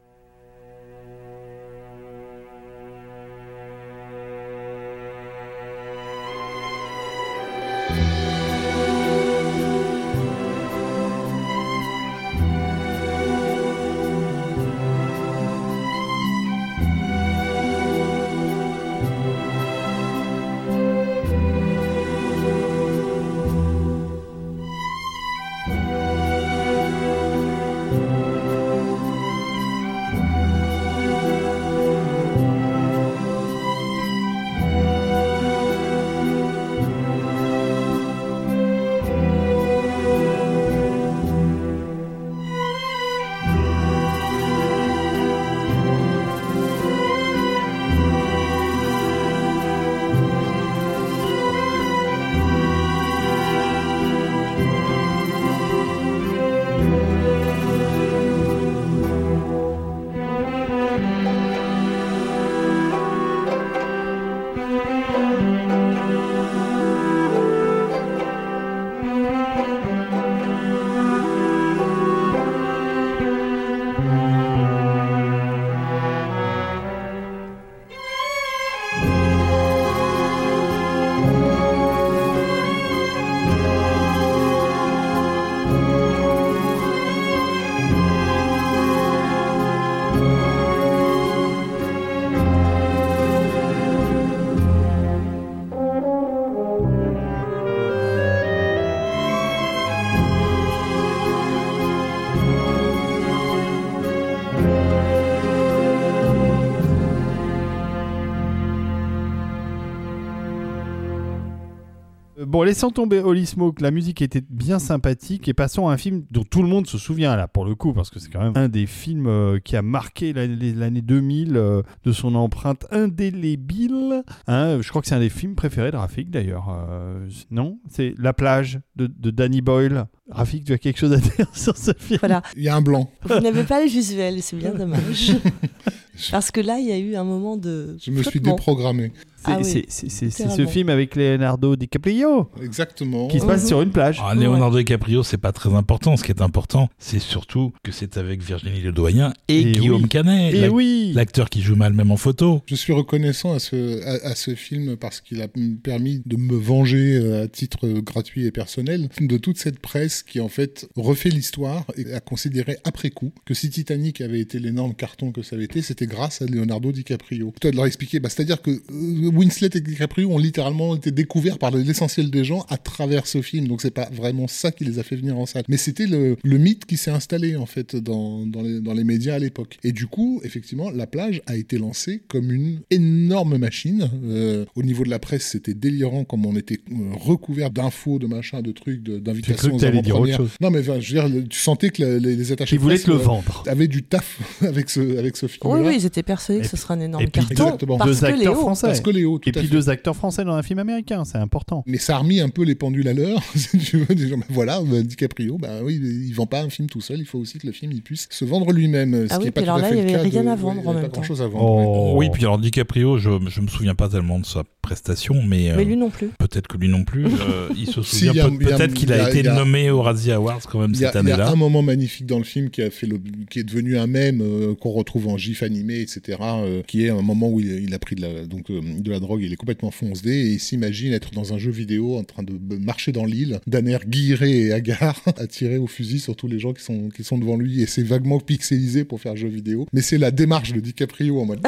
Laissons tomber Holy Smoke, la musique était bien sympathique et passons à un film dont tout le monde se souvient là pour le coup parce que c'est quand même un des films euh, qui a marqué l'année l'année 2000 euh, de son empreinte indélébile. Hein, je crois que c'est un des films préférés de Rafik d'ailleurs. Euh, non? C'est La plage de Danny Boyle. Rafik, tu as quelque chose à dire sur ce film Voilà. Il y a un blanc. Vous n'avez pas les visuels, c'est bien dommage. Parce que là, il y a eu un moment de. Je me suis déprogrammé. C'est Ah oui, ce film avec Leonardo DiCaprio Exactement. qui se passe Mhm. sur une plage. Ah, Leonardo DiCaprio, c'est pas très important. Ce qui est important, c'est surtout que c'est avec Virginie Ledoyen et, Et Guillaume oui. Canet, Et oui l'acteur qui joue mal même en photo. Je suis reconnaissant à ce, à, à ce film parce qu'il a permis de me venger euh, à titre gratuit et personnel de toute cette presse qui en fait refait l'histoire et a considéré après coup que si Titanic avait été l'énorme carton que ça avait été, c'était grâce à Leonardo DiCaprio. Toi de leur expliquer, bah, c'est-à-dire que euh, Winslet et DiCaprio ont littéralement été découverts par l'essentiel des gens à travers ce film, donc c'est pas vraiment ça qui les a fait venir en salle. Mais c'était le, le mythe qui s'est installé en fait dans, dans, les, dans les médias à l'époque. Et du coup, effectivement, la plage a été lancée comme une énorme machine. Euh, au niveau de la presse, c'était délirant comme on était euh, recouvert d'infos, de machins, de trucs, J'ai d'invitations. cru que aux t'allais dire autre avant-premières. chose. Non, mais enfin, je veux dire, tu sentais que la- les, les attachés Qui te le euh, vendre. avaient du taf avec ce, avec ce film. Oui, oui, ils étaient persuadés que ce serait un énorme et puis carton. Exactement. Parce Deux que acteurs Léo, français. Parce que Léo, DiCaprio, tout Et puis deux acteurs français dans un film américain, c'est important. Mais ça a remis un peu les pendules à l'heure. si tu veux, des gens, ben voilà, ben DiCaprio, bah oui, il vend pas un film tout seul. Il faut aussi que le film il puisse se vendre lui-même. Ce Ah qui oui, est pas puis tout alors à là, fait il y le avait cas rien de- à vendre ouais, en même pas temps. grand-chose à vendre. ouais. Oh. Oui, puis alors DiCaprio, je, je me souviens pas tellement de sa prestation, mais, euh, Mais lui non plus. peut-être que lui non plus. euh, il se souvient peut-être qu'il a, a- été a- nommé au Razzie Awards quand même Il y, a, cette il y a année-là. un moment magnifique dans le film qui a fait le, qui est devenu un mème euh, qu'on retrouve en gif animé, etc. euh, qui est un moment où il, il a pris de la, donc euh, de la drogue, il est complètement foncé et il s'imagine être dans un jeu vidéo en train de marcher dans l'île, d'un air guiré et hagard, à tirer au fusil sur tous les gens qui sont qui sont devant lui et c'est vaguement pixelisé pour faire jeu vidéo, mais c'est la démarche de DiCaprio en mode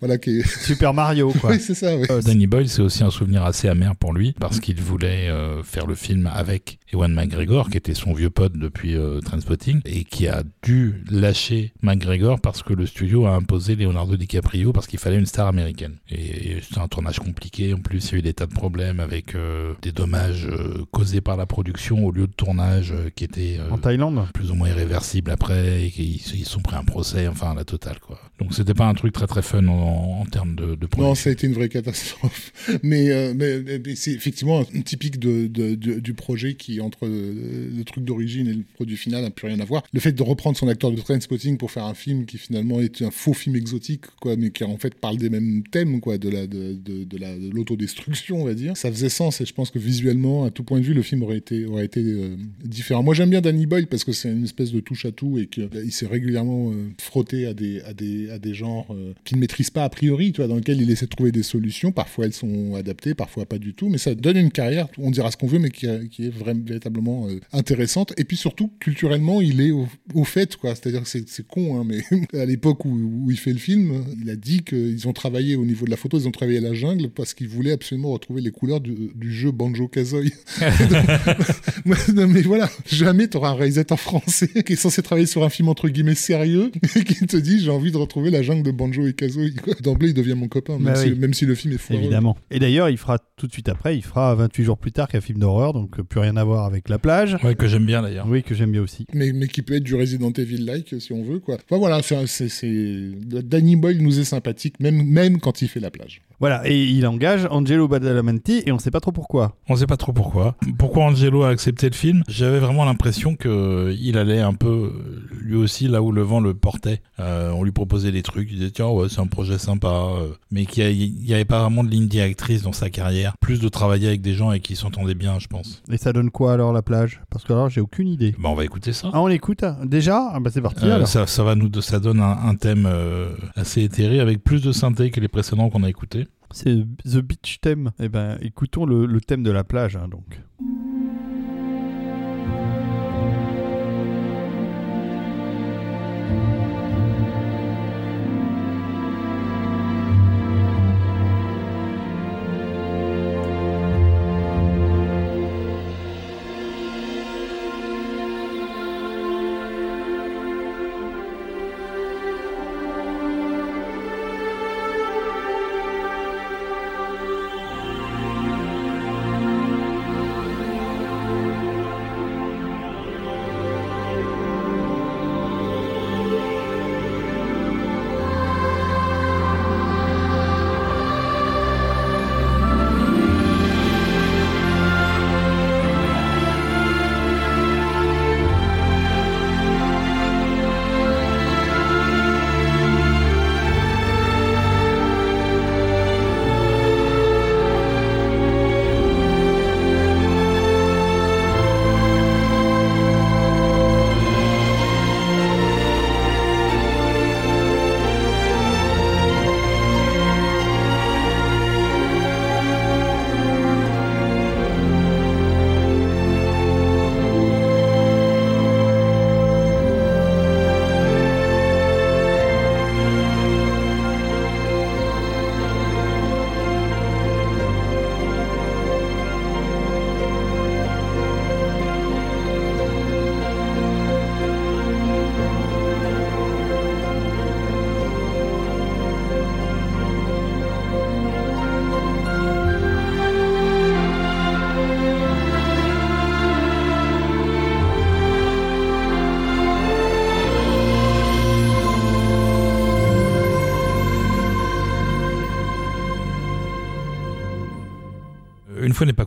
voilà qui est... Super Mario, quoi. oui c'est ça. oui. Danny Boyle, c'est aussi un souvenir assez amer pour lui parce qu'il voulait euh, faire le film avec Ewan McGregor, qui était son vieux pote depuis euh, Trainspotting, et qui a dû lâcher McGregor parce que le studio a imposé Leonardo DiCaprio parce qu'il fallait une star américaine. Et c'était un tournage compliqué. En plus, il y a eu des tas de problèmes avec euh, des dommages euh, causés par la production au lieu de tournage euh, qui étaient euh, En Thaïlande plus ou moins irréversibles après et qu'ils ils se sont pris un procès, enfin la totale quoi. Donc c'était pas un truc très très fun en, en termes de, de Non, ça a été une vraie catastrophe. Mais, euh, mais, mais c'est effectivement un typique de, de- de- du projet qui, entre euh, le truc d'origine et le produit final, n'a plus rien à voir. Le fait de reprendre son acteur de Trainspotting pour faire un film qui finalement est un faux film exotique, quoi, mais qui en fait parle des mêmes thèmes, quoi, de la de, de, de la de l'autodestruction, on va dire. Ça faisait sens et je pense que visuellement, à tout point de vue, le film aurait été aurait été euh, différent. Moi, j'aime bien Danny Boyle parce que c'est une espèce de touche à tout et qu'il s'est régulièrement euh, frotté à des à des à des genres euh, qu'il ne maîtrise pas a priori, tu dans lesquels il essaie de trouver des solutions. Parfois, elles sont adaptées, parfois pas du tout, mais ça donne une carrière. On dira ce qu'on veut, mais qui, a- qui est vraiment véritablement euh, intéressante. Et puis surtout, culturellement, il est au, au fait, quoi. C'est-à-dire que c'est con, hein, mais à l'époque où, où il fait le film, il a dit qu'ils ont travaillé au niveau de la photo, ils ont travaillé à la jungle parce qu'ils voulaient absolument retrouver les couleurs du, du jeu Banjo Kazooie. non, mais voilà, jamais tu auras un réalisateur français qui est censé travailler sur un film entre guillemets sérieux et qui te dit j'ai envie de retrouver la jungle de Banjo et Kazooie. D'emblée, il devient mon copain, même, Bah si, oui. même si le film est foireux. Évidemment. Et d'ailleurs, il fera tout de suite après, il fera 28 jours plus tard qu'un film d'horreur, donc plus rien à voir avec la plage. Ouais, que j'aime bien d'ailleurs. Oui, que j'aime bien aussi. mais, mais qui peut être du Resident Evil-like si on veut. quoi. Enfin voilà, c'est- Danny Boyle nous est sympathique, même, même quand il fait la plage. Voilà, et il engage Angelo Badalamenti, et on sait pas trop pourquoi. On sait pas trop pourquoi. Pourquoi Angelo a accepté le film? J'avais vraiment l'impression que euh, il allait un peu, euh, lui aussi, là où le vent le portait. Euh, on lui proposait des trucs, il disait tiens ouais c'est un projet sympa, mais qu'il n'y avait pas vraiment de ligne directrice dans sa carrière. Plus de travailler avec des gens avec qui il s'entendait bien, je pense. Et ça donne quoi alors la plage? Parce que alors j'ai aucune idée. Bah on va écouter ça. Ah, on l'écoute Déjà? Ah bah c'est parti Euh, alors. ça, ça va nous, ça donne un, un thème euh, assez éthéré avec plus de synthé que les précédents qu'on a écoutés. C'est The Beach Theme. Eh ben, écoutons le, le thème de la plage, hein, donc.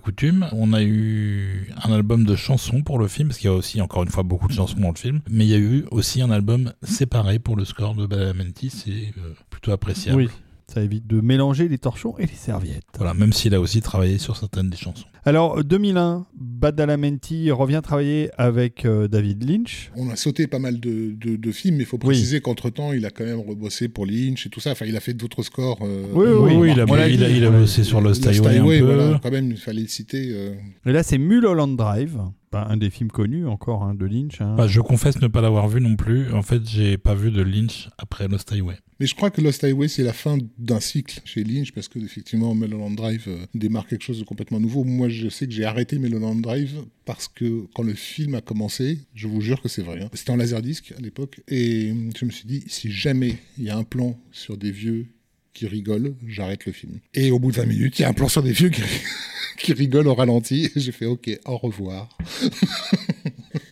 Coutume, on a eu un album de chansons pour le film, parce qu'il y a aussi encore une fois beaucoup de chansons dans le film, mais il y a eu aussi un album séparé pour le score de Badalamenti, c'est euh, plutôt appréciable. Oui. Ça évite de mélanger les torchons et les serviettes. Voilà, même s'il a aussi travaillé sur certaines des chansons. Alors, 2001, Badalamenti revient travailler avec euh, David Lynch. On a sauté pas mal de, de- de films, mais il faut préciser qu'entre-temps, il a quand même rebossé pour Lynch et tout ça. Enfin, il a fait d'autres scores. euh, Oui, oui, oui, il a, il a, dit. il a bossé sur Lost Highway un peu. voilà, quand même, il fallait le citer. euh. Et là, c'est Mulholland Drive, un des films connus encore hein, de Lynch. hein. Bah, je confesse ne pas l'avoir vu non plus. En fait, j'ai pas vu de Lynch après Lost Highway. Mais je crois que Lost Highway, c'est la fin d'un cycle chez Lynch, parce que effectivement, Mulholland Drive euh, démarre quelque chose de complètement nouveau. Moi, je sais que j'ai arrêté Mulholland Drive parce que quand le film a commencé, je vous jure que c'est vrai, hein, c'était en laserdisc à l'époque, et je me suis dit, si jamais il y a un plan sur des vieux qui rigolent, j'arrête le film. Et au bout de 20 minutes, il y a un plan sur des vieux qui, qui rigolent au ralenti, et j'ai fait, ok, au revoir.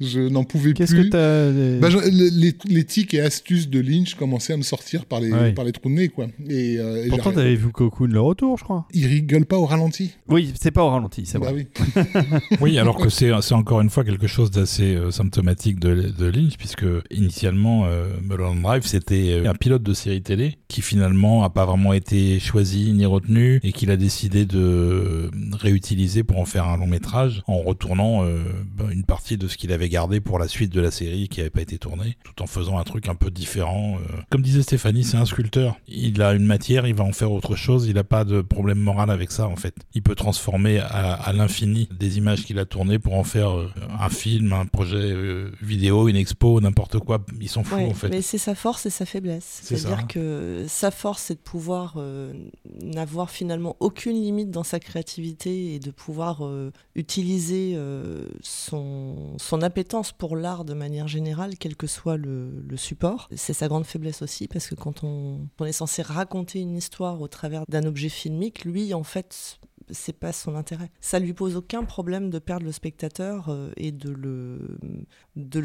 je n'en pouvais Qu'est-ce plus. que Bah, les, les- les tics et astuces de Lynch commençaient à me sortir par les, Ouais. par les trous de nez, quoi. Et, euh, et Pourtant, t'avais vu Cocoon le retour, je crois. Il rigole pas au ralenti. Oui, c'est pas au ralenti, c'est Bah vrai. oui. Oui, alors que c'est c'est encore une fois quelque chose d'assez euh, symptomatique de, de Lynch, puisque initialement, euh, Mulholland Drive, c'était euh, un pilote de série télé qui finalement a pas vraiment été choisi ni retenu et qu'il a décidé de réutiliser pour en faire un long métrage en retournant euh, ben, une partie de ce qu'il avait gardé pour la suite de la série qui n'avait pas été tournée, tout en faisant un truc un peu différent. euh. Comme disait Stéphanie, c'est un sculpteur. Il a une matière, il va en faire autre chose, il n'a pas de problème moral avec ça en fait. Il peut transformer à, à l'infini des images qu'il a tournées pour en faire euh, un film, un projet euh, vidéo, une expo, n'importe quoi. Ils s'en foutent Ouais, en fait. Mais c'est sa force et sa faiblesse. C'est C'est-à-dire que sa force, c'est de pouvoir euh, n'avoir finalement aucune limite dans sa créativité et de pouvoir euh, utiliser euh, son, son appétence pour l'art de manière générale, quel que soit le, support. C'est sa grande faiblesse aussi, parce que quand on, est censé raconter une histoire au travers d'un objet filmique, lui, en fait, c'est pas son intérêt. Ça lui pose aucun problème de perdre le spectateur euh, et de le,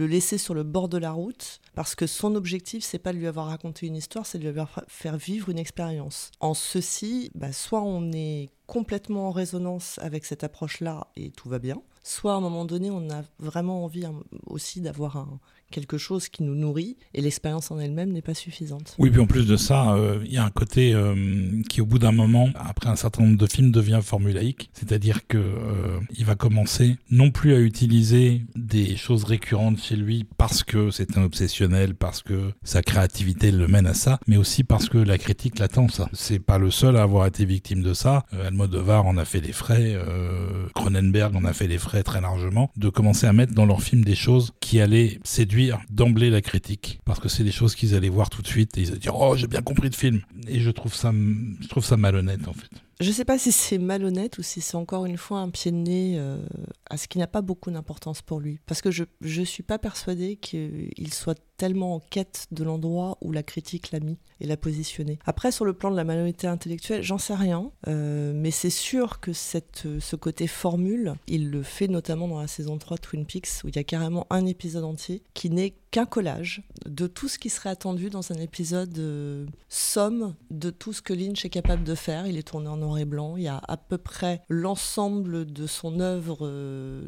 laisser sur le bord de la route parce que son objectif c'est pas de lui avoir raconté une histoire, c'est de lui avoir fa- faire vivre une expérience. En ceci, bah, soit on est complètement en résonance avec cette approche-là et tout va bien, soit à un moment donné on a vraiment envie hein, aussi d'avoir un- quelque chose qui nous nourrit et l'expérience en elle-même n'est pas suffisante. Oui, puis en plus de ça, euh, il y a un côté euh, qui, au bout d'un moment, après un certain nombre de films, devient formulaïque. C'est-à-dire que euh, il va commencer non plus à utiliser des choses récurrentes chez lui parce que c'est un obsessionnel, parce que sa créativité le mène à ça, mais aussi parce que la critique l'attend. Ça, c'est pas le seul à avoir été victime de ça. Euh, Almodovar en a fait les frais, Cronenberg en a fait les frais très largement, de commencer à mettre dans leurs films des choses qui allaient séduire d'emblée la critique, parce que c'est des choses qu'ils allaient voir tout de suite et ils allaient dire oh j'ai bien compris le film. Et je trouve ça, je trouve ça malhonnête en fait. Je sais pas si c'est malhonnête ou si c'est encore une fois un pied de nez euh, à ce qui n'a pas beaucoup d'importance pour lui. Parce que je ne suis pas persuadée qu'il soit tellement en quête de l'endroit où la critique l'a mis et l'a positionné. Après, sur le plan de la malhonnêteté intellectuelle, j'en sais rien, euh, mais c'est sûr que cette, ce côté formule, il le fait notamment dans la saison 3 de Twin Peaks, où il y a carrément un épisode entier qui n'est qu'un collage de tout ce qui serait attendu dans un épisode euh, somme de tout ce que Lynch est capable de faire. Il est tourné en noir et blanc. Il y a à peu près l'ensemble de son œuvre euh,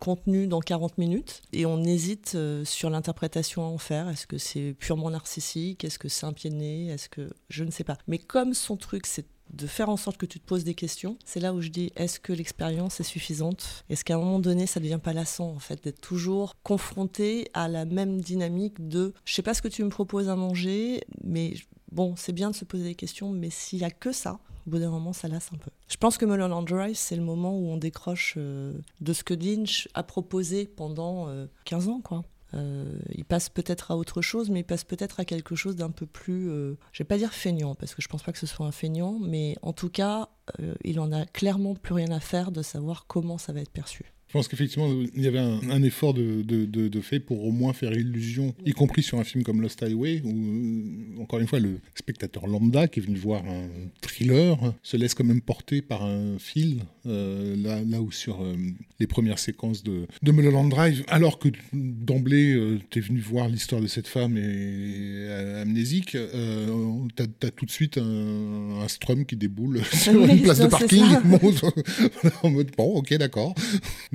contenue dans 40 minutes. Et on hésite euh, sur l'interprétation à en faire. Est-ce que c'est purement narcissique? Est-ce que c'est un pied de nez? Est-ce que... Je ne sais pas. Mais comme son truc, c'est de faire en sorte que tu te poses des questions, c'est là où je dis est-ce que l'expérience est suffisante? Est-ce qu'à un moment donné, ça devient pas lassant en fait d'être toujours confronté à la même dynamique de je sais pas ce que tu me proposes à manger, mais bon, c'est bien de se poser des questions, mais s'il y a que ça, au bout d'un moment, ça lasse un peu. Je pense que Mulholland Drive, c'est le moment où on décroche euh, de ce que Lynch a proposé pendant euh, 15 ans, quoi. Euh, il passe peut-être à autre chose, mais il passe peut-être à quelque chose d'un peu plus, euh, je vais pas dire feignant, parce que je pense pas que ce soit un feignant, mais en tout cas, euh, il en a clairement plus rien à faire de savoir comment ça va être perçu. Je pense qu'effectivement, il y avait un, effort de, de, fait pour au moins faire illusion, y compris sur un film comme Lost Highway, où, euh, encore une fois, le spectateur lambda qui est venu voir un thriller se laisse quand même porter par un fil, euh, là, là où sur euh, les premières séquences de, de Mulholland Drive, alors que d'emblée, tu es venu voir l'histoire de cette femme et, amnésique, tu as, tout de suite un, un Strum qui déboule sur une place de parking. en mode, bon, ok, d'accord.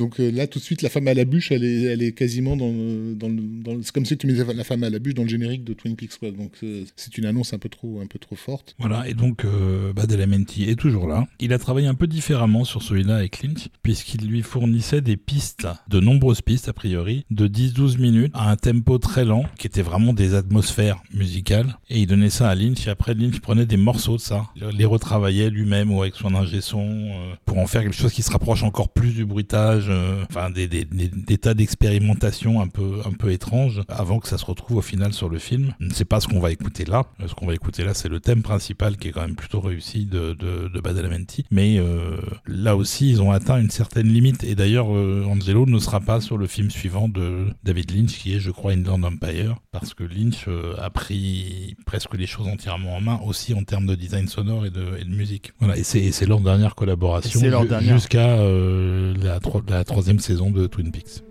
Donc euh, là, tout de suite, la femme à la bûche, elle est, elle est quasiment dans, dans c'est comme si tu mettais la femme à la bûche dans le générique de Twin Peaks. Quoi. Donc euh, c'est une annonce un peu trop, un peu trop forte. Voilà, et donc euh, Badalamenti est toujours là. Il a travaillé un peu différemment sur celui-là avec Lynch, puisqu'il lui fournissait des pistes, de nombreuses pistes a priori, de 10-12 minutes à un tempo très lent, qui était vraiment des atmosphères musicales. Et il donnait ça à Lynch, et après Lynch prenait des morceaux de ça, les retravaillait lui-même ou avec son ingé son, pour en faire quelque chose qui se rapproche encore plus du bruitage euh, enfin des, des, des, tas d'expérimentations un peu un peu étranges avant que ça se retrouve au final sur le film. C'est pas ce qu'on va écouter là. Ce qu'on va écouter là, c'est le thème principal qui est quand même plutôt réussi de, de, de Badalamenti. Mais euh, là aussi, ils ont atteint une certaine limite. Et d'ailleurs, euh, Angelo ne sera pas sur le film suivant de David Lynch, qui est, je crois, Inland Empire, parce que Lynch a pris presque les choses entièrement en main, aussi en termes de design sonore et de, et de musique. Voilà. Et c'est leur dernière collaboration jusqu'à la, la troisième saison de Twin Peaks.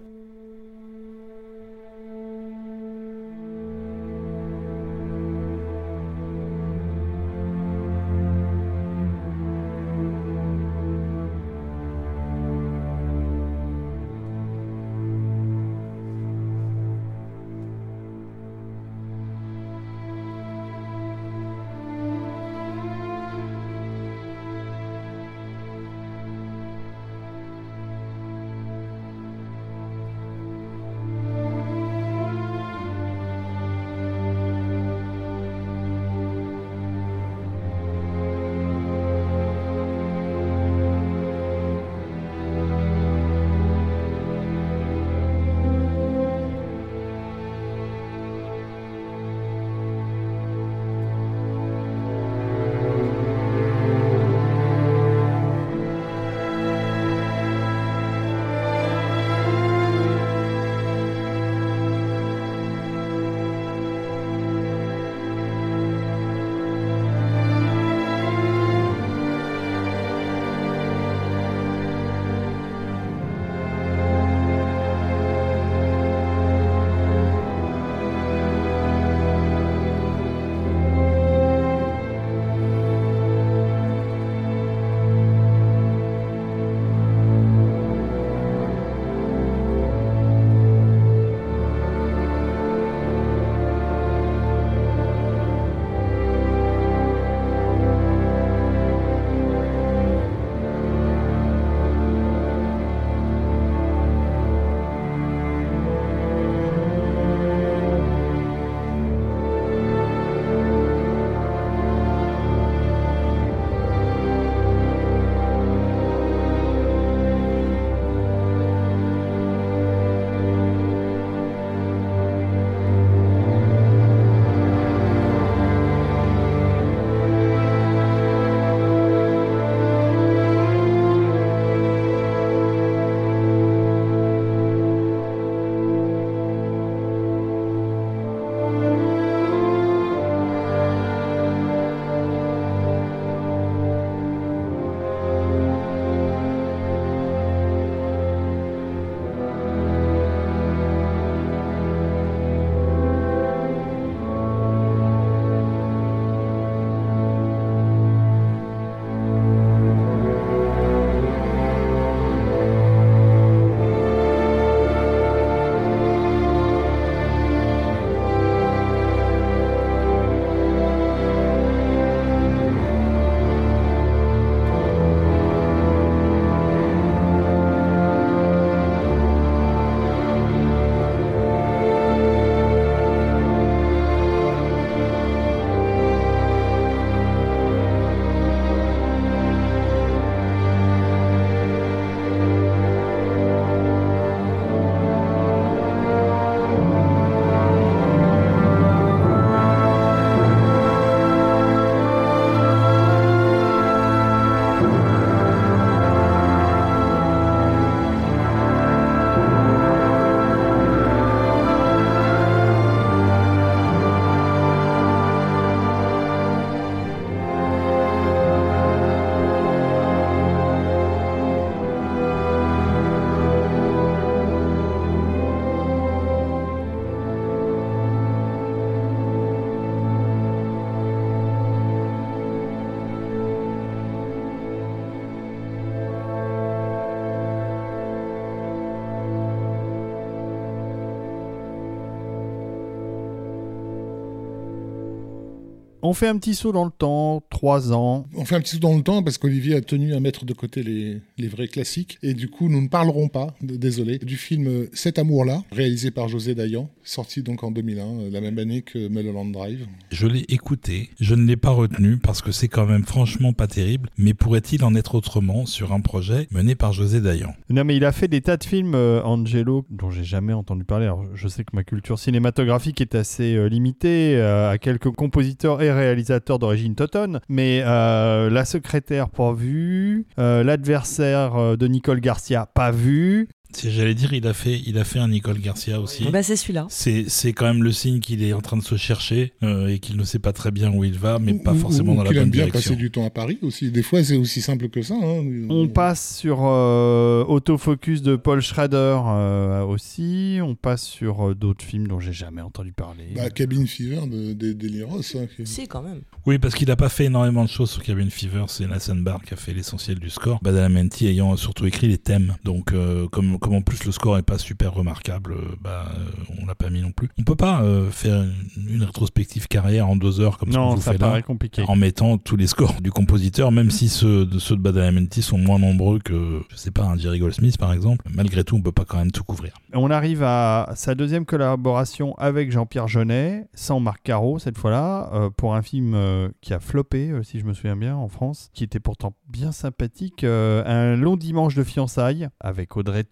On fait un petit saut dans le temps, trois ans. On fait un petit saut dans le temps parce qu'Olivier a tenu à mettre de côté les, les vrais classiques. Et du coup, nous ne parlerons pas, désolé, du film Cet amour-là, réalisé par José Dayan, sorti donc en 2001, euh, la même année que Mulholland Drive. Je l'ai écouté, je ne l'ai pas retenu parce que c'est quand même franchement pas terrible, mais pourrait-il en être autrement sur un projet mené par José Dayan? Non, mais il a fait des tas de films, euh, Angelo, dont j'ai jamais entendu parler. Alors, je sais que ma culture cinématographique est assez euh, limitée euh, à quelques compositeurs et réalisateurs d'origine totone, mais euh, La secrétaire, pas vu. Euh, L'adversaire euh, de Nicole Garcia, pas vu. Si j'allais dire, il a fait, il a fait un Nicole Garcia aussi. Bah, c'est celui-là. C'est, c'est quand même le signe qu'il est en train de se chercher euh, et qu'il ne sait pas très bien où il va, mais Ou- pas forcément ou dans la bonne aime bien direction. passer du temps à Paris aussi. Des fois, c'est aussi simple que ça. hein. On passe sur euh, Autofocus de Paul Schrader euh, aussi. On passe sur euh, d'autres films dont j'ai jamais entendu parler. Bah, Cabin Fever de, de, d'Eliros, hein, qui- Si, quand même. Oui, parce qu'il n'a pas fait énormément de choses sur Cabin Fever. C'est Nathan Barr qui a fait l'essentiel du score. Badalamenti ayant surtout écrit les thèmes. Donc, euh, comme, comme en plus le score est pas super remarquable, euh, bah, euh, on l'a pas mis non plus. On peut pas euh, faire une, une rétrospective carrière en deux heures comme ce non, vous ça fait paraît là. compliqué. En mettant tous les scores du compositeur, même si ceux de, ceux de Badalamenti sont moins nombreux que, je sais pas, un Jerry Goldsmith par exemple, malgré tout, on peut pas quand même tout couvrir. On arrive à sa deuxième collaboration avec Jean-Pierre Jeunet, sans Marc Caro cette fois-là, euh, pour un film euh, qui a floppé, si je me souviens bien, en France, qui était pourtant bien sympathique. un long dimanche de fiançailles avec Audrey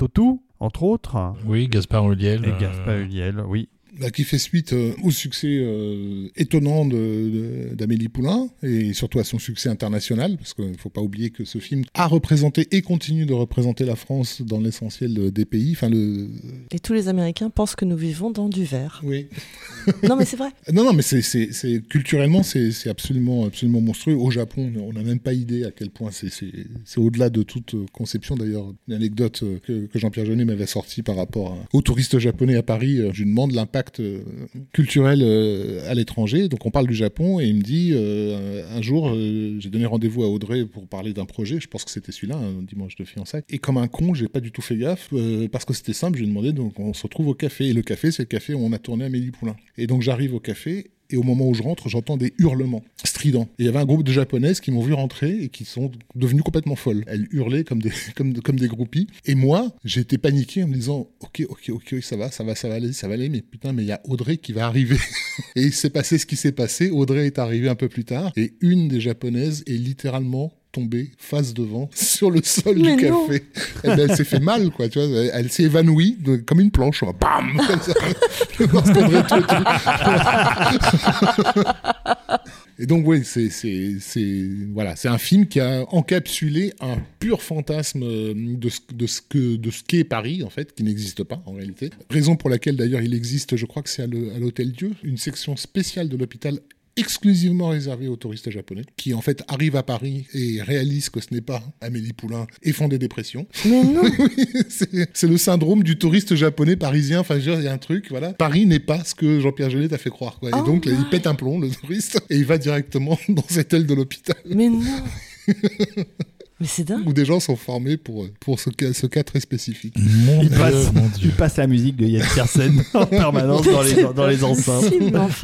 Entre autres, Oui, Gaspard Ulliel. et Gaspard Ulliel, oui. Bah, qui fait suite euh, au succès euh, étonnant d'Amélie Poulain et surtout à son succès international, parce qu'il ne faut pas oublier que ce film a représenté et continue de représenter la France dans l'essentiel de- des pays. Enfin, le... Et tous les Américains pensent que nous vivons dans du verre. oui. non, mais c'est vrai. Non, non, mais c'est, culturellement, c'est, absolument, absolument monstrueux. Au Japon, on n'a même pas idée à quel point c'est, au-delà de toute conception. D'ailleurs, une anecdote euh, que, que Jean-Pierre Jeunet m'avait sortie par rapport à- aux touristes japonais à Paris, je lui demande l'impact euh, culturel euh, à l'étranger. Donc, on parle du Japon et il me dit euh, un jour, j'ai donné rendez-vous à Audrey pour parler d'un projet. Je pense que c'était celui-là, un dimanche de fiançailles. Et comme un con, j'ai pas du tout fait gaffe parce que c'était simple. Je lui ai demandé, donc on se retrouve au café. Et le café, c'est le café où on a tourné Amélie Poulain. Et donc, j'arrive au café et au moment où je rentre, j'entends des hurlements stridents. Et il y avait un groupe de japonaises qui m'ont vu rentrer et qui sont devenues complètement folles. Elles hurlaient comme des, comme, groupies. Et moi, été paniqué en me disant, ok, ok, ok, ça va, ça va, ça va aller, ça va aller, mais putain, mais il y a Audrey qui va arriver. et il s'est passé ce qui s'est passé. Audrey est arrivée un peu plus tard et une des japonaises est littéralement tombée face devant sur le sol Mais du non. café. Eh ben, elle s'est fait mal, quoi, tu vois. Elle, elle s'est évanouie de- comme une planche. quoi. Bam Comme ça. Et donc oui, c'est c'est c'est voilà, c'est un film qui a encapsulé un pur fantasme euh, de ce de ce que de ce qu'est Paris en fait, qui n'existe pas en réalité. Raison pour laquelle d'ailleurs il existe, je crois que c'est à le- à l'hôtel Dieu, une section spéciale de l'hôpital exclusivement réservée aux touristes japonais, qui en fait arrivent à Paris et réalisent que ce n'est pas Amélie Poulain et font des dépressions. Mais non. c'est c'est le syndrome du touriste japonais parisien. Enfin, je veux dire, il y a un truc, voilà. Paris n'est pas ce que Jean-Pierre Jeunet t'a fait croire, quoi. Oh et donc, là, il pète un plomb, le touriste, et il va directement dans cette aile de l'hôpital Mais non. Mais c'est dingue. où des gens sont formés pour, pour ce, cas, ce cas très spécifique. Mon Il Dieu, passe, mon il Dieu. passe la musique de Yann Tiersen en permanence dans les, dans les enceintes.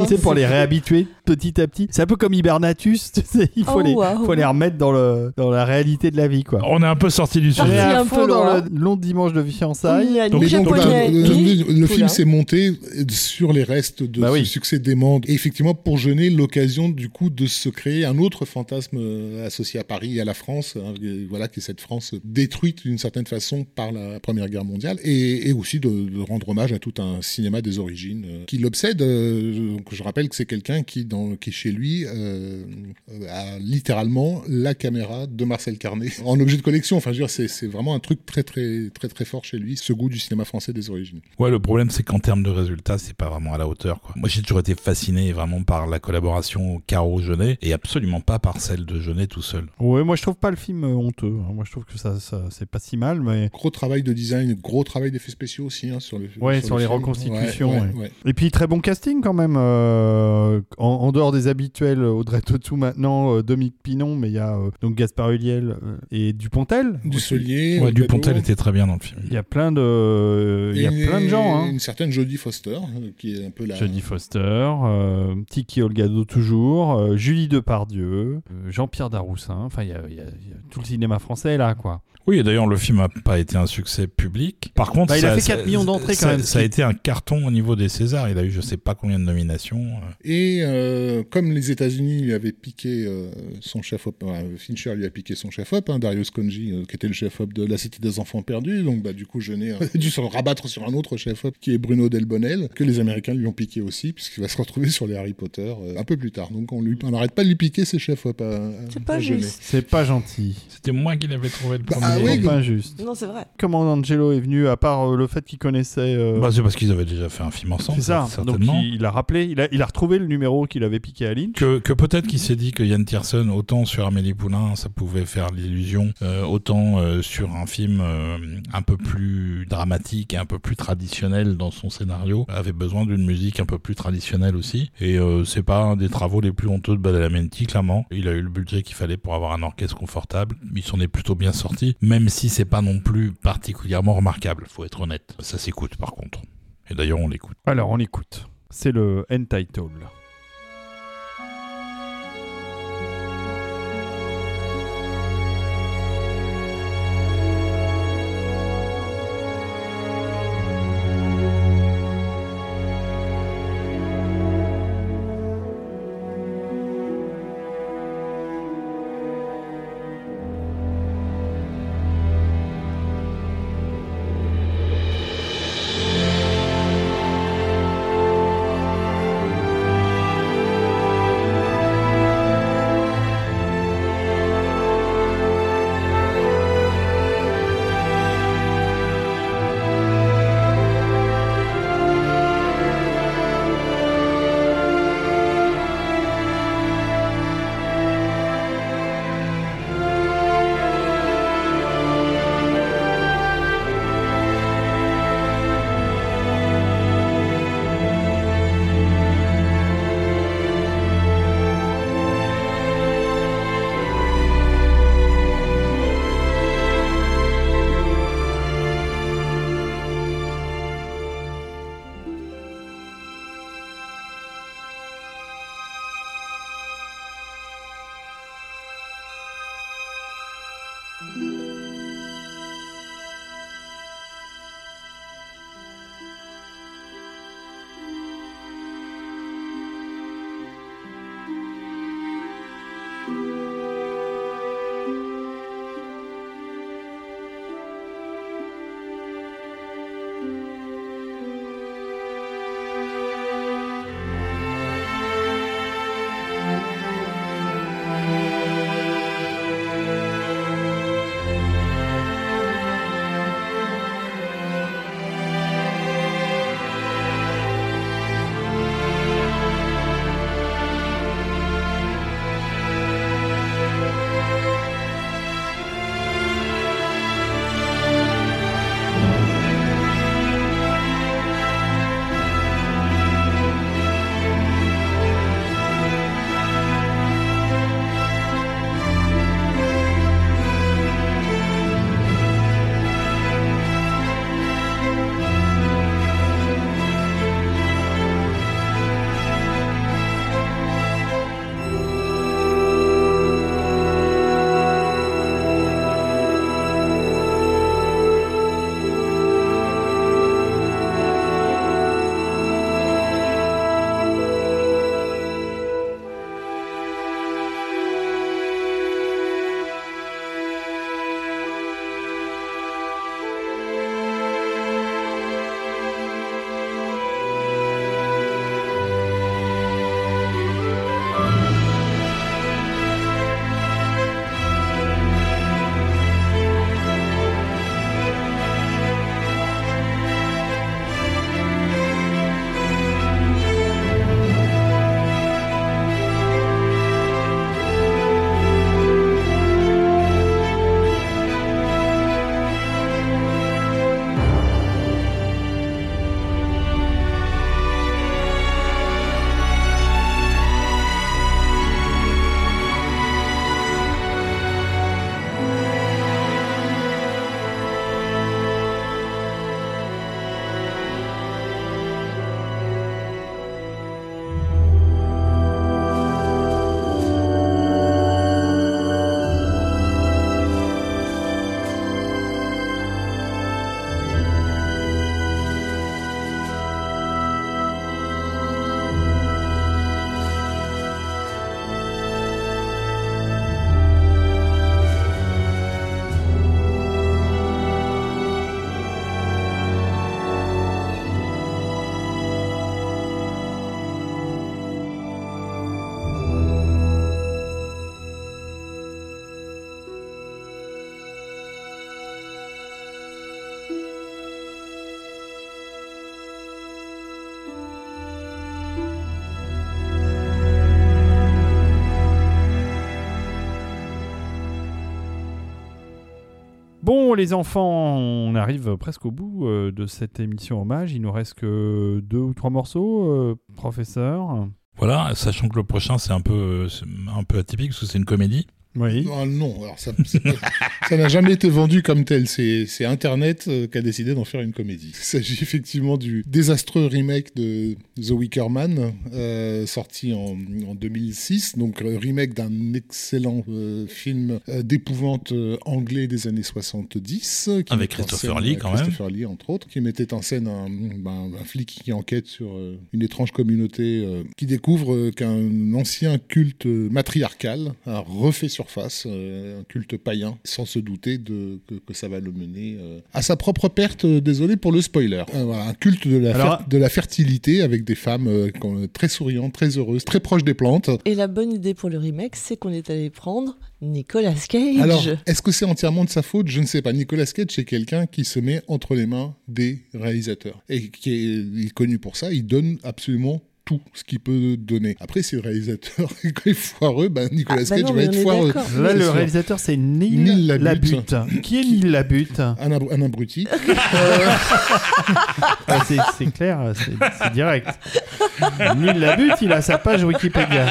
Sais, pour les réhabituer petit à petit. C'est un peu comme Hibernatus, tu sais, il faut, Oh, les, waouh. faut les remettre dans, le, dans la réalité de la vie, quoi. On est un peu sorti du On Sorti est sujet. un peu dans loin. le long dimanche de Il fiançailles. Donc, le, film s'est monté sur les restes de Bah ce oui. succès dément. Et effectivement, pour jeûner, l'occasion du coup de se créer un autre fantasme euh, associé à Paris et à la France, hein, voilà, qui est cette France détruite d'une certaine façon par la Première Guerre mondiale, et, et aussi de, de rendre hommage à tout un cinéma des origines euh, qui l'obsède. euh, je rappelle que c'est quelqu'un qui, dans, qui chez lui euh, euh, a littéralement la caméra de Marcel Carnet en objet de collection. Enfin, je veux dire, c'est c'est vraiment un truc très très très très fort chez lui, ce goût du cinéma français des origines. Ouais, le problème, c'est qu'en termes de résultats, c'est pas vraiment à la hauteur. Quoi. Moi, j'ai toujours été fasciné vraiment par la collaboration Caro Jeunet et absolument pas par celle de Jeunet tout seul. Ouais, moi je trouve pas le film honteux. hein. Moi, je trouve que ça, ça c'est pas si mal, mais. Gros travail de design, gros travail d'effets spéciaux aussi hein, sur le Ouais, sur le les film. reconstitutions, Ouais, ouais. ouais, ouais. Et puis très bon casting quand même. euh, en, en dehors des habituels, Audrey Tautou maintenant, euh, Dominique Pinon, mais il y a euh, donc Gaspard Huliel euh, et Dupontel. Du aussi. Solier. Ouais, euh, Dupontel était très bien dans le film. Il y a plein de, il y a plein de gens. Hein. Une certaine Jodie Foster, euh, qui est un peu la. Jodie Foster, euh, Tiki Olgado toujours, euh, Julie Depardieu, euh, Jean-Pierre Daroussin. Enfin, il y, a- y a- il y a tout cinéma français là, quoi. Oui, et d'ailleurs, le film n'a pas été un succès public. Par contre, Bah, il a ça- fait ça- 4 millions d'entrées, quand ça- même, Ça a été un carton au niveau des Césars. Il a eu je sais pas combien de nominations. euh. Et euh, comme les États-Unis lui avaient piqué euh, son chef-op, euh, Fincher lui a piqué son chef-op, hein, Darius Konji, euh, qui était le chef-op de La Cité des Enfants Perdus, donc bah, du coup Jeunet a dû se rabattre sur un autre chef-op qui est Bruno Delbonnel, que les Américains lui ont piqué aussi, puisqu'il va se retrouver sur les Harry Potter euh, un peu plus tard. Donc on n'arrête pas de lui piquer ses chefs-op C'est pas juste. C'est pas gentil. C'était moi qui l'avais trouvé le Bah, premier. Ah oui, pas juste. Non, c'est vrai. Comment Angelo est venu, à part euh, le fait qu'il connaissait. euh, Bah, c'est parce qu'ils avaient déjà fait un film ensemble. c'est ça. Donc certainement. il, il a rappelé, il a, il a retrouvé le numéro qu'il avait piqué à Lynch. Que, que peut-être qu'il s'est dit que Yann Tiersen, autant sur Amélie Poulain, ça pouvait faire l'illusion, euh, autant euh, sur un film euh, un peu plus dramatique et un peu plus traditionnel dans son scénario, avait besoin d'une musique un peu plus traditionnelle aussi. Et euh, c'est pas un des travaux les plus honteux de Badalamenti, clairement. Il a eu le budget qu'il fallait pour avoir un orchestre confortable. Il s'en est plutôt bien sorti, même si c'est pas non plus particulièrement remarquable, faut être honnête. Ça s'écoute par contre. Et d'ailleurs, on l'écoute. Alors on écoute. C'est le Entitled. Les enfants, on arrive presque au bout euh, de cette émission hommage. Il nous reste que deux ou trois morceaux, euh, professeur. Voilà, sachant que le prochain c'est un peu, euh, un peu atypique parce que c'est une comédie. Oui. Ah non, alors ça n'a jamais été vendu comme tel. C'est Internet euh, qui a décidé d'en faire une comédie. Il s'agit effectivement du désastreux remake de The Wicker Man, euh, sorti en, en 2006. Donc euh, remake d'un excellent euh, film d'épouvante anglais des années 70. euh, qui Avec Christopher Lee, quand même. Christopher Lee, entre autres, qui mettait en scène un, ben, un flic qui enquête sur une étrange communauté qui découvre qu'un ancien culte matriarcal a refait surface, euh, un culte païen, sans se douter de, que, que ça va le mener euh, à sa propre perte. euh, désolé pour le spoiler. Euh, voilà, un culte de la, Alors- fer- de la fertilité avec des femmes euh, très souriantes, très heureuses, très proches des plantes. Et la bonne idée pour le remake, c'est qu'on est allé prendre Nicolas Cage. Alors, est-ce que c'est entièrement de sa faute? Je ne sais pas. Nicolas Cage, c'est quelqu'un qui se met entre les mains des réalisateurs et qui est, il est connu pour ça. Il donne absolument tout ce qu'il peut donner. Après, si le réalisateur est foireux, ben Nicolas Ah, bah Cage non, va être foireux. Là, le réalisateur, c'est Neil, Neil Labute. Labute. Qui est Neil Labute? Un, ab- un abruti. Ah, c'est, clair, c'est, c'est direct. Neil Labute, il a sa page Wikipédia.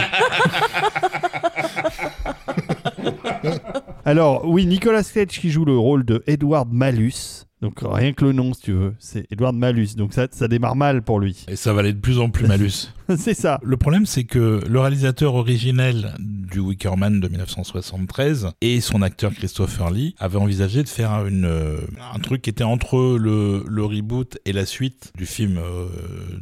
Alors, oui, Nicolas Cage qui joue le rôle de Edward Malus. Donc, rien que le nom, si tu veux, c'est Edward Malus. Donc, ça, ça démarre mal pour lui. Et ça va aller de plus en plus malus. c'est ça. Le problème, c'est que le réalisateur originel du Wicker Man de 1973 et son acteur Christopher Lee avaient envisagé de faire une, euh, un truc qui était entre le, le reboot et la suite du film euh,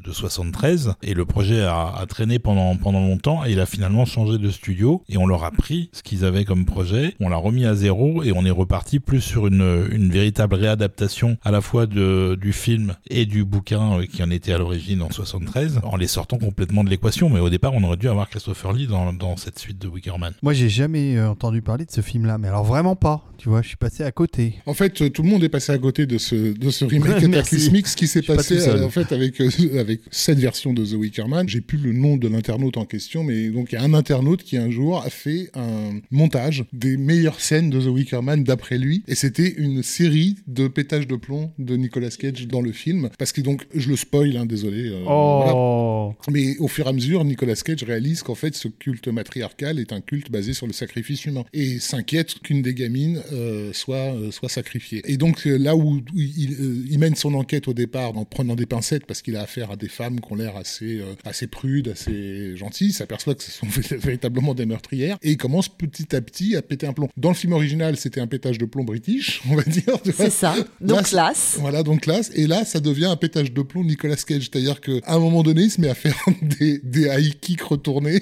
de 73. Et le projet a, a traîné pendant, pendant longtemps et il a finalement changé de studio et on leur a pris ce qu'ils avaient comme projet, on l'a remis à zéro et on est reparti plus sur une, une véritable réadaptation à la fois de, du film et du bouquin euh, qui en était à l'origine en 73 en les sortant de l'équation. Mais au départ, on aurait dû avoir Christopher Lee dans, dans cette suite de Wicker Man. Moi, j'ai jamais euh, entendu parler de ce film-là, mais alors vraiment pas. Tu vois, je suis passé à côté. En fait, euh, tout le monde est passé à côté de ce, de ce remake cataclysmique. Ce qui s'est pas passé euh, en fait avec, euh, avec cette version de The Wicker Man, j'ai plus le nom de l'internaute en question, mais donc il y a un internaute qui un jour a fait un montage des meilleures scènes de The Wicker Man d'après lui, et c'était une série de pétages de plomb de Nicolas Cage dans le film, parce que donc je le spoil, hein, désolé. euh, voilà. Oh Mais au fur et à mesure, Nicolas Cage réalise qu'en fait, ce culte matriarcal est un culte basé sur le sacrifice humain et s'inquiète qu'une des gamines euh, soit, euh, soit sacrifiée. Et donc, euh, là où il, euh, il mène son enquête au départ en prenant des pincettes parce qu'il a affaire à des femmes qui ont l'air assez, euh, assez prudes, assez gentilles, il s'aperçoit que ce sont véritablement des meurtrières et il commence petit à petit à péter un plomb. Dans le film original, c'était un pétage de plomb british, on va dire. C'est ça. Donc Là, classe. Voilà, donc classe. Et là, ça devient un pétage de plomb Nicolas Cage. C'est-à-dire qu'à un moment donné, il se met à faire des, des high kicks retournés,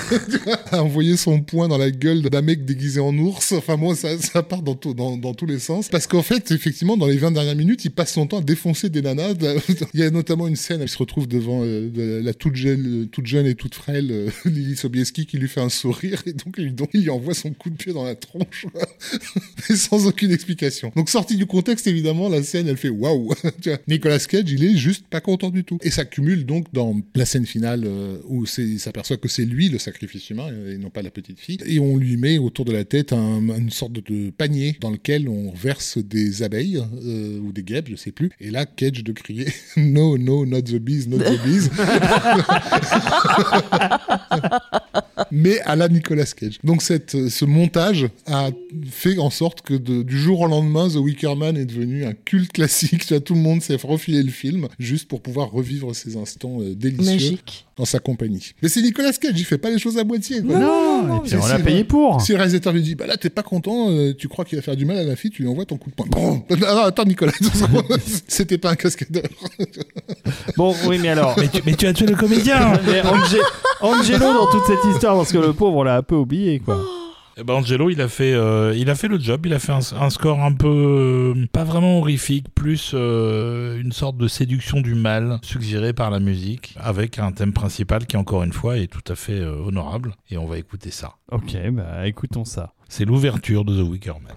à envoyer son poing dans la gueule d'un mec déguisé en ours. Enfin, moi, ça, ça part dans, dans, tous les sens. Parce qu'en fait, effectivement, dans les 20 dernières minutes, il passe son temps à défoncer des nanas. Il y a notamment une scène, elle se retrouve devant euh, la toute jeune, toute jeune et toute frêle euh, Lily Sobieski qui lui fait un sourire. Et donc, il, lui envoie son coup de pied dans la tronche. sans aucune explication. Donc sorti du contexte, évidemment, la scène, elle fait waouh. Nicolas Cage, il est juste pas content du tout. Et ça cumule donc dans la scène finale euh, où il s'aperçoit que c'est lui le sacrifice humain et non pas la petite fille. Et on lui met autour de la tête un- une sorte de panier dans lequel on verse des abeilles euh, ou des guêpes, je sais plus. Et là, Cage de crier no, no, not the bees, not the bees. mais à la Nicolas Cage. Donc cette, ce montage a fait en sorte que de- du jour au lendemain, The Wicker Man est devenu un culte classique. Tu vois, tout le monde s'est refilé le film juste pour pouvoir revivre ces instants euh, délicieux Magique. dans sa compagnie. Mais c'est Nicolas Cage, il fait pas les choses à moitié. quoi. Non, non, et puis on c'est- l'a payé pour. Si le réalisateur lui dit, bah là, t'es pas content, euh, tu crois qu'il va faire du mal à la fille, tu lui envoies ton coup de poing. Bon, ah non, attends, Nicolas, c'était pas un cascadeur. Bon, oui, mais alors. Mais tu, mais tu as tué le comédien Mais Angelo dans toute cette histoire, parce que le pauvre, on l'a un peu oublié, quoi. Eh ben, Angelo, il a fait, euh, il a fait le job. Il a fait un, un score un peu euh, pas vraiment horrifique, plus euh, une sorte de séduction du mal suggérée par la musique, avec un thème principal qui encore une fois est tout à fait honorable. Et on va écouter ça. Ok, bah écoutons ça. C'est l'ouverture de The Wicker Man.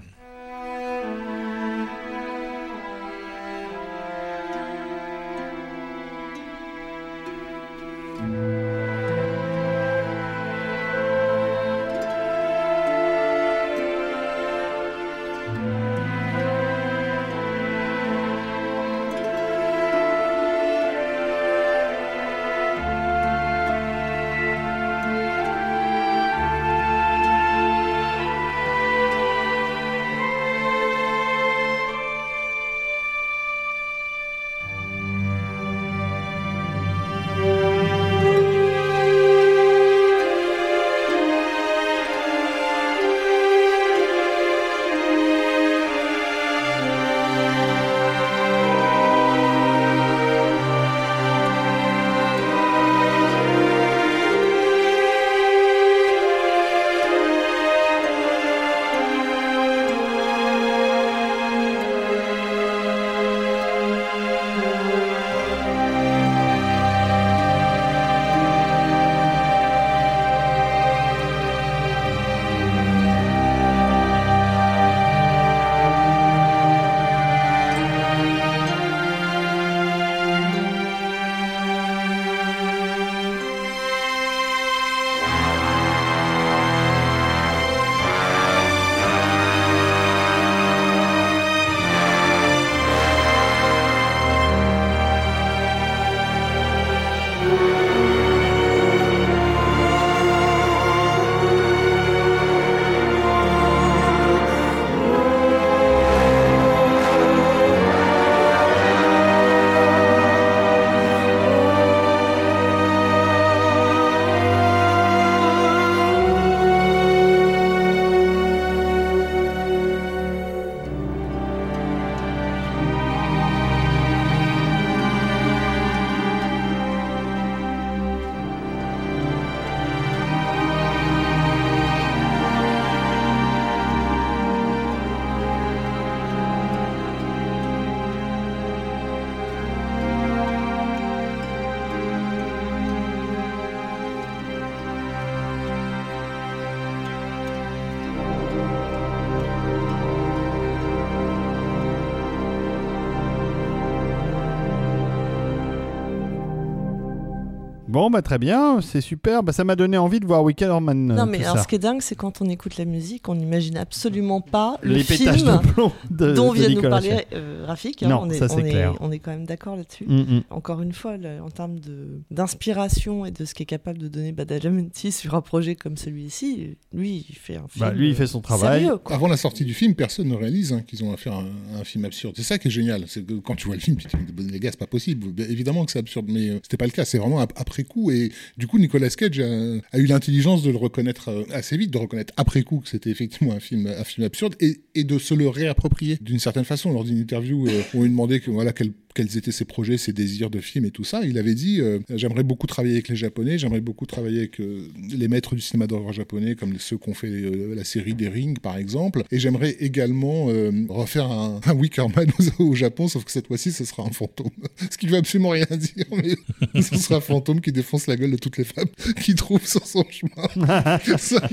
Bon, bah très bien, c'est super. Bah, ça m'a donné envie de voir Wickerman. Non, euh, mais tout alors, ça. ce qui est dingue, c'est quand on écoute la musique, on n'imagine absolument pas le Les pétages film de plomb de, dont de vient nous Nicolas parler euh, Rafik. hein. Non, on est, ça, c'est on est- clair. on est quand même d'accord là-dessus. Mm, mm. Encore une fois, là, en termes de- d'inspiration et de ce qu'est capable de donner Badalamenti sur un projet comme celui-ci, lui, il fait un film. Bah, lui, il fait son euh, travail. sérieux, quoi. Avant la sortie du film, personne ne réalise hein, qu'ils ont affaire à un, à un film absurde. C'est ça qui est génial. C'est que quand tu vois le film, tu te dis, les gars, c'est pas possible. Évidemment que c'est absurde, mais euh, c'était pas le cas. C'est vraiment ap- après Et du coup, Nicolas Cage a, eu l'intelligence de le reconnaître euh, assez vite, de reconnaître après coup que c'était effectivement un film, un film absurde et, de se le réapproprier d'une certaine façon. Lors d'une interview, euh, on lui demandait que, voilà, quel quels étaient ses projets, ses désirs de film et tout ça. Il avait dit euh, j'aimerais beaucoup travailler avec les Japonais, j'aimerais beaucoup travailler avec euh, les maîtres du cinéma d'horreur japonais, comme ceux qui ont fait euh, la série des Rings, par exemple. Et j'aimerais également euh, refaire un, un Wickerman au, au Japon, sauf que cette fois-ci, ce sera un fantôme. Ce qui veut absolument rien dire, mais ce sera un fantôme qui défonce la gueule de toutes les femmes qu'il trouve sur son chemin. Ça,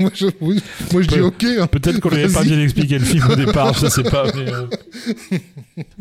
moi, je, moi, je dis ok. hein. Peut-être qu'on n'avait pas bien expliqué le film au départ, je sais pas. mais, euh,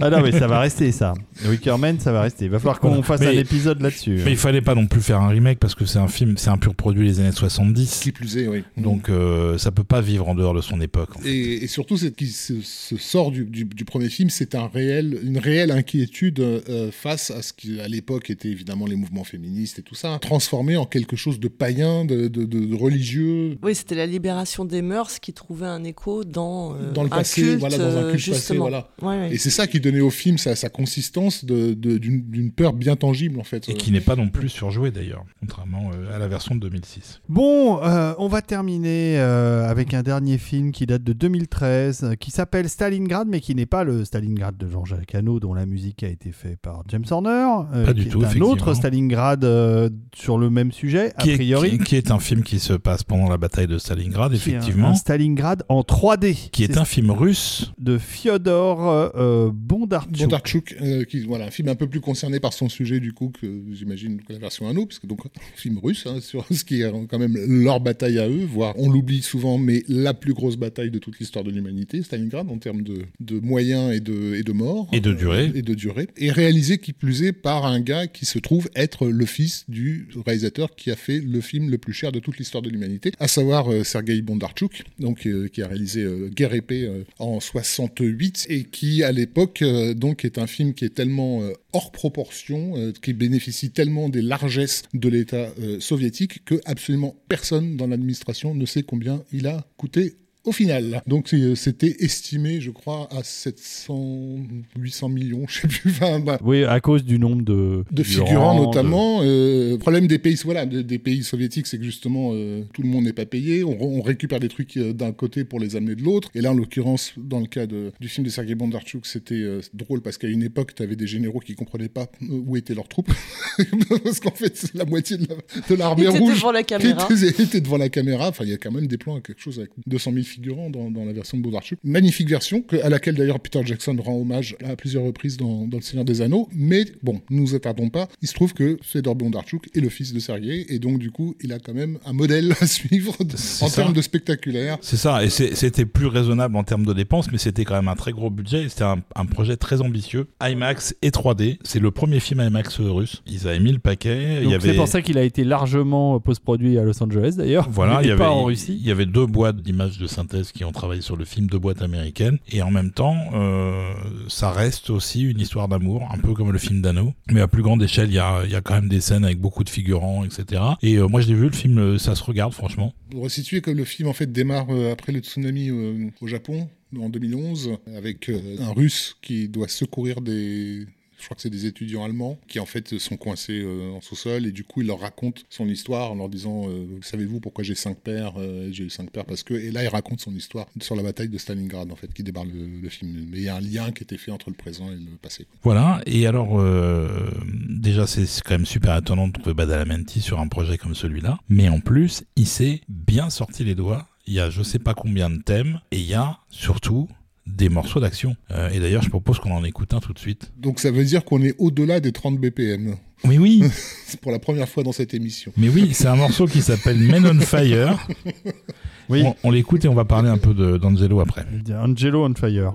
Ah non, mais ça va rester ça. Wickerman, ça va rester. Il va falloir qu'on Voilà. fasse Mais- un épisode là-dessus. Mais il fallait pas non plus faire un remake parce que c'est un film, c'est un pur produit des années 70. Qui plus est, oui. Donc euh, ça peut pas vivre en dehors de son époque. en fait. Et, et surtout, ce qui se, se sort du, du- du premier film, c'est un réel, une réelle inquiétude euh, face à ce qui, à l'époque, était évidemment les mouvements féministes et tout ça, transformé en quelque chose de païen, de, de- de- de religieux. Oui, c'était la libération des mœurs qui trouvait un écho dans, euh, Dans le un passé, culte, voilà, dans un euh, culte passé, justement. voilà. Ouais, ouais. Et c'est ça qui donnait au film sa, sa consistance de- de- d'une peur bien tangible, en fait. Et qui n'est pas non plus surjoué d'ailleurs, contrairement euh, à la version de 2006. Bon, euh, on va terminer euh, avec un dernier film qui date de 2013, euh, qui s'appelle Stalingrad, mais qui n'est pas le Stalingrad de Jean-Jacques Hano, dont la musique a été faite par James Horner. euh, Pas du qui tout, est un autre Stalingrad euh, sur le même sujet, a est, priori. qui- qui est un film qui se passe pendant la bataille de Stalingrad, qui est un- effectivement. Un, Stalingrad en 3D. Qui est un film russe. de Fyodor euh, Bondarchuk. Euh, qui, voilà, un film un peu plus concerné par son sujet, du coup, que j'imagine que la version Anno, puisque donc un film russe, hein, sur ce qui est quand même leur bataille à eux, voire on l'oublie souvent, mais la plus grosse bataille de toute l'histoire de l'humanité, Stalingrad, en termes de, de moyens et de, et de morts. Et de durée. et de durée. Et réalisé, qui plus est, par un gars qui se trouve être le fils du réalisateur qui a fait le film le plus cher de toute l'histoire de l'humanité, à savoir euh, Sergei Bondarchuk, donc, euh, qui a réalisé euh, Guerre épée euh, en 68, et qui, à l'époque, euh, donc, est un film qui est tellement euh, hors proportion, euh, qui bénéficie tellement des largesses de l'État euh, soviétique, que absolument personne dans l'administration ne sait combien il a coûté au final. Donc c'est- c'était estimé, je crois, à 700, 800 millions, je sais plus. Enfin, bah, Oui, à cause du nombre de, de figurants notamment. Euh, le problème des pays, voilà, de- des pays soviétiques, c'est que justement euh, tout le monde n'est pas payé. On, re- on récupère des trucs euh, d'un côté pour les amener de l'autre. Et là, en l'occurrence, dans le cas de- du film de Sergei Bondarchuk, c'était euh, drôle parce qu'à une époque, tu avais des généraux qui comprenaient pas euh, où étaient leurs troupes, parce qu'en fait, c'est la moitié de la- de l'armée était rouge devant la caméra. était, était devant la caméra. Enfin, il y a quand même des plans, quelque chose avec 200 000 dans, dans la version de Bondarchuk. Magnifique version, que- à laquelle d'ailleurs Peter Jackson rend hommage à plusieurs reprises dans, dans Le Seigneur des Anneaux. Mais bon, ne nous attardons pas. Il se trouve que Fedor Bondarchuk est le fils de Sergei, et donc du coup, il a quand même un modèle à suivre de- en termes de spectaculaire. C'est ça, et c'était plus raisonnable en termes de dépenses, mais c'était quand même un très gros budget. et C'était un, un projet très ambitieux. IMAX et 3D. C'est le premier film IMAX russe. Ils avaient mis le paquet. Donc avait... c'est pour ça qu'il a été largement post-produit à Los Angeles d'ailleurs. Voilà, il il y, n'est avait, pas en Russie. il y avait deux boîtes d'images de synthèse qui ont travaillé sur le film, deux boîtes américaines. Et en même temps, euh, ça reste aussi une histoire d'amour, un peu comme le film d'Anno. Mais à plus grande échelle, il y a, y a quand même des scènes avec beaucoup de figurants, etc. Et euh, moi, je l'ai vu, le film, euh, ça se regarde, franchement. Pour resituer que le film en fait démarre après le tsunami au Japon en 2011 avec un Russe qui doit secourir des je crois que c'est des étudiants allemands qui en fait sont coincés euh, en sous-sol et du coup il leur raconte son histoire en leur disant euh, savez-vous pourquoi j'ai cinq pères Euh, j'ai eu cinq pères parce que et là il raconte son histoire sur la bataille de Stalingrad en fait qui démarre le, film mais il y a un lien qui était fait entre le présent et le passé. Voilà, et alors, déjà, c'est quand même super étonnant de trouver Badalamenti sur un projet comme celui-là. Mais en plus, il s'est bien sorti les doigts. Il y a je sais pas combien de thèmes, et il y a surtout des morceaux d'action. Euh, et d'ailleurs, je propose qu'on en écoute un tout de suite. donc ça veut dire qu'on est au-delà des 30 BPM Oui, oui, c'est pour la première fois dans cette émission mais oui, c'est un morceau qui s'appelle Men on Fire. Oui. On, on l'écoute et on va parler un peu de- d'Angelo après. Angelo on fire.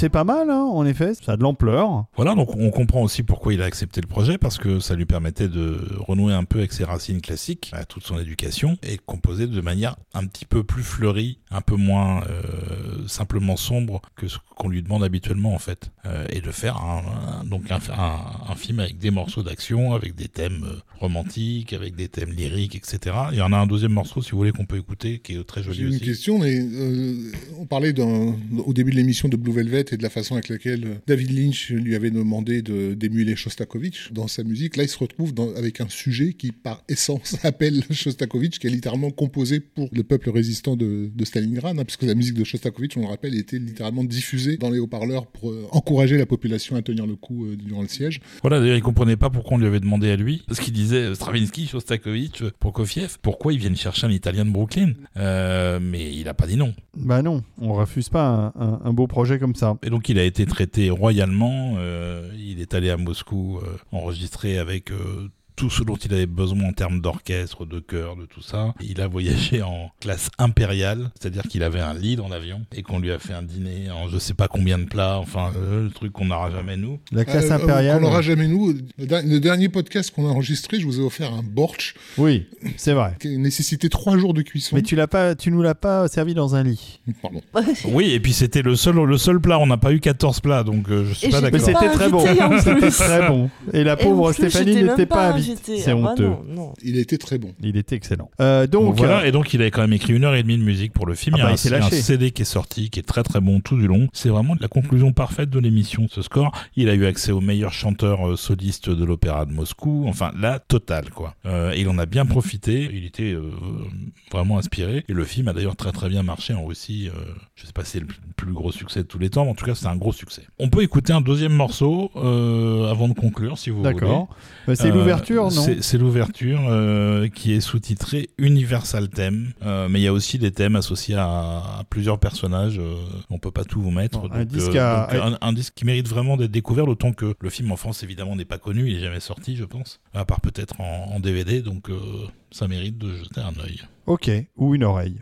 C'est pas mal, hein, en effet. Ça a de l'ampleur. Voilà, donc on comprend aussi pourquoi il a accepté le projet, parce que ça lui permettait de renouer un peu avec ses racines classiques, à toute son éducation, et composer de manière un petit peu plus fleurie, un peu moins euh, simplement sombre que ce qu'on lui demande habituellement en fait, euh, et de faire un, donc un, un, film avec des morceaux d'action, avec des thèmes euh, romantiques, avec des thèmes lyriques, etc. Il y en a un deuxième morceau, si vous voulez, qu'on peut écouter, qui est très joli J'ai aussi. une question, mais euh, on parlait au début de l'émission de Blue Velvet et de la façon avec laquelle David Lynch lui avait demandé d'émuler Shostakovich dans sa musique. Là, il se retrouve dans, avec un sujet qui, par essence, appelle Shostakovich, qui est littéralement composé pour le peuple résistant de, de Stalingrad, hein, puisque la musique de Shostakovich, on le rappelle, était littéralement diffusée dans les haut-parleurs pour euh, encourager la population à tenir le coup euh, durant le siège. Voilà, d'ailleurs, il comprenait pas pourquoi on lui avait demandé à lui, parce qu'il disait euh, Stravinsky, Shostakovich, Prokofiev, pourquoi ils viennent chercher un Italien de Brooklyn Mais il a pas dit non. Bah non, on refuse pas un, un, un, beau projet comme ça. Et donc il a été royalement. il est allé à Moscou enregistrer avec tout ce dont il avait besoin en termes d'orchestre, de chœur, de tout ça. Il a voyagé en classe impériale, c'est-à-dire qu'il avait un lit dans l'avion et qu'on lui a fait un dîner en je sais pas combien de plats, enfin euh, le truc qu'on n'aura jamais nous. La classe euh, impériale. qu'on n'aura jamais nous. Le dernier podcast qu'on a enregistré, je vous ai offert un borch. Oui, c'est vrai. Qui nécessitait trois jours de cuisson. Mais tu l'as pas, tu nous l'as pas servi dans un lit. Pardon. oui, et puis c'était le seul, le seul plat. On n'a pas eu 14 plats, donc euh, je suis Et pas d'accord. Mais c'était très bon. C'était très bon. Et la Et pauvre Stéphanie n'était pas invitée. J'étais- C'est ah bah honteux. non, non. Il a été très bon. Il était excellent. Euh, donc, Donc voilà, euh, et donc il avait quand même écrit une heure et demie de musique pour le film. Ah il y a bah, un, il s'est il y a un. CD qui est sorti, qui est très très bon tout du long. C'est vraiment la conclusion parfaite de l'émission, ce score. Il a eu accès au meilleur chanteur euh, soliste de l'opéra de Moscou. Enfin, la totale, quoi. Euh, et il en a bien profité. Il était euh, vraiment inspiré. Et le film a d'ailleurs très très bien marché en Russie. Euh, je sais pas si c'est le plus- gros succès de tous les temps, mais en tout cas, c'est un gros succès. On peut écouter un deuxième morceau euh, avant de conclure, si vous voulez. d'accord. C'est Euh, l'ouverture, non c'est- l'ouverture euh, qui est sous-titrée Universal Theme, euh, mais il y a aussi des thèmes associés à, à plusieurs personnages. euh, on peut pas tout vous mettre. Bon, un disque à- donc, un, un disque qui mérite vraiment d'être découvert, d'autant que le film en France évidemment n'est pas connu, il est jamais sorti, je pense, à part peut-être en, en DVD, donc euh, ça mérite de jeter un œil. Ok, ou une oreille.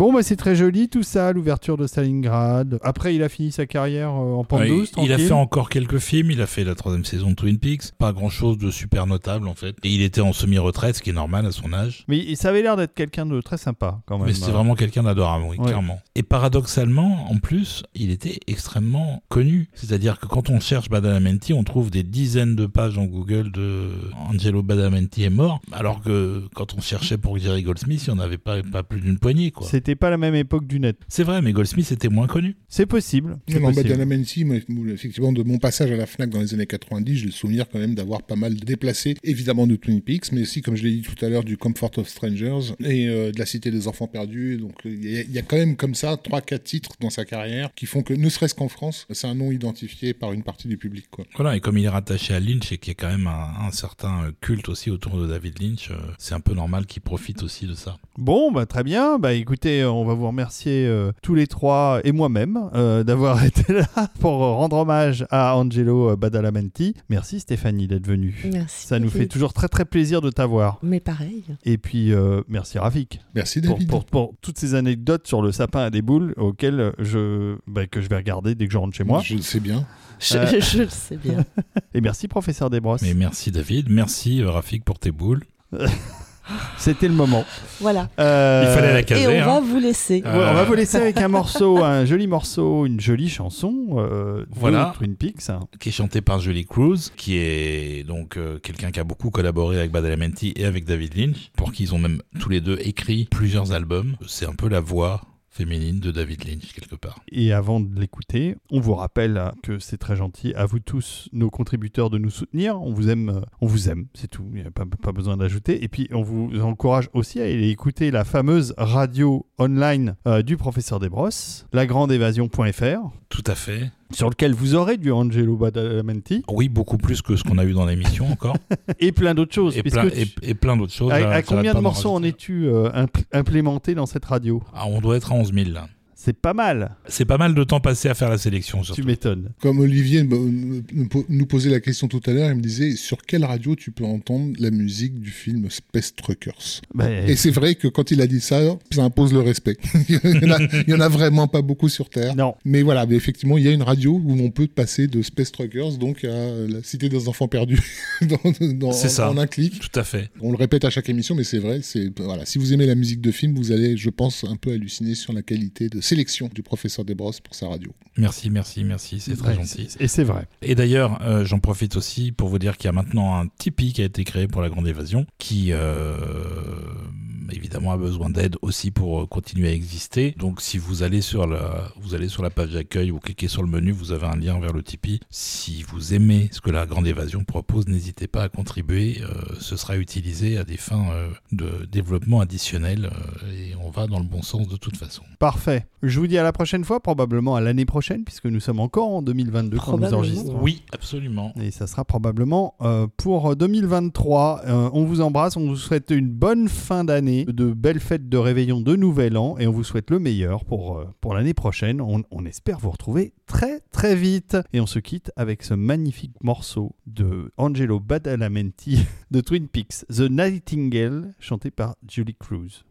Bon, bah c'est très joli tout ça, l'ouverture de Stalingrad. Après, il a fini sa carrière euh, en pente Ouais, douce, il a fait encore quelques films, il a fait la troisième saison de Twin Peaks, pas grand chose de super notable en fait. Et il était en semi-retraite, ce qui est normal à son âge. Mais ça avait l'air d'être quelqu'un de très sympa quand même. Mais c'était vraiment quelqu'un d'adorable, oui, Ouais. clairement. Et paradoxalement, en plus, il était extrêmement connu. C'est-à-dire que quand on cherche Badalamenti, on trouve des dizaines de pages en Google de Angelo Badalamenti est mort, alors que quand on cherchait pour Jerry Goldsmith, il n'y en avait pas, pas plus d'une poignée, quoi. C'était pas la même époque du net. C'est vrai, mais Goldsmith était moins connu. C'est possible. c'est possible. Effectivement, de mon passage à la FNAC dans les années 90, j'ai le souvenir quand même d'avoir pas mal déplacé, évidemment de Twin Peaks, mais aussi, comme je l'ai dit tout à l'heure, du Comfort of Strangers et euh, de la Cité des Enfants Perdus. Donc, il y, a- il y a quand même comme ça 3-4 titres dans sa carrière qui font que, ne serait-ce qu'en France, c'est un nom identifié par une partie du public. Quoi. Voilà, et comme il est rattaché à Lynch et qu'il y a quand même un, un certain euh, culte aussi autour de David Lynch, euh, c'est un peu normal qu'il profite aussi de ça. Bon, bah très bien. Bah écoutez, on va vous remercier euh, tous les trois et moi-même euh, d'avoir été là pour rendre hommage à Angelo euh, Badalamenti. Merci Stéphanie d'être venue. Merci. Ça nous fait toujours très très plaisir de t'avoir. Mais pareil. Et puis euh, merci Rafik Merci pour, David. pour- pour toutes ces anecdotes sur le sapin à des boules auxquelles je, bah, que je vais regarder dès que je rentre chez moi. Je le sais bien. Je, Euh. je le sais bien. Et merci professeur Desbrosses. Mais merci David, merci euh, Rafik pour tes boules. C'était le moment. Voilà. Euh, Il fallait la Et caser. on hein. va vous laisser. Ouais, on va vous laisser avec un morceau, un joli morceau, une jolie chanson euh, Voilà. Twin Peaks. hein. qui est chanté par Julie Cruz, qui est donc euh, quelqu'un qui a beaucoup collaboré avec Badalamenti et avec David Lynch, pour qui ils ont même tous les deux écrit plusieurs albums. C'est un peu la voix féminine de David Lynch quelque part. Et avant de l'écouter, on vous rappelle que c'est très gentil à vous tous, nos contributeurs, de nous soutenir. On vous aime, euh, on vous aime, c'est tout. Il n'y a pas, pas besoin d'ajouter. Et puis, on vous encourage aussi à aller écouter la fameuse radio online euh, du professeur Desbrosses, lagrandeévasion.fr, Tout à fait. Sur lequel vous aurez du Angelo Badalamenti Oui, beaucoup plus que ce qu'on a eu dans l'émission encore. et plein d'autres choses. et, plein, tu- et, et plein d'autres choses. à, j'arrête combien de morceaux en es-tu euh, impl- implémenté dans cette radio? Ah, On doit être à 11 000 là. C'est pas mal, C'est pas mal de temps passé à faire la sélection. surtout. tu m'étonnes. Comme Olivier nous posait la question tout à l'heure, il me disait sur quelle radio tu peux entendre la musique du film Space Truckers Ben, Et c'est vrai que quand il a dit ça, ça impose le respect. il, y en a, il y en a vraiment pas beaucoup sur Terre. non, Mais voilà, mais effectivement, il y a une radio où on peut passer de Space Truckers donc à la Cité des Enfants Perdus dans, dans- C'est ça. en un clic. Tout à fait. On le répète à chaque émission, mais c'est vrai. C'est voilà, si vous aimez la musique de film, vous allez, je pense, un peu halluciner sur la qualité de sélection du professeur Desbrosses pour sa radio. Merci, merci, merci. C'est très Ouais, gentil. Et c'est vrai. Et d'ailleurs, euh, j'en profite aussi pour vous dire qu'il y a maintenant un Tipeee qui a été créé pour la Grande Évasion, qui euh, évidemment a besoin d'aide aussi pour euh, continuer à exister. Donc si vous allez sur la, vous allez sur la page d'accueil, vous cliquez sur le menu, vous avez un lien vers le Tipeee. Si vous aimez ce que la Grande Évasion propose, n'hésitez pas à contribuer. Euh, ce sera utilisé à des fins euh, de développement additionnel euh, et on va dans le bon sens de toute façon. Parfait. Je vous dis à la prochaine fois, probablement à l'année prochaine, puisque nous sommes encore en 2022 quand nous enregistrons. Oui, absolument. Et ça sera probablement euh, pour 2023. Euh, on vous embrasse, on vous souhaite une bonne fin d'année, de belles fêtes de réveillon de Nouvel An, et on vous souhaite le meilleur pour, euh, pour l'année prochaine. On, on espère vous retrouver très très vite. Et on se quitte avec ce magnifique morceau de Angelo Badalamenti de Twin Peaks, The Nightingale, chanté par Julie Cruz.